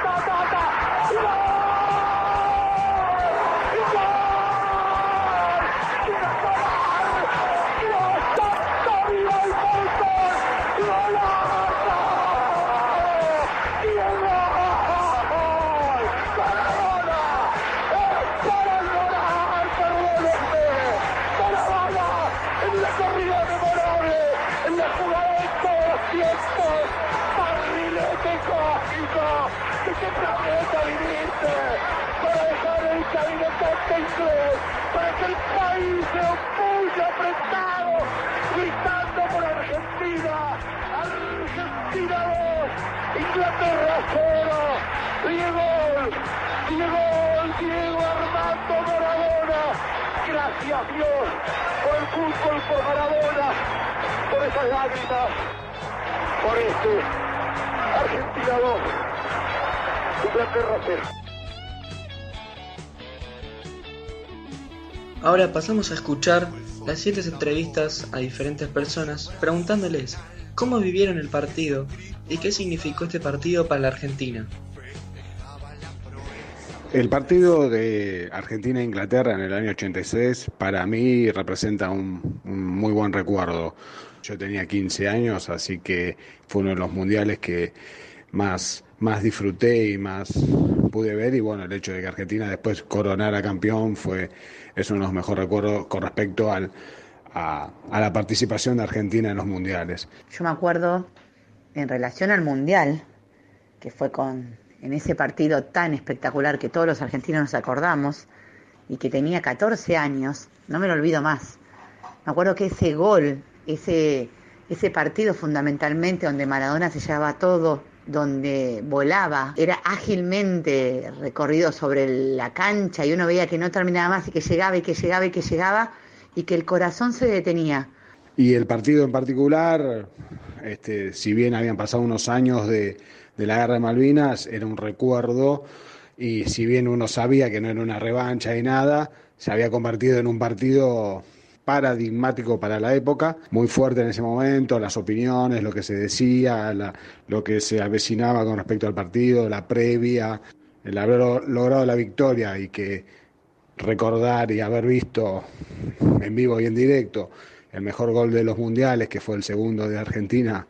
Por el fútbol, por Maradona, por esas lágrimas, por este Argentina 2, Inglaterra 0. Ahora pasamos a escuchar las siete entrevistas a diferentes personas preguntándoles cómo vivieron el partido y qué significó este partido para la Argentina. El partido de Argentina-Inglaterra en el año 86 para mí representa un, muy buen recuerdo. Yo tenía 15 años, así que fue uno de los mundiales que más, más disfruté y más pude ver. Y bueno, el hecho de que Argentina después coronara campeón fue, es uno de los mejores recuerdos con respecto al, a la participación de Argentina en los mundiales. Yo me acuerdo en relación al Mundial, que fue con en ese partido tan espectacular que todos los argentinos nos acordamos, y que tenía 14 años, no me lo olvido más. Me acuerdo que ese gol, ese, ese partido fundamentalmente donde Maradona se llevaba todo, donde volaba, era ágilmente recorrido sobre la cancha y uno veía que no terminaba más y que llegaba y que llegaba y que llegaba y que el corazón se detenía. Y el partido en particular, este, si bien habían pasado unos años de, de la guerra de Malvinas, era un recuerdo y si bien uno sabía que no era una revancha y nada, se había convertido en un partido paradigmático para la época, muy fuerte en ese momento, las opiniones, lo que se decía, lo que se avecinaba con respecto al partido, la previa, el haber logrado la victoria y que recordar y haber visto en vivo y en directo el mejor gol de los mundiales, que fue el segundo de Argentina,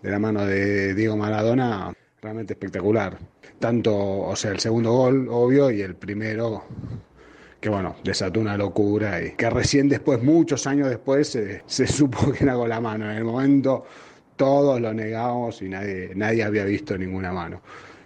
de la mano de Diego Maradona, realmente espectacular. Tanto, o sea, el segundo gol, obvio, y el primero, que bueno, desató una locura y que recién después, muchos años después, se, supo que era con la mano. En el momento todos lo negamos y nadie, nadie había visto ninguna mano,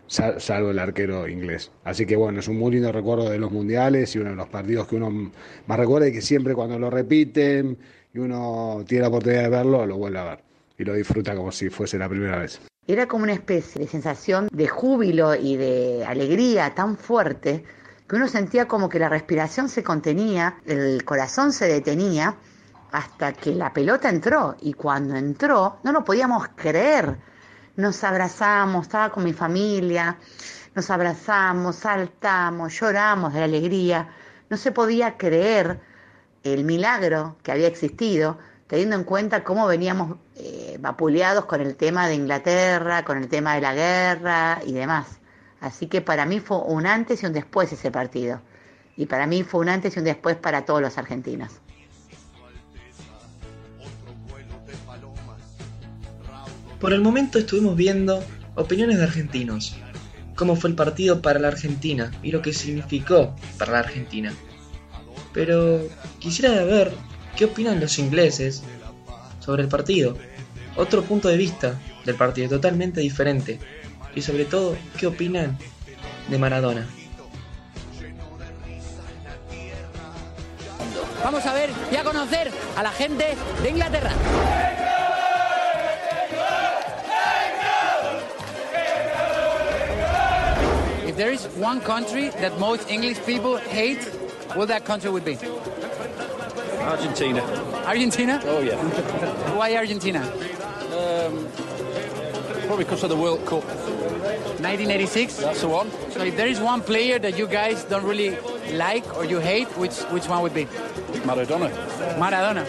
sal- salvo el arquero inglés. Así que bueno, es un muy lindo recuerdo de los mundiales y uno de los partidos que uno más recuerda y que siempre cuando lo repiten y uno tiene la oportunidad de verlo, lo vuelve a ver y lo disfruta como si fuese la primera vez. Era como una especie de sensación de júbilo y de alegría tan fuerte que uno sentía como que la respiración se contenía, el corazón se detenía hasta que la pelota entró y cuando entró no lo podíamos creer. Nos abrazamos, estaba con mi familia, nos abrazamos, saltamos, lloramos de alegría. No se podía creer el milagro que había existido, teniendo en cuenta cómo veníamos eh, vapuleados con el tema de Inglaterra, con el tema de la guerra y demás. Así que para mí fue un antes y un después ese partido. Y para mí fue un antes y un después para todos los argentinos. Por el momento estuvimos viendo opiniones de argentinos, cómo fue el partido para la Argentina y lo que significó para la Argentina. Pero quisiera ver qué opinan los ingleses sobre el partido, otro punto de vista del partido totalmente diferente y sobre todo qué opinan de Maradona. Vamos a ver y a conocer a la gente de Inglaterra. If there is one country that most English people hate, what that country would be? Argentina. Argentina? Oh yeah. Why Argentina? Um, probably because of the World Cup. 1986? That's the one. So if there is one player that you guys don't really like or you hate, which which one would be? Maradona. Maradona.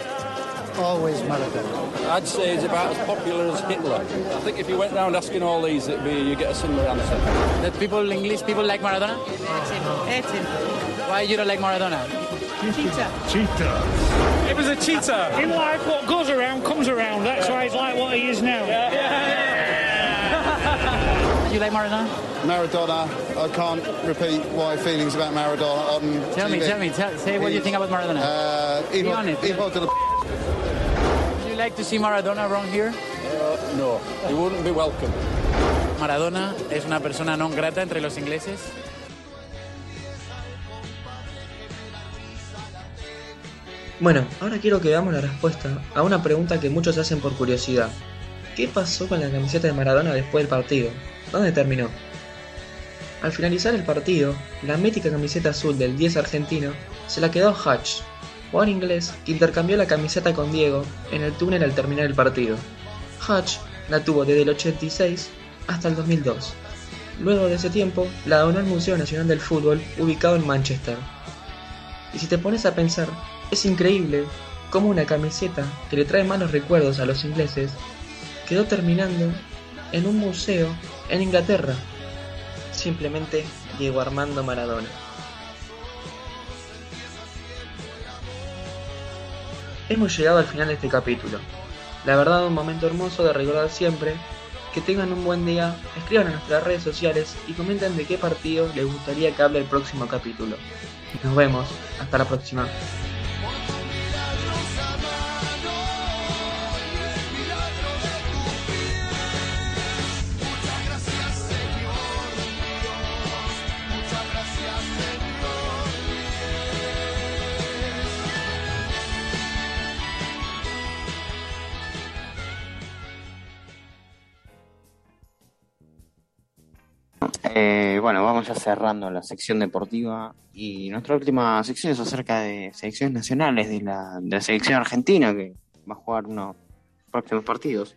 Always Maradona. I'd say he's about as popular as Hitler. I think if you went around asking all these, it'd be you get a similar answer. That people, English people like Maradona? hate him Why you don't like Maradona? Cheetah. Cheetah. It was a cheetah. In life, what goes around comes around. That's why he's like what he is now. You like Maradona? Maradona, I can't repeat my feelings about Maradona on Tell me, tell me, tell, say what you think about Maradona. Uh, Be hijo, honest. hijo de la Would you like to see Maradona around here? Uh, no, he wouldn't be welcome. Maradona es una persona non grata entre los ingleses. Bueno, ahora quiero que veamos la respuesta a una pregunta que muchos hacen por curiosidad. ¿Qué pasó con la camiseta de Maradona después del partido? ¿Dónde terminó? Al finalizar el partido, la mítica camiseta azul del 10 argentino se la quedó Hutch, jugador inglés que intercambió la camiseta con Diego en el túnel al terminar el partido. Hutch la tuvo desde el 86 hasta el 2002. Luego de ese tiempo, la donó al Museo Nacional del Fútbol ubicado en Manchester. Y si te pones a pensar, es increíble cómo una camiseta que le trae malos recuerdos a los ingleses quedó terminando en un museo en Inglaterra. Simplemente Diego Armando Maradona. Hemos llegado al final de este capítulo. La verdad, un momento hermoso de recordar siempre. Que tengan un buen día, escriban en nuestras redes sociales y comenten de qué partido les gustaría que hable el próximo capítulo. Nos vemos, hasta la próxima. Eh, bueno, vamos ya cerrando la sección deportiva y nuestra última sección es acerca de selecciones nacionales de la, de la selección argentina que va a jugar unos próximos partidos.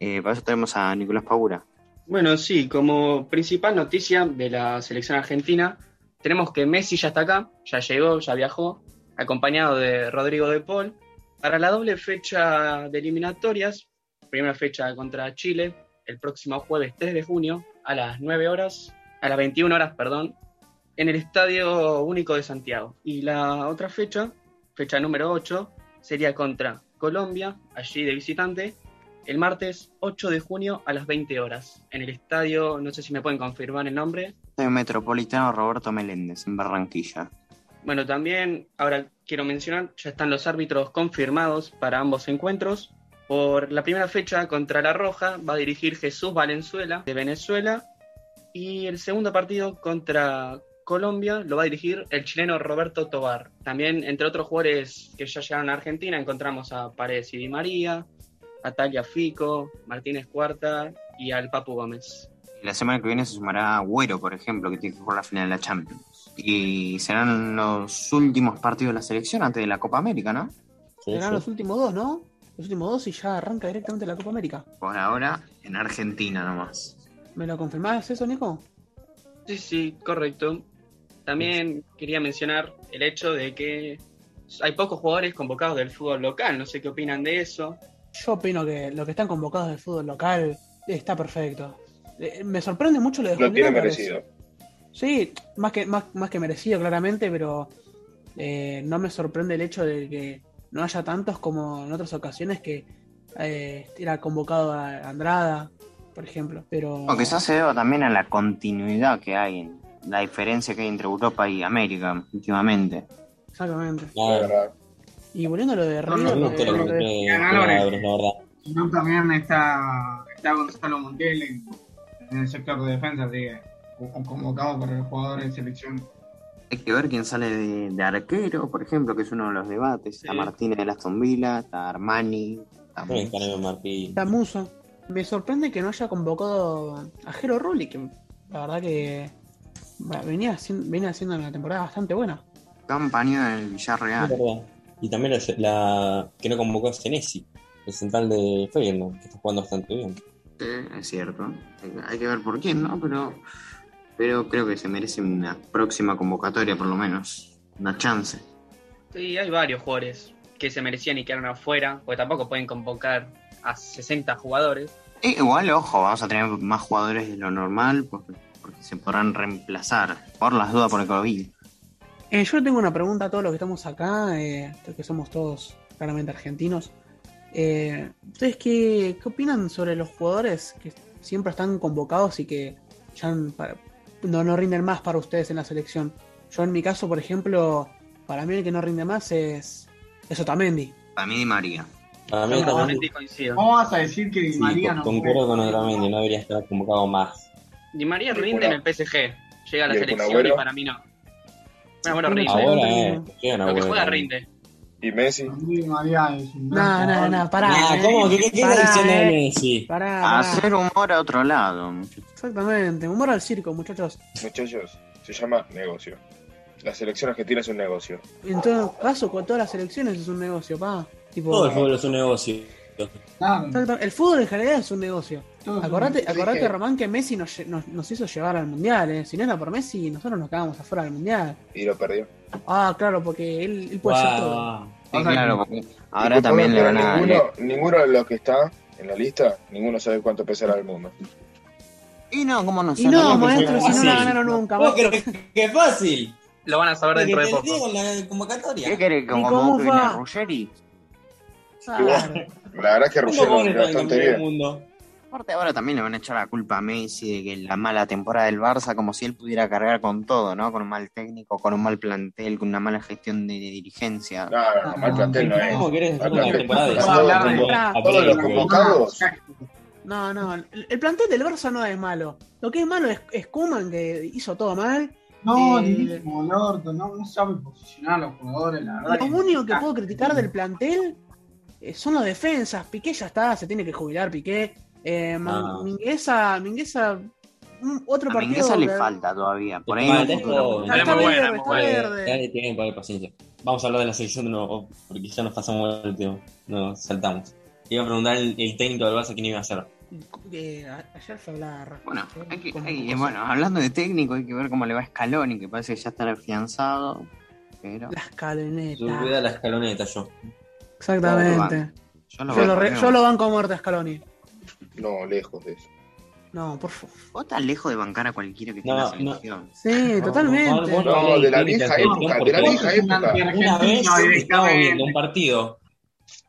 Eh, para eso tenemos a Nicolás Paura. Bueno, sí, como principal noticia de la selección argentina, tenemos que Messi ya está acá, ya llegó, ya viajó, acompañado de Rodrigo de Paul, para la doble fecha de eliminatorias, primera fecha contra Chile, el próximo jueves 3 de junio, a las 9 horas, a las 21 horas, perdón, en el Estadio Único de Santiago. Y la otra fecha, fecha número 8, sería contra Colombia, allí de visitante, el martes 8 de junio a las 20 horas, en el estadio, no sé si me pueden confirmar el nombre. Estadio Metropolitano Roberto Meléndez, en Barranquilla. Bueno, también ahora quiero mencionar, ya están los árbitros confirmados para ambos encuentros. Por la primera fecha contra La Roja va a dirigir Jesús Valenzuela de Venezuela y el segundo partido contra Colombia lo va a dirigir el chileno Roberto Tobar. También, entre otros jugadores que ya llegaron a Argentina, encontramos a Paredes y Di María, a Talia Fico, Martínez Cuarta y al Papu Gómez. La semana que viene se sumará Agüero, por ejemplo, que tiene que jugar la final de la Champions. Y serán los últimos partidos de la selección antes de la Copa América, ¿no? Serán los últimos dos, ¿no? Los últimos dos y ya arranca directamente la Copa América. Por ahora, en Argentina nomás. ¿Me lo confirmás eso, Nico? Sí, sí, correcto. También quería mencionar el hecho de que hay pocos jugadores convocados del fútbol local. No sé qué opinan de eso. Yo opino que los que están convocados del fútbol local está perfecto. Eh, Me sorprende mucho lo de Lo tiene Julián merecido. Sí, más que, más, más que merecido, claramente, pero eh, no me sorprende el hecho de que no haya tantos como en otras ocasiones que eh, era convocado a Andrada, por ejemplo. Pero O quizás se deba también a la continuidad que hay, en la diferencia que hay entre Europa y América últimamente. exactamente. Y volviendo a lo de No, River, no, verdad. No, también está, está Gonzalo Montiel en, en el sector de defensa, así que co- convocado por el jugador en selección. Hay que ver quién sale de, de arquero, por ejemplo, que es uno de los debates. Está Martínez de Aston Villa, está Armani, está. Está Muso. Me sorprende que no haya convocado a Jero Rulli, que la verdad que bueno, venía haciendo, venía haciendo una temporada bastante buena. campaña en el Es Villarreal. verdad. Y también la, la que no convocó a Senesi, el central de Feyenoord, que está jugando bastante bien. Sí, es cierto. Hay, hay que ver por quién, ¿no? Pero, pero creo que se merece una próxima convocatoria, por lo menos. Una chance. Sí, hay varios jugadores que se merecían y quedaron afuera, porque tampoco pueden convocar a 60 jugadores. E igual, ojo, vamos a tener más jugadores de lo normal porque, porque se podrán reemplazar. Por las dudas por el COVID. Eh, yo tengo una pregunta a todos los que estamos acá, eh, que somos todos claramente argentinos. Eh, ¿Ustedes qué, qué opinan sobre los jugadores que siempre están convocados y que ya para- no, no rinden más para ustedes en la selección? Yo en mi caso, por ejemplo, para mí el que no rinde más es, es Otamendi. Para mí, Di María. Para mí No, coincido. ¿Cómo vas a decir que Di Sí, María con- no concuerdo con Otamendi, no debería estar convocado más. Di María rinde en el PSG, llega a la selección y para mí no. Bueno, bueno, rinde. Ahora, no, eh. Lo que juega rinde. ¿Y Messi? No, no, no, pará. Ah, eh. ¿cómo? ¿Qué, qué, qué Pará, está diciendo de eh. Messi? Pará, pará. Hacer humor a otro lado. muchachos. Exactamente, humor al circo, muchachos. Muchachos, se llama negocio. La selección argentina es un negocio. En todo caso, con todas las elecciones es un negocio, pa. Tipo, Todo el fútbol es un negocio. Exacto, El fútbol en general es un negocio. Acordate, acordate Román, que Messi nos, nos, nos hizo llevar al mundial, eh. Si no era por Messi, nosotros nos quedábamos afuera del mundial. Y lo perdió. Ah, claro, porque él, él puede hacer todo. Sí, claro, porque ahora también le van a. ninguno, ninguno de los que está en la lista, ninguno sabe cuánto pesará el mundo. Y no, ¿cómo no Y no, maestro, si no la ganaron nunca. ¿Vos maestro. crees que es fácil? Lo van a saber Porque dentro de poco. la convocatoria. ¿Qué querés? ¿Y ¿Como? Ruggeri? Bueno, la verdad es que ¿Cómo Ruggero pones anda bastante bien. mundo? Aparte ahora también le van a echar la culpa a Messi de que la mala temporada del Barça, como si él pudiera cargar con todo, ¿no? Con un mal técnico, con un mal plantel, con una mala gestión de dirigencia. No, no, mal plantel no es. ¿Cómo querés hacer Mal una plantel. temporada de Todos- los convocados. No, no, el, el plantel del Barça no es malo. Lo que es malo es, es Koeman, que hizo todo mal. No, Eh, dirísimo, el orto, no, no sabe posicionar a los jugadores, la verdad. Lo único que puedo criticar del plantel eh, son las defensas. Piqué ya está, se tiene que jubilar Piqué. Eh, Ah. Mingueza, Mingueza, un- otro A partido. Mingueza le falta todavía. Por ahí Vale, joven. Está, verde, buena, está muy buena. verde. Dale tiempo, dale paciencia. Vamos a hablar de la selección de nuevo, porque ya nos pasamos el tema. Nos saltamos. Iba a preguntar el, el técnico del Barça quién iba a ser. Eh, ayer fue hablar. Bueno, hay que- hay- bueno, hablando de técnico, hay que ver cómo le va a Scaloni, que parece que ya está afianzado. Pero La escaloneta. Subida a la escaloneta yo. Exactamente. yo lo Yo lo, re- yo lo banco a muerte a Scaloni. No, lejos de eso. No, por favor. Vos estás lejos de bancar a cualquiera que en No, la selección. Sí, totalmente. No, de la vieja selección época, de la vieja época. Una vez estamos directamente. viendo un partido.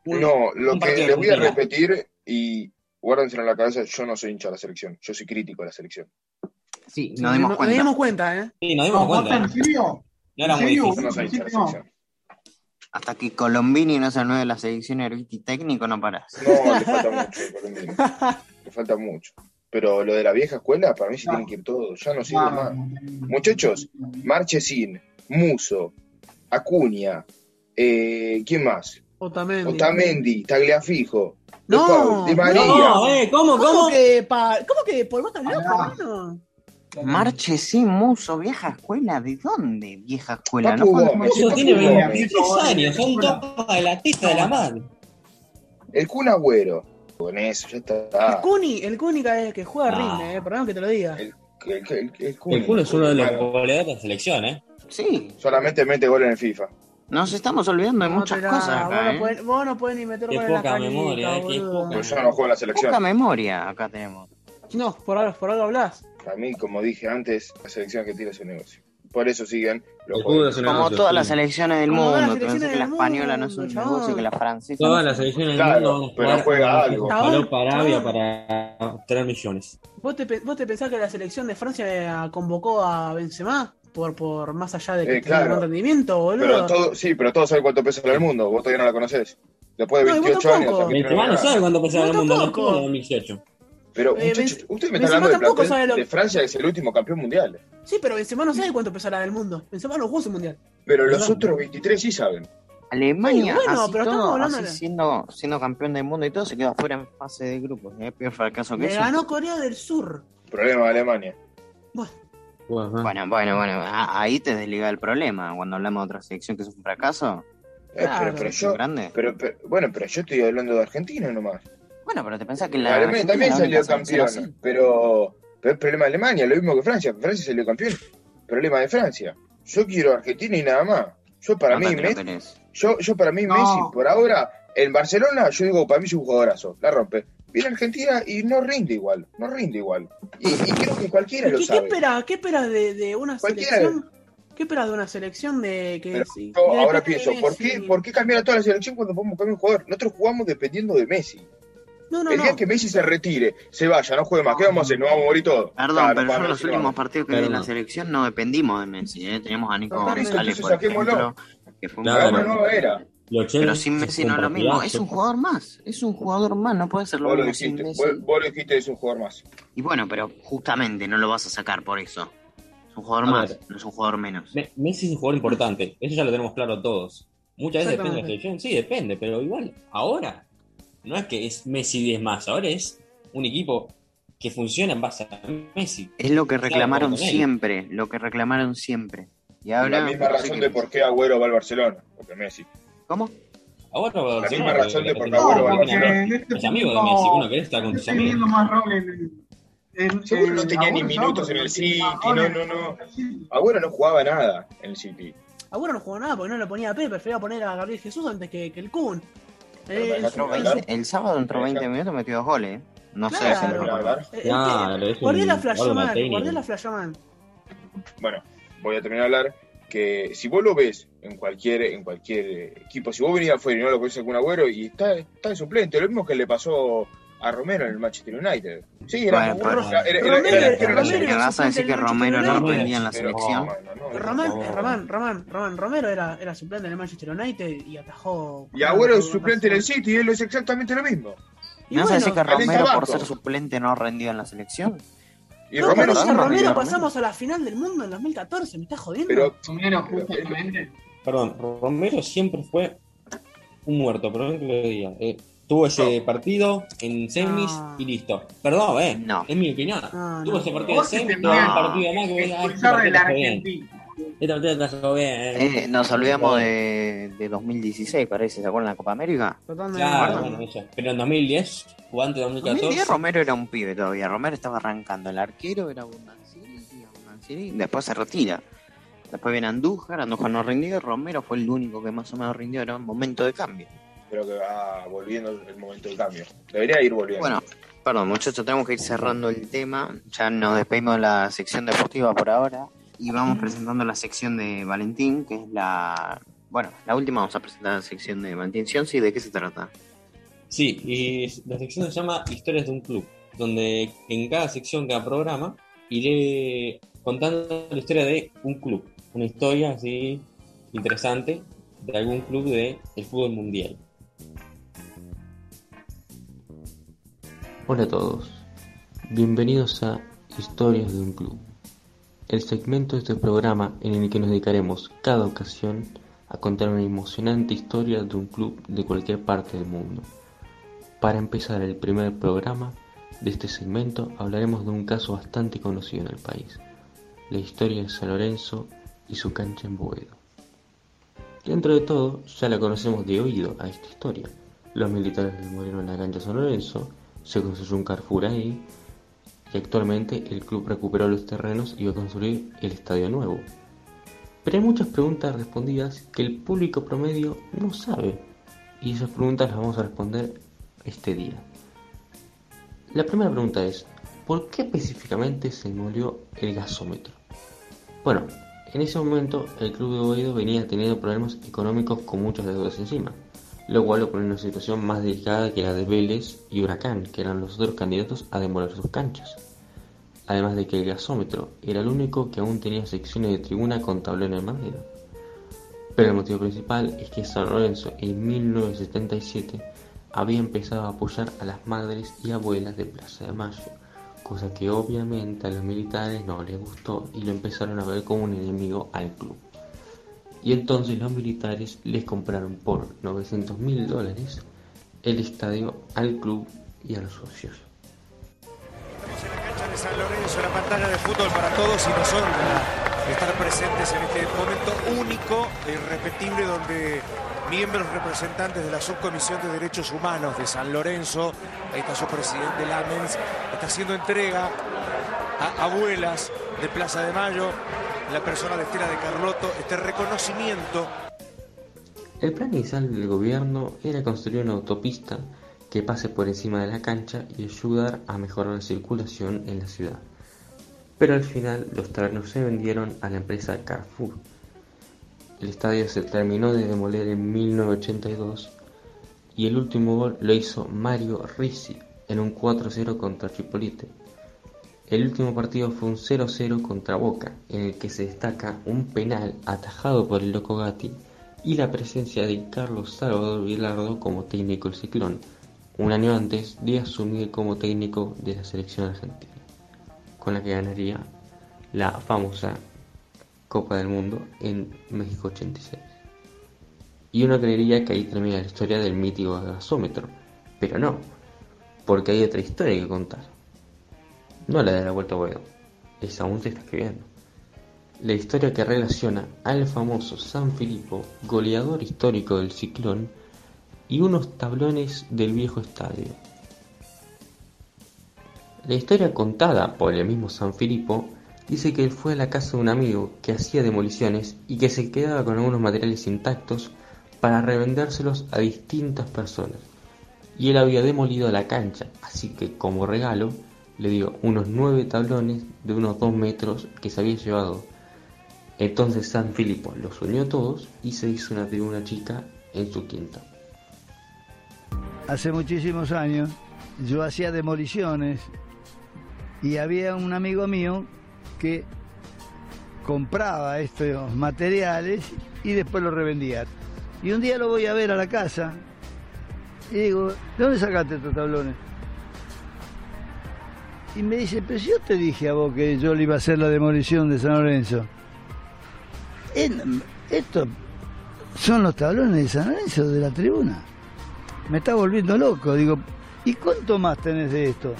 Un- No, lo que les voy a repetir y guárdenselo en la cabeza, yo no soy hincha de la selección, yo soy crítico de la selección. Sí, nos dimos no- cuenta. dimos cuenta, ¿eh? Sí, nos dimos cuenta. ¿En serio? No era ¿En muy difícil. Yo no soy hincha de la No. selección. Hasta que Colombini no se anueve la selección de y técnico, no parás. No, le falta mucho, Colombino. Le falta mucho. Pero lo de la vieja escuela, para mí sí No. tienen que ir todos, ya no sirve No, más. Muchachos, Marchesín, Muso, Acuña, eh, ¿quién más? Otamendi. Otamendi, Tagliafico, De No, Paul, Di María. No, eh, ¿cómo, ¿Cómo, cómo? que, pa- ¿Cómo que Paul vos estás loco, hermano? Marche sí, Muso, vieja escuela. ¿De dónde, vieja escuela? Papu Gómez, Muso el tiene Papu Gómez, 23 años, son topas de la testa de la mano. el Kun Agüero. Con eso, ya El está. Cuni, el Cuni cada vez que juega Ah. rinde, eh, perdón que te lo diga. El, el, el, el Kun. El es uno de los goleadores de la selección, ¿eh? Sí, solamente mete gol en el FIFA. nos estamos olvidando de No muchas cosas vos, acá, no ¿eh? podés, vos no podés ni meter Qué gol en la poca canita, memoria, eh, qué boludo. poca. Yo no juego en la selección. Poca memoria acá tenemos. No, por algo, por algo hablas. A mí, como dije antes, la selección argentina es un negocio. Por eso siguen los Como negocio, todas sí. las selecciones del las mundo. Que la española no es un mundo, negocio, chabón. que la francesa. Todas no las selecciones del Claro, mundo van a pero jugar juega algo. a valor Chabón, Arabia chabón. para obtener millones. ¿Vos te, pe- ¿Vos te pensás que la selección de Francia eh, convocó a Benzema? Por, por más allá de que Eh, tenga claro. un rendimiento, boludo. Pero todo, sí, pero todos saben cuánto pesa en el mundo. Vos todavía no la conocés. Después de No, y vos 28 años. tampoco. también Benzema no creo que sabe cuánto pesaba No, el mundo, no tampoco. estuvo en 2018. Pero, Eh, muchachos, ustedes me están hablando plantel sabe lo- de Francia, que es el último campeón mundial. Sí, pero Benzema no sabe cuánto pesará del mundo. Benzema no jugó su mundial. Pero los ¿Verdad? otros 23 sí saben. Alemania, Sí, bueno, así pero estamos todo, hablando así de- siendo, siendo campeón del mundo y todo, se quedó afuera en fase de grupos. ¿eh? Peor fracaso que Le eso. ganó Corea del Sur. Problema de Alemania. Bueno, Bueno, bueno, bueno. Ahí te desliga el problema. Cuando hablamos de otra selección que es un fracaso. Eh, Claro. pero, pero es yo, grande. pero, pero- bueno, pero yo estoy hablando de Argentina nomás. Bueno, pero te pensás que la. Alemania también salió campeón, pero, pero es problema de Alemania, lo mismo que Francia. Francia salió campeón. Problema de Francia. Yo quiero Argentina y nada más. Yo para Acá mí, Messi, yo, yo para mí No. Messi, por ahora, en Barcelona, yo digo, para mí es un jugadorazo, la rompe. Viene Argentina y no rinde igual, no rinde igual. Y, y creo que cualquiera ¿Qué, lo qué sabe. esperas qué esperas de, de una Cualquiera. selección? ¿Qué esperas de una selección de que Pero sí, yo ahora pienso, ¿por qué, ¿por qué cambiar a toda la selección cuando podemos cambiar un jugador? Nosotros jugamos dependiendo de Messi. No, no, el día no. que Messi se retire, se vaya, no juegue más, ¿qué vamos a hacer? Nos vamos a morir todos. Perdón, Claro, pero yo en los no últimos partidos que vi en la selección no dependimos de Messi. ¿eh? Teníamos a Nico No, González, por saquémoslo. ejemplo, que fue un Claro. Gran- nueva era. Pero sin Messi no es lo mismo. Es un jugador más. Es un jugador más. No puede ser lo Vos lo mismo sin dijiste, Messi. vos, vos lo dijiste, es un jugador más. Y bueno, pero justamente no lo vas a sacar por eso. Es un jugador A más, ver. no es un jugador menos. Me- Messi es un jugador importante, eso ya lo tenemos claro todos. Muchas veces depende de la selección, sí, depende, pero igual, ahora no es que es Messi 10 más, ahora es un equipo que funciona en base a Messi. Es lo que Está reclamaron siempre, lo que reclamaron siempre. Y ahora la misma razón de por qué Agüero va al Barcelona, porque Messi. ¿Cómo? Ahora va a La Barcelona, misma razón de por qué la Agüero va al Barcelona. en este Es amigo de Messi, uno querés estar con tus amigos. viendo más rol en, en, Seguro no en tenía ni Agüero minutos en el City, más no, no, no. Agüero no jugaba nada en el City. Agüero no jugó nada porque no le ponía a Pepe, prefería poner a Gabriel Jesús antes que, que el Kun. Eh, Entró es- 20 el sábado entró 20 minutos metió dos goles. ¿eh? No sé si eh, eh, un Guardiola órgano mal. Guardiola flasheó mal. Bueno, voy a terminar de hablar que si vos lo ves en cualquier en cualquier eh, equipo, si vos venís afuera y no lo conoces con Agüero y está, está de suplente, lo mismo que le pasó a Romero en el Manchester United. Sí, era Bueno, era, era- era- Romero- era Romero selección. ¿Me vas a decir que Romero no rendía en la selección? no, no, no, Román, no. eh, Román, Román, Román, Romero era, era suplente en el Manchester United y atajó. Y Agüero es suplente en el City y él es exactamente lo mismo. Y ¿Me vas a decir que Romero por ser suplente no rendió en la selección? Y no, Romero Romero Romero. pasamos a la final del mundo en 2014, ¿me estás jodiendo? pero Romero, justamente. Perdón, Romero siempre fue un muerto, perdón que lo diga. Eh, tuvo ese partido en semis No. y listo. Perdón, eh. No. Es mi opinión. No, tuvo no. ese partido te semis, tuvo un partido más que este. Este eh. Eh, nos olvidamos de, de 2016, parece, ¿se acuerdan de la Copa América? Totalmente. Claro, bueno, eso. Pero en 2010, jugando en 2014. 2010 Romero era un pibe todavía, Romero estaba arrancando, el arquero era Bundanciri, Bundanciri, después se retira. Después viene Andújar, Andújar no rindió, y Romero fue el único que más o menos rindió, era un momento de cambio. Creo que va volviendo el momento del cambio. Debería ir volviendo. Bueno, perdón muchachos, tenemos que ir cerrando el tema, ya nos despedimos de la sección deportiva por ahora y vamos presentando la sección de Valentín, que es la... Bueno, la última vamos a presentar la sección de Valentín Sionsi, ¿de qué se trata? Sí, y la sección se llama Historias de un club, donde en cada sección, cada programa, iré contando la historia de un club, una historia así interesante de algún club del fútbol mundial. Hola a todos, bienvenidos a Historias de un Club, el segmento de este programa en el que nos dedicaremos cada ocasión a contar una emocionante historia de un club de cualquier parte del mundo. Para empezar el primer programa de este segmento hablaremos de un caso bastante conocido en el país, la historia de San Lorenzo y su cancha en Boedo. Dentro de todo, ya la conocemos de oído a esta historia. Los militares murieron en la cancha San Lorenzo, se construyó un Carrefour ahí y actualmente el club recuperó los terrenos y va a construir el estadio nuevo. Pero hay muchas preguntas respondidas que el público promedio no sabe y esas preguntas las vamos a responder este día. La primera pregunta es, ¿por qué específicamente se murió el gasómetro? Bueno, en ese momento el club de Boedo venía teniendo problemas económicos con muchas deudas encima, lo cual lo pone en una situación más delicada que la de Vélez y Huracán, que eran los otros candidatos a demoler sus canchas. Además de que el gasómetro era el único que aún tenía secciones de tribuna con tablero de madera. Pero el motivo principal es que San Lorenzo en 1977 había empezado a apoyar a las madres y abuelas de Plaza de Mayo, cosa que obviamente a los militares no les gustó y lo empezaron a ver como un enemigo al club. Y entonces los militares les compraron por 900 mil dólares el estadio al club y a los socios. cancha de San Lorenzo, la pantalla de fútbol para todos y nos honra estar presentes en este momento único e irrepetible donde miembros representantes de la Subcomisión de Derechos Humanos de San Lorenzo, ahí está su presidente Lamens, está haciendo entrega a abuelas de Plaza de Mayo, la persona de Estela de Carlotto, este reconocimiento El plan inicial del gobierno era construir una autopista que pase por encima de la cancha y ayudar a mejorar la circulación en la ciudad. Pero al final los terrenos se vendieron a la empresa Carrefour. El estadio se terminó de demoler en 1982 y el último gol lo hizo Mario Ricci en un 4-0 contra Chipolite. El último partido fue un 0-0 contra Boca, en el que se destaca un penal atajado por el Loco Gatti y la presencia de Carlos Salvador Vilardo como técnico del Ciclón, un año antes de asumir como técnico de la selección argentina, con la que ganaría la famosa Copa del Mundo en México 86. y uno creería que ahí termina la historia del mítico gasómetro, pero no, porque hay otra historia que contar. No la de la Vuelta a Boedo, esa aún se está escribiendo. La historia que relaciona al famoso San Filipo, goleador histórico del ciclón, y unos tablones del viejo estadio. La historia contada por el mismo San Filipo dice que él fue a la casa de un amigo que hacía demoliciones y que se quedaba con algunos materiales intactos para revendérselos a distintas personas. Y él había demolido la cancha, así que como regalo le dio unos nueve tablones de unos dos metros que se había llevado. Entonces San Filipo los unió todos y se hizo una tribuna chica en su quinta. Hace muchísimos años yo hacía demoliciones y había un amigo mío que compraba estos materiales y después los revendía. Y un día lo voy a ver a la casa y digo, ¿de dónde sacaste estos tablones? Y me dice, pero si yo te dije a vos que yo le iba a hacer la demolición de San Lorenzo. Estos son los tablones de San Lorenzo de la tribuna. Me está volviendo loco. Digo, ¿y cuánto más tenés de esto?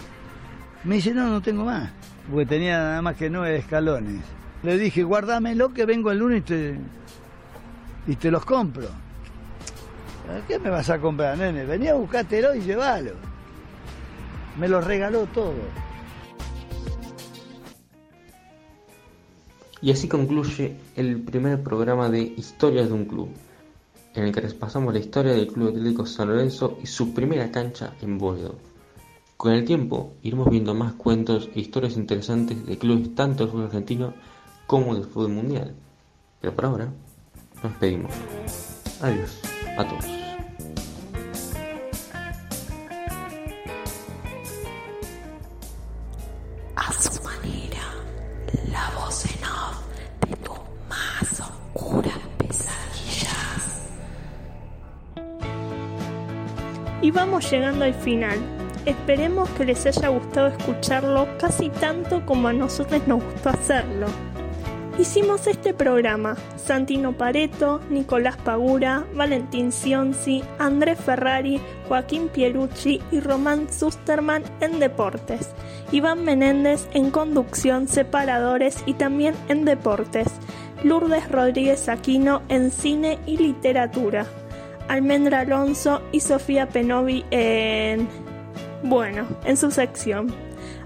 Me dice, no, no tengo más. Porque tenía nada más que nueve escalones. Le dije, guárdamelo que vengo el lunes y te, y te los compro. ¿Qué me vas a comprar, nene? Venía a buscártelo y llévalo. Me los regaló todo. Y así concluye el primer programa de Historias de un Club, en el que les pasamos la historia del Club Atlético San Lorenzo y su primera cancha en Boedo. Con el tiempo iremos viendo más cuentos e historias interesantes de clubes tanto del fútbol argentino como del fútbol mundial. Pero por ahora, nos despedimos. Adiós a todos. A Y vamos llegando al final. Esperemos que les haya gustado escucharlo casi tanto como a nosotros nos gustó hacerlo. Hicimos este programa Santino Pareto, Nicolás Pagura, Valentín Sionzi, Andrés Ferrari, Joaquín Pierucci y Román Susterman en deportes, Iván Menéndez en conducción, separadores y también en deportes, Lourdes Rodríguez Aquino en cine y literatura, Almendra Alonso y Sofía Penovi en... bueno, en su sección.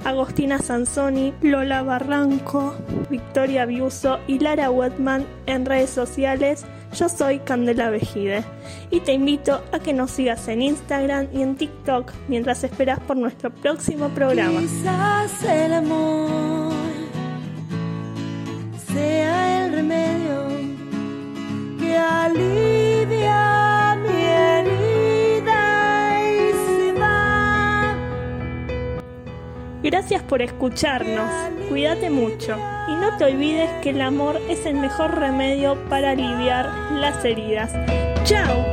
Agostina Sansoni, Lola Barranco, Victoria Biuso y Lara Wetman en redes sociales. Yo soy Candela Vejide y te invito a que nos sigas en Instagram y en TikTok mientras esperas por nuestro próximo programa. Quizás el amor sea el remedio que alivia Gracias por escucharnos, cuídate mucho y no te olvides que el amor es el mejor remedio para aliviar las heridas. ¡Chao!